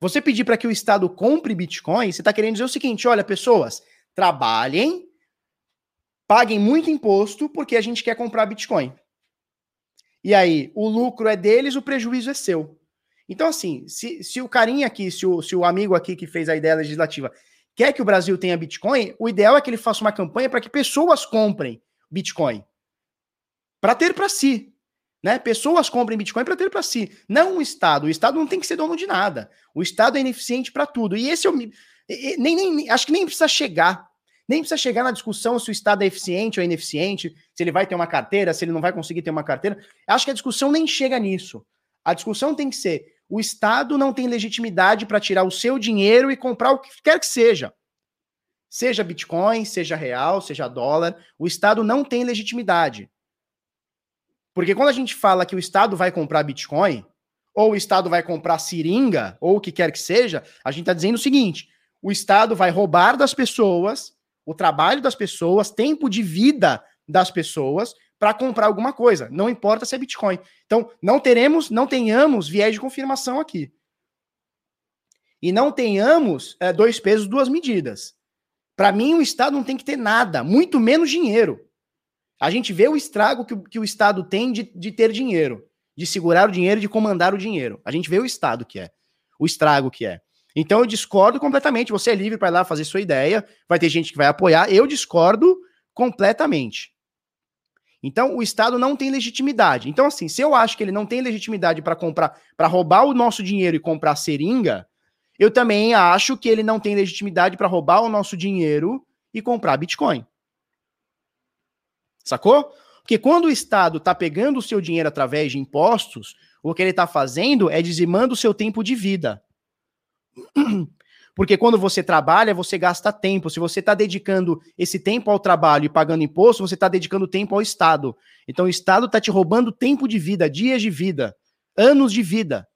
você pedir para que o Estado compre Bitcoin, você está querendo dizer o seguinte: olha, pessoas, trabalhem, paguem muito imposto, porque a gente quer comprar Bitcoin. E aí, o lucro é deles, o prejuízo é seu. Então, assim, se, se o carinha aqui, se o, se o amigo aqui que fez a ideia legislativa quer que o Brasil tenha Bitcoin, o ideal é que ele faça uma campanha para que pessoas comprem Bitcoin. Para ter para si. Né? Pessoas comprem Bitcoin para ter para si, não o Estado. O Estado não tem que ser dono de nada. O Estado é ineficiente para tudo. E esse eu nem, nem acho que nem precisa chegar, nem precisa chegar na discussão se o Estado é eficiente ou ineficiente, se ele vai ter uma carteira, se ele não vai conseguir ter uma carteira. Acho que a discussão nem chega nisso. A discussão tem que ser: o Estado não tem legitimidade para tirar o seu dinheiro e comprar o que quer que seja. Seja Bitcoin, seja real, seja dólar, o Estado não tem legitimidade. Porque quando a gente fala que o Estado vai comprar Bitcoin, ou o Estado vai comprar seringa, ou o que quer que seja, a gente está dizendo o seguinte: o Estado vai roubar das pessoas o trabalho das pessoas, tempo de vida das pessoas para comprar alguma coisa. Não importa se é Bitcoin. Então, não teremos, não tenhamos viés de confirmação aqui. E não tenhamos é, dois pesos, duas medidas. Para mim, o Estado não tem que ter nada, muito menos dinheiro. A gente vê o estrago que, que o Estado tem de, de ter dinheiro, de segurar o dinheiro, de comandar o dinheiro. A gente vê o Estado que é, o estrago que é. Então eu discordo completamente. Você é livre para ir lá fazer sua ideia, vai ter gente que vai apoiar. Eu discordo completamente. Então o Estado não tem legitimidade. Então, assim, se eu acho que ele não tem legitimidade para comprar, para roubar o nosso dinheiro e comprar seringa, eu também acho que ele não tem legitimidade para roubar o nosso dinheiro e comprar Bitcoin. Sacou? Porque quando o Estado está pegando o seu dinheiro através de impostos, o que ele está fazendo é dizimando o seu tempo de vida. Porque quando você trabalha, você gasta tempo. Se você está dedicando esse tempo ao trabalho e pagando imposto, você está dedicando tempo ao Estado. Então o Estado está te roubando tempo de vida, dias de vida, anos de vida.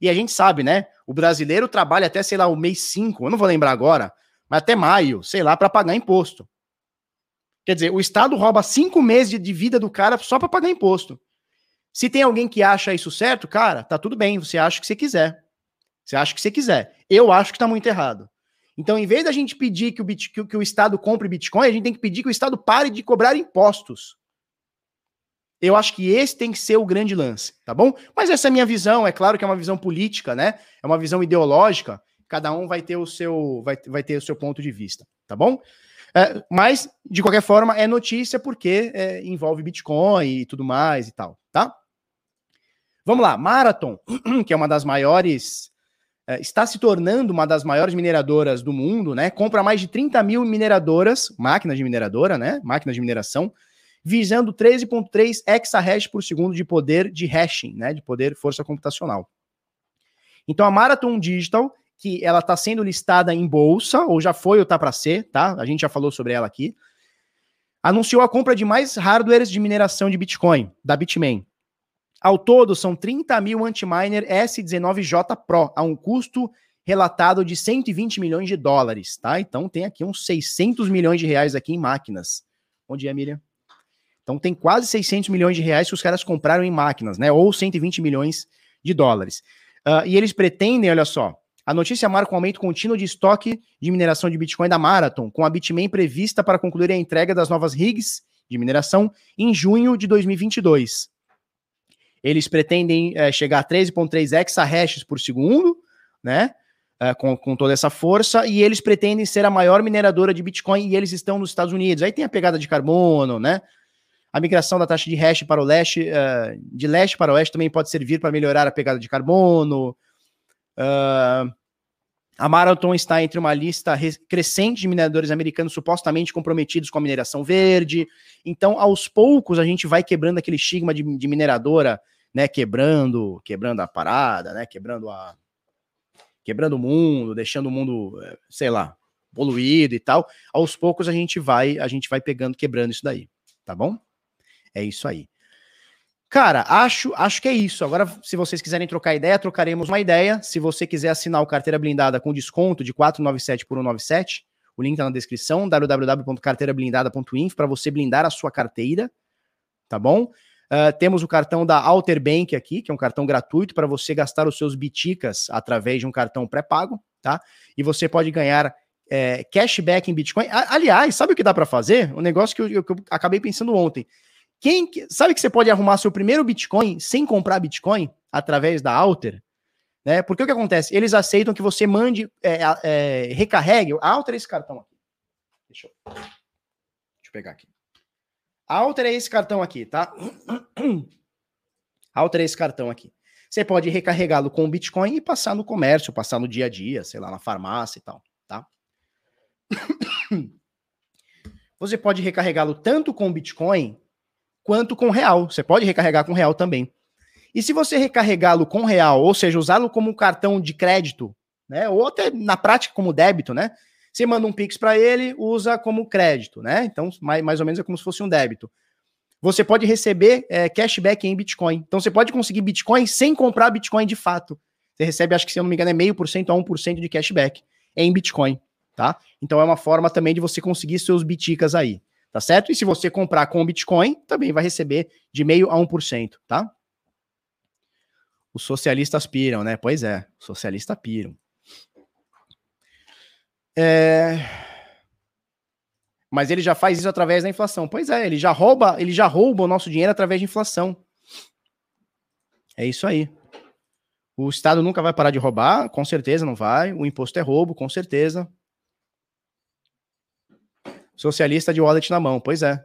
E a gente sabe, né? O brasileiro trabalha até, sei lá, o mês 5, eu não vou lembrar agora, mas até maio, sei lá, para pagar imposto. Quer dizer, o Estado rouba cinco meses de, vida do cara só para pagar imposto. Se tem alguém que acha isso certo, cara, tá tudo bem, você acha o que você quiser. Você acha o que você quiser. Eu acho que tá muito errado. Então, em vez da gente pedir que o, Bit, que, que o Estado compre Bitcoin, a gente tem que pedir que o Estado pare de cobrar impostos. Eu acho que esse tem que ser o grande lance, tá bom? Mas essa é a minha visão, é claro que é uma visão política, né? É uma visão ideológica. Cada um vai ter o seu, vai, vai ter o seu ponto de vista, tá bom? É, mas, de qualquer forma, é notícia porque é, envolve Bitcoin e tudo mais e tal, tá? Vamos lá, Marathon, que é uma das maiores, é, está se tornando uma das maiores mineradoras do mundo, né? Compra mais de 30 mil mineradoras, máquinas de mineradora, né? Máquinas de mineração, visando 13,3 exahash por segundo de poder de hashing, né? De poder força computacional. Então a Marathon Digital que ela está sendo listada em bolsa, ou já foi ou está para ser, tá? A gente já falou sobre ela aqui. Anunciou a compra de mais hardwares de mineração de Bitcoin, da Bitmain. Ao todo, são 30 mil Antiminer S19J Pro, a um custo relatado de 120 milhões de dólares, tá? Então tem aqui uns 600 milhões de reais aqui em máquinas. Bom dia, Miriam. Então tem quase 600 milhões de reais que os caras compraram em máquinas, né? Ou 120 milhões de dólares. Uh, e eles pretendem, olha só, a notícia marca um aumento contínuo de estoque de mineração de Bitcoin da Marathon, com a Bitmain prevista para concluir a entrega das novas rigs de mineração em junho de 2022. Eles pretendem é, chegar a 13,3 exahashes por segundo, né? É, com, com toda essa força, e eles pretendem ser a maior mineradora de Bitcoin e eles estão nos Estados Unidos. Aí tem a pegada de carbono, né? A migração da taxa de hash para o leste, uh, de leste para o oeste também pode servir para melhorar a pegada de carbono. Uh, a Marathon está entre uma lista crescente de mineradores americanos supostamente comprometidos com a mineração verde. Então, aos poucos, a gente vai quebrando aquele estigma de, de mineradora, né? Quebrando, quebrando a parada, né? Quebrando a, quebrando o mundo, deixando o mundo, eh, sei lá, poluído e tal. Aos poucos a gente vai, a gente vai pegando, quebrando isso daí, tá bom? É isso aí. Cara, acho, acho que é isso. Agora, se vocês quiserem trocar ideia, trocaremos uma ideia. Se você quiser assinar o carteira blindada com desconto de 497 por 197, o link tá na descrição, www.carteirablindada.info para você blindar a sua carteira, tá bom? Uh, temos o cartão da Alter Bank aqui, que é um cartão gratuito para você gastar os seus biticas através de um cartão pré-pago, tá? E você pode ganhar é, cashback em Bitcoin. aliás, sabe o que dá para fazer? Um negócio que eu, que eu, acabei pensando ontem. Quem sabe que você pode arrumar seu primeiro Bitcoin sem comprar Bitcoin através da Alter? Né? Porque o que acontece? Eles aceitam que você mande, é, é, recarregue. Alter é esse cartão aqui. Deixa eu, deixa eu pegar aqui. Alterei esse cartão aqui, tá? Alterei esse cartão aqui. Você pode recarregá-lo com Bitcoin e passar no comércio, passar no dia a dia, sei lá, na farmácia e tal, tá? Você pode recarregá-lo tanto com Bitcoin quanto com real. Você pode recarregar com real também. E se você recarregá-lo com real, ou seja, usá-lo como cartão de crédito, né, ou até na prática como débito, né? Você manda um Pix para ele, usa como crédito, né? Então, mais, mais ou menos é como se fosse um débito. Você pode receber é, cashback em Bitcoin. Então, você pode conseguir Bitcoin sem comprar Bitcoin de fato. Você recebe, acho que se eu não me engano, é meio por cento a 1% de cashback em Bitcoin, tá? Então, é uma forma também de você conseguir seus biticas aí, tá certo? E se você comprar com Bitcoin, também vai receber de meio a 1%, tá? Os socialistas piram, né? Pois é, socialistas piram. É... Mas ele já faz isso através da inflação. Pois é, ele já rouba, ele já rouba o nosso dinheiro através de inflação. É isso aí. O Estado nunca vai parar de roubar, com certeza não vai. O imposto é roubo, com certeza. Socialista de wallet na mão, pois é.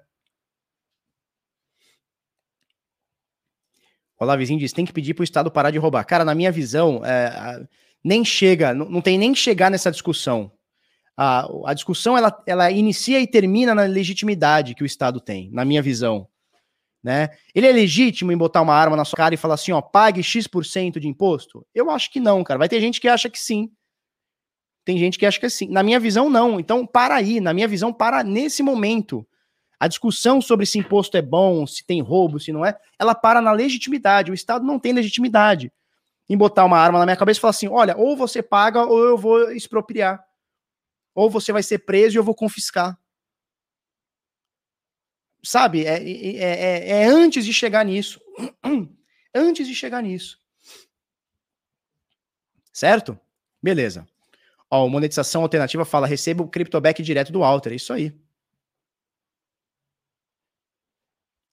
O vizinho diz: tem que pedir para o Estado parar de roubar. Cara, na minha visão, é, nem chega, não, não tem nem que chegar nessa discussão a, a discussão ela, ela inicia e termina na legitimidade que o Estado tem, na minha visão. Né? Ele é legítimo em botar uma arma na sua cara e falar assim, ó, pague X% de imposto? Eu acho que não, cara. Vai ter gente que acha que sim. Tem gente que acha que sim. Na minha visão, não. Então, para aí. Na minha visão, para nesse momento. A discussão sobre se imposto é bom, se tem roubo, se não é, ela para na legitimidade. O Estado não tem legitimidade em botar uma arma na minha cabeça e falar assim: olha, ou você paga ou eu vou expropriar ou você vai ser preso e eu vou confiscar. Sabe? É, é, é, é antes de chegar nisso. antes de chegar nisso. Certo? Beleza. Ó, monetização alternativa fala: receba o CryptoBack direto do Alter. É isso aí.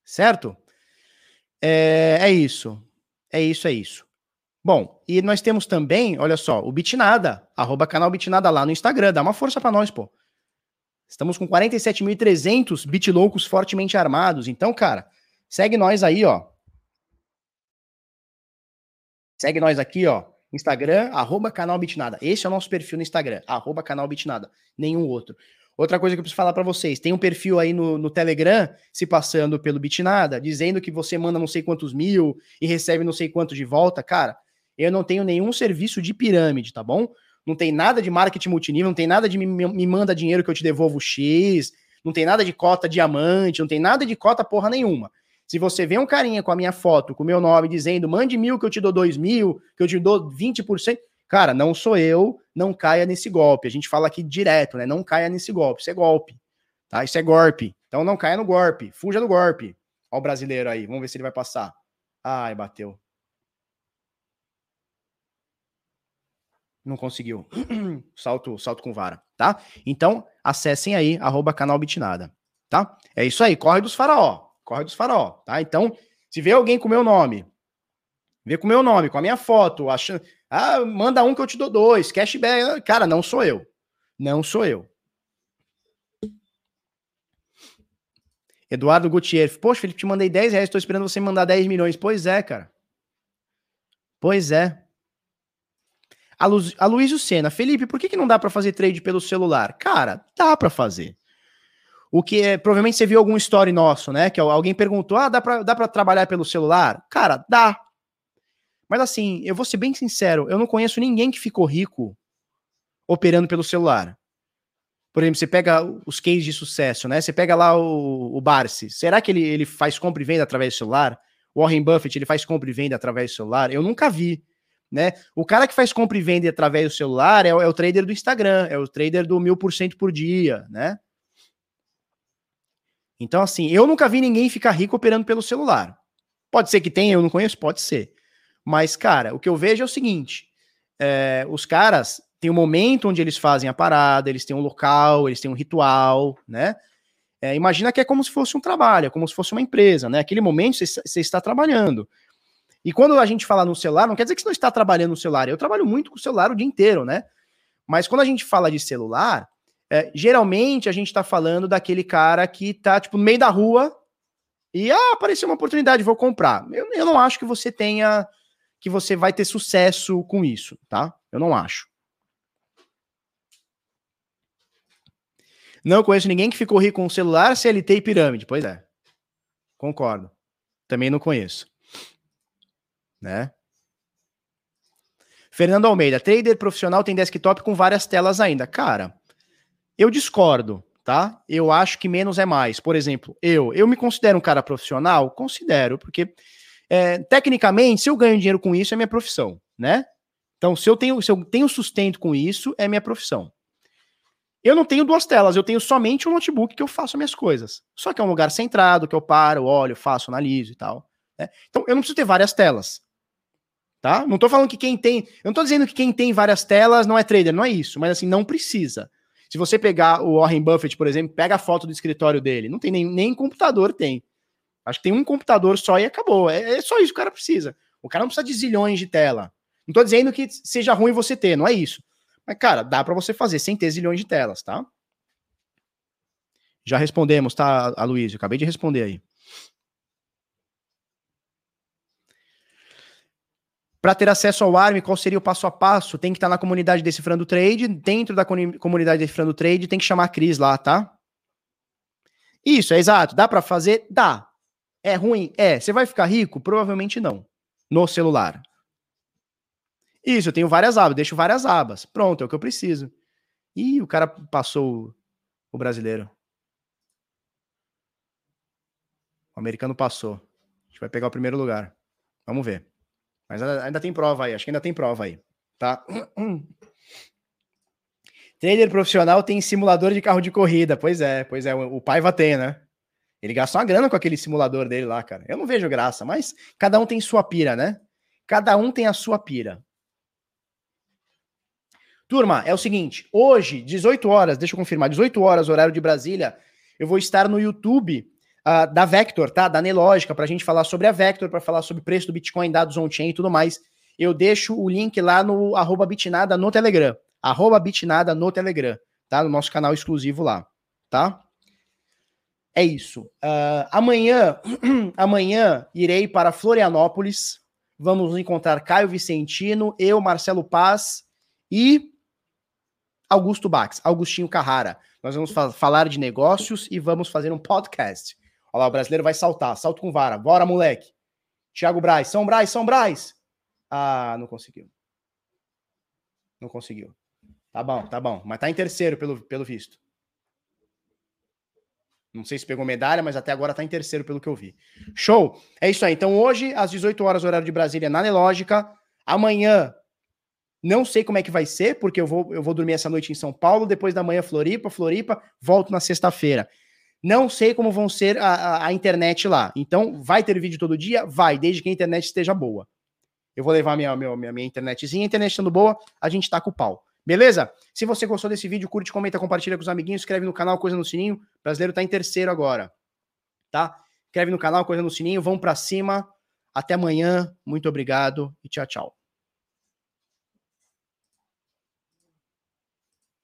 Certo? É, é isso. É isso, é isso. Bom, e nós temos também, olha só, o Bitnada, arroba canal Bitnada lá no Instagram, dá uma força para nós, pô. Estamos com 47.300 bitloucos fortemente armados, então, cara, segue nós aí, ó. Segue nós aqui, ó, Instagram, arroba canal Bitnada. Esse é o nosso perfil no Instagram, arroba canal Bitnada, nenhum outro. Outra coisa que eu preciso falar para vocês, tem um perfil aí no, no Telegram, se passando pelo Bitnada, dizendo que você manda não sei quantos mil e recebe não sei quanto de volta, cara eu não tenho nenhum serviço de pirâmide, tá bom? Não tem nada de marketing multinível, não tem nada de me, me manda dinheiro que eu te devolvo X, não tem nada de cota diamante, não tem nada de cota porra nenhuma. Se você vê um carinha com a minha foto, com o meu nome, dizendo mande mil que eu te dou dois mil, que eu te dou 20%, cara, não sou eu, não caia nesse golpe. A gente fala aqui direto, né? Não caia nesse golpe. Isso é golpe, tá? Isso é golpe. Então não caia no golpe. Fuja do golpe. Ó o brasileiro aí, vamos ver se ele vai passar. Ai, bateu. Não conseguiu. salto, salto com vara, tá? Então, acessem aí, arroba canal Bitnada, tá? É isso aí, corre dos faraó, corre dos faraó, tá? Então, se vê alguém com meu nome, Vê com o meu nome, com a minha foto, achando. Ah, manda um que eu te dou dois. Cashback. Cara, não sou eu. Não sou eu. Eduardo Gutierrez. Poxa, Felipe, te mandei 10 reais, estou esperando você mandar 10 milhões. Pois é, cara. Pois é. A, Lu, a Luísio Sena. Felipe, por que, que não dá para fazer trade pelo celular? Cara, dá para fazer. O que é, provavelmente você viu algum story nosso, né? Que alguém perguntou: ah, dá pra, dá trabalhar pelo celular? Cara, dá. Mas assim, eu vou ser bem sincero, eu não conheço ninguém que ficou rico operando pelo celular. Por exemplo, você pega os cases de sucesso, né? Você pega lá o, o Barsi. Será que ele, ele faz compra e venda através do celular? O Warren Buffett, ele faz compra e venda através do celular? Eu nunca vi, né? O cara que faz compra e venda através do celular é, é o trader do Instagram, é o trader do mil por cento por dia, né? Então, assim, eu nunca vi ninguém ficar rico operando pelo celular. Pode ser que tenha, eu não conheço, pode ser. Mas, cara, o que eu vejo é o seguinte: é, os caras têm um momento onde eles fazem a parada, eles têm um local, eles têm um ritual, né? É, imagina que é como se fosse um trabalho, é como se fosse uma empresa, né? Aquele momento você, está trabalhando. E quando a gente fala no celular, não quer dizer que você não está trabalhando no celular. Eu trabalho muito com o celular o dia inteiro, né? Mas quando a gente fala de celular, é, geralmente a gente está falando daquele cara que tá, tipo, no meio da rua e, ah, apareceu uma oportunidade, vou comprar. Eu, eu não acho que você tenha, que você vai ter sucesso com isso, tá? Eu não acho. Não conheço ninguém que ficou rico com celular, CLT e pirâmide. Pois é. Concordo. Também não conheço. Né? Fernando Almeida, trader profissional tem desktop com várias telas ainda. Cara, eu discordo, tá? Eu acho que menos é mais. Por exemplo, eu, eu me considero um cara profissional? Considero, porque é, tecnicamente, se eu ganho dinheiro com isso, é minha profissão, né? Então, se eu tenho, se eu tenho sustento com isso, é minha profissão. Eu não tenho duas telas, eu tenho somente um notebook que eu faço minhas coisas. Só que é um lugar centrado, que eu paro, olho, faço, analiso e tal. Né? Então, eu não preciso ter várias telas. Tá? Não tô falando que quem tem. Eu não tô dizendo que quem tem várias telas não é trader, não é isso, mas assim, não precisa. Se você pegar o Warren Buffett, por exemplo, pega a foto do escritório dele, não tem nem, nem computador tem. Acho que tem um computador só e acabou. É, é, só isso que o cara precisa. O cara não precisa de zilhões de tela. Não tô dizendo que seja ruim você ter, não é isso. Mas, cara, dá para você fazer sem ter zilhões de telas, tá? Já respondemos, tá, Aloysio? Acabei de responder aí. Para ter acesso ao ARM, qual seria o passo a passo? Tem que estar tá na comunidade Decifrando Trade. Dentro da comunidade Decifrando Trade, tem que chamar a Cris lá, tá? Isso, é exato. Dá para fazer? Dá. É ruim? É. Você vai ficar rico? Provavelmente não. No celular. Isso, eu tenho várias abas, deixo várias abas. Pronto, é o que eu preciso. Ih, o cara passou o brasileiro. O americano passou. A gente vai pegar o primeiro lugar. Vamos ver. Mas ainda tem prova aí, acho que ainda tem prova aí, tá? Trader profissional tem simulador de carro de corrida. Pois é, pois é, o Paiva tem, né? Ele gasta uma grana com aquele simulador dele lá, cara. Eu não vejo graça, mas cada um tem sua pira, né? Cada um tem a sua pira. Turma, é o seguinte, hoje, 18 horas, deixa eu confirmar, 18 horas, horário de Brasília, eu vou estar no YouTube uh, da Vector, tá? Da Nelógica, para a gente falar sobre a Vector, para falar sobre o preço do Bitcoin, dados on-chain e tudo mais. Eu deixo o link lá no arroba bitnada no Telegram. Arroba bitnada no Telegram, tá? No nosso canal exclusivo lá, tá? É isso. Uh, amanhã, amanhã irei para Florianópolis. Vamos encontrar Caio Vicentino, eu, Marcelo Paz e Augusto Bax, Augustinho Carrara. Nós vamos fa falar de negócios e vamos fazer um podcast. Olha lá, o brasileiro vai saltar. Salto com vara. Bora, moleque. Thiago Braz. São Braz, São Braz. Ah, não conseguiu. Não conseguiu. Tá bom, tá bom. Mas tá em terceiro, pelo, pelo visto. Não sei se pegou medalha, mas até agora tá em terceiro, pelo que eu vi. Show! É isso aí. Então, hoje, às 18 horas, horário de Brasília, na Nelógica. Amanhã, não sei como é que vai ser, porque eu vou, eu vou dormir essa noite em São Paulo. Depois da manhã, Floripa, Floripa. Volto na sexta-feira. Não sei como vão ser a, a, a, internet lá. Então, vai ter vídeo todo dia? Vai, desde que a internet esteja boa. Eu vou levar minha, minha, minha, minha internetzinha. A internet estando boa, a gente tá com o pau. Beleza? Se você gostou desse vídeo, curte, comenta, compartilha com os amiguinhos, inscreve no canal, coisa no sininho. O brasileiro tá em terceiro agora. Tá? Inscreve no canal, coisa no sininho, vão para cima. Até amanhã, muito obrigado e tchau, tchau.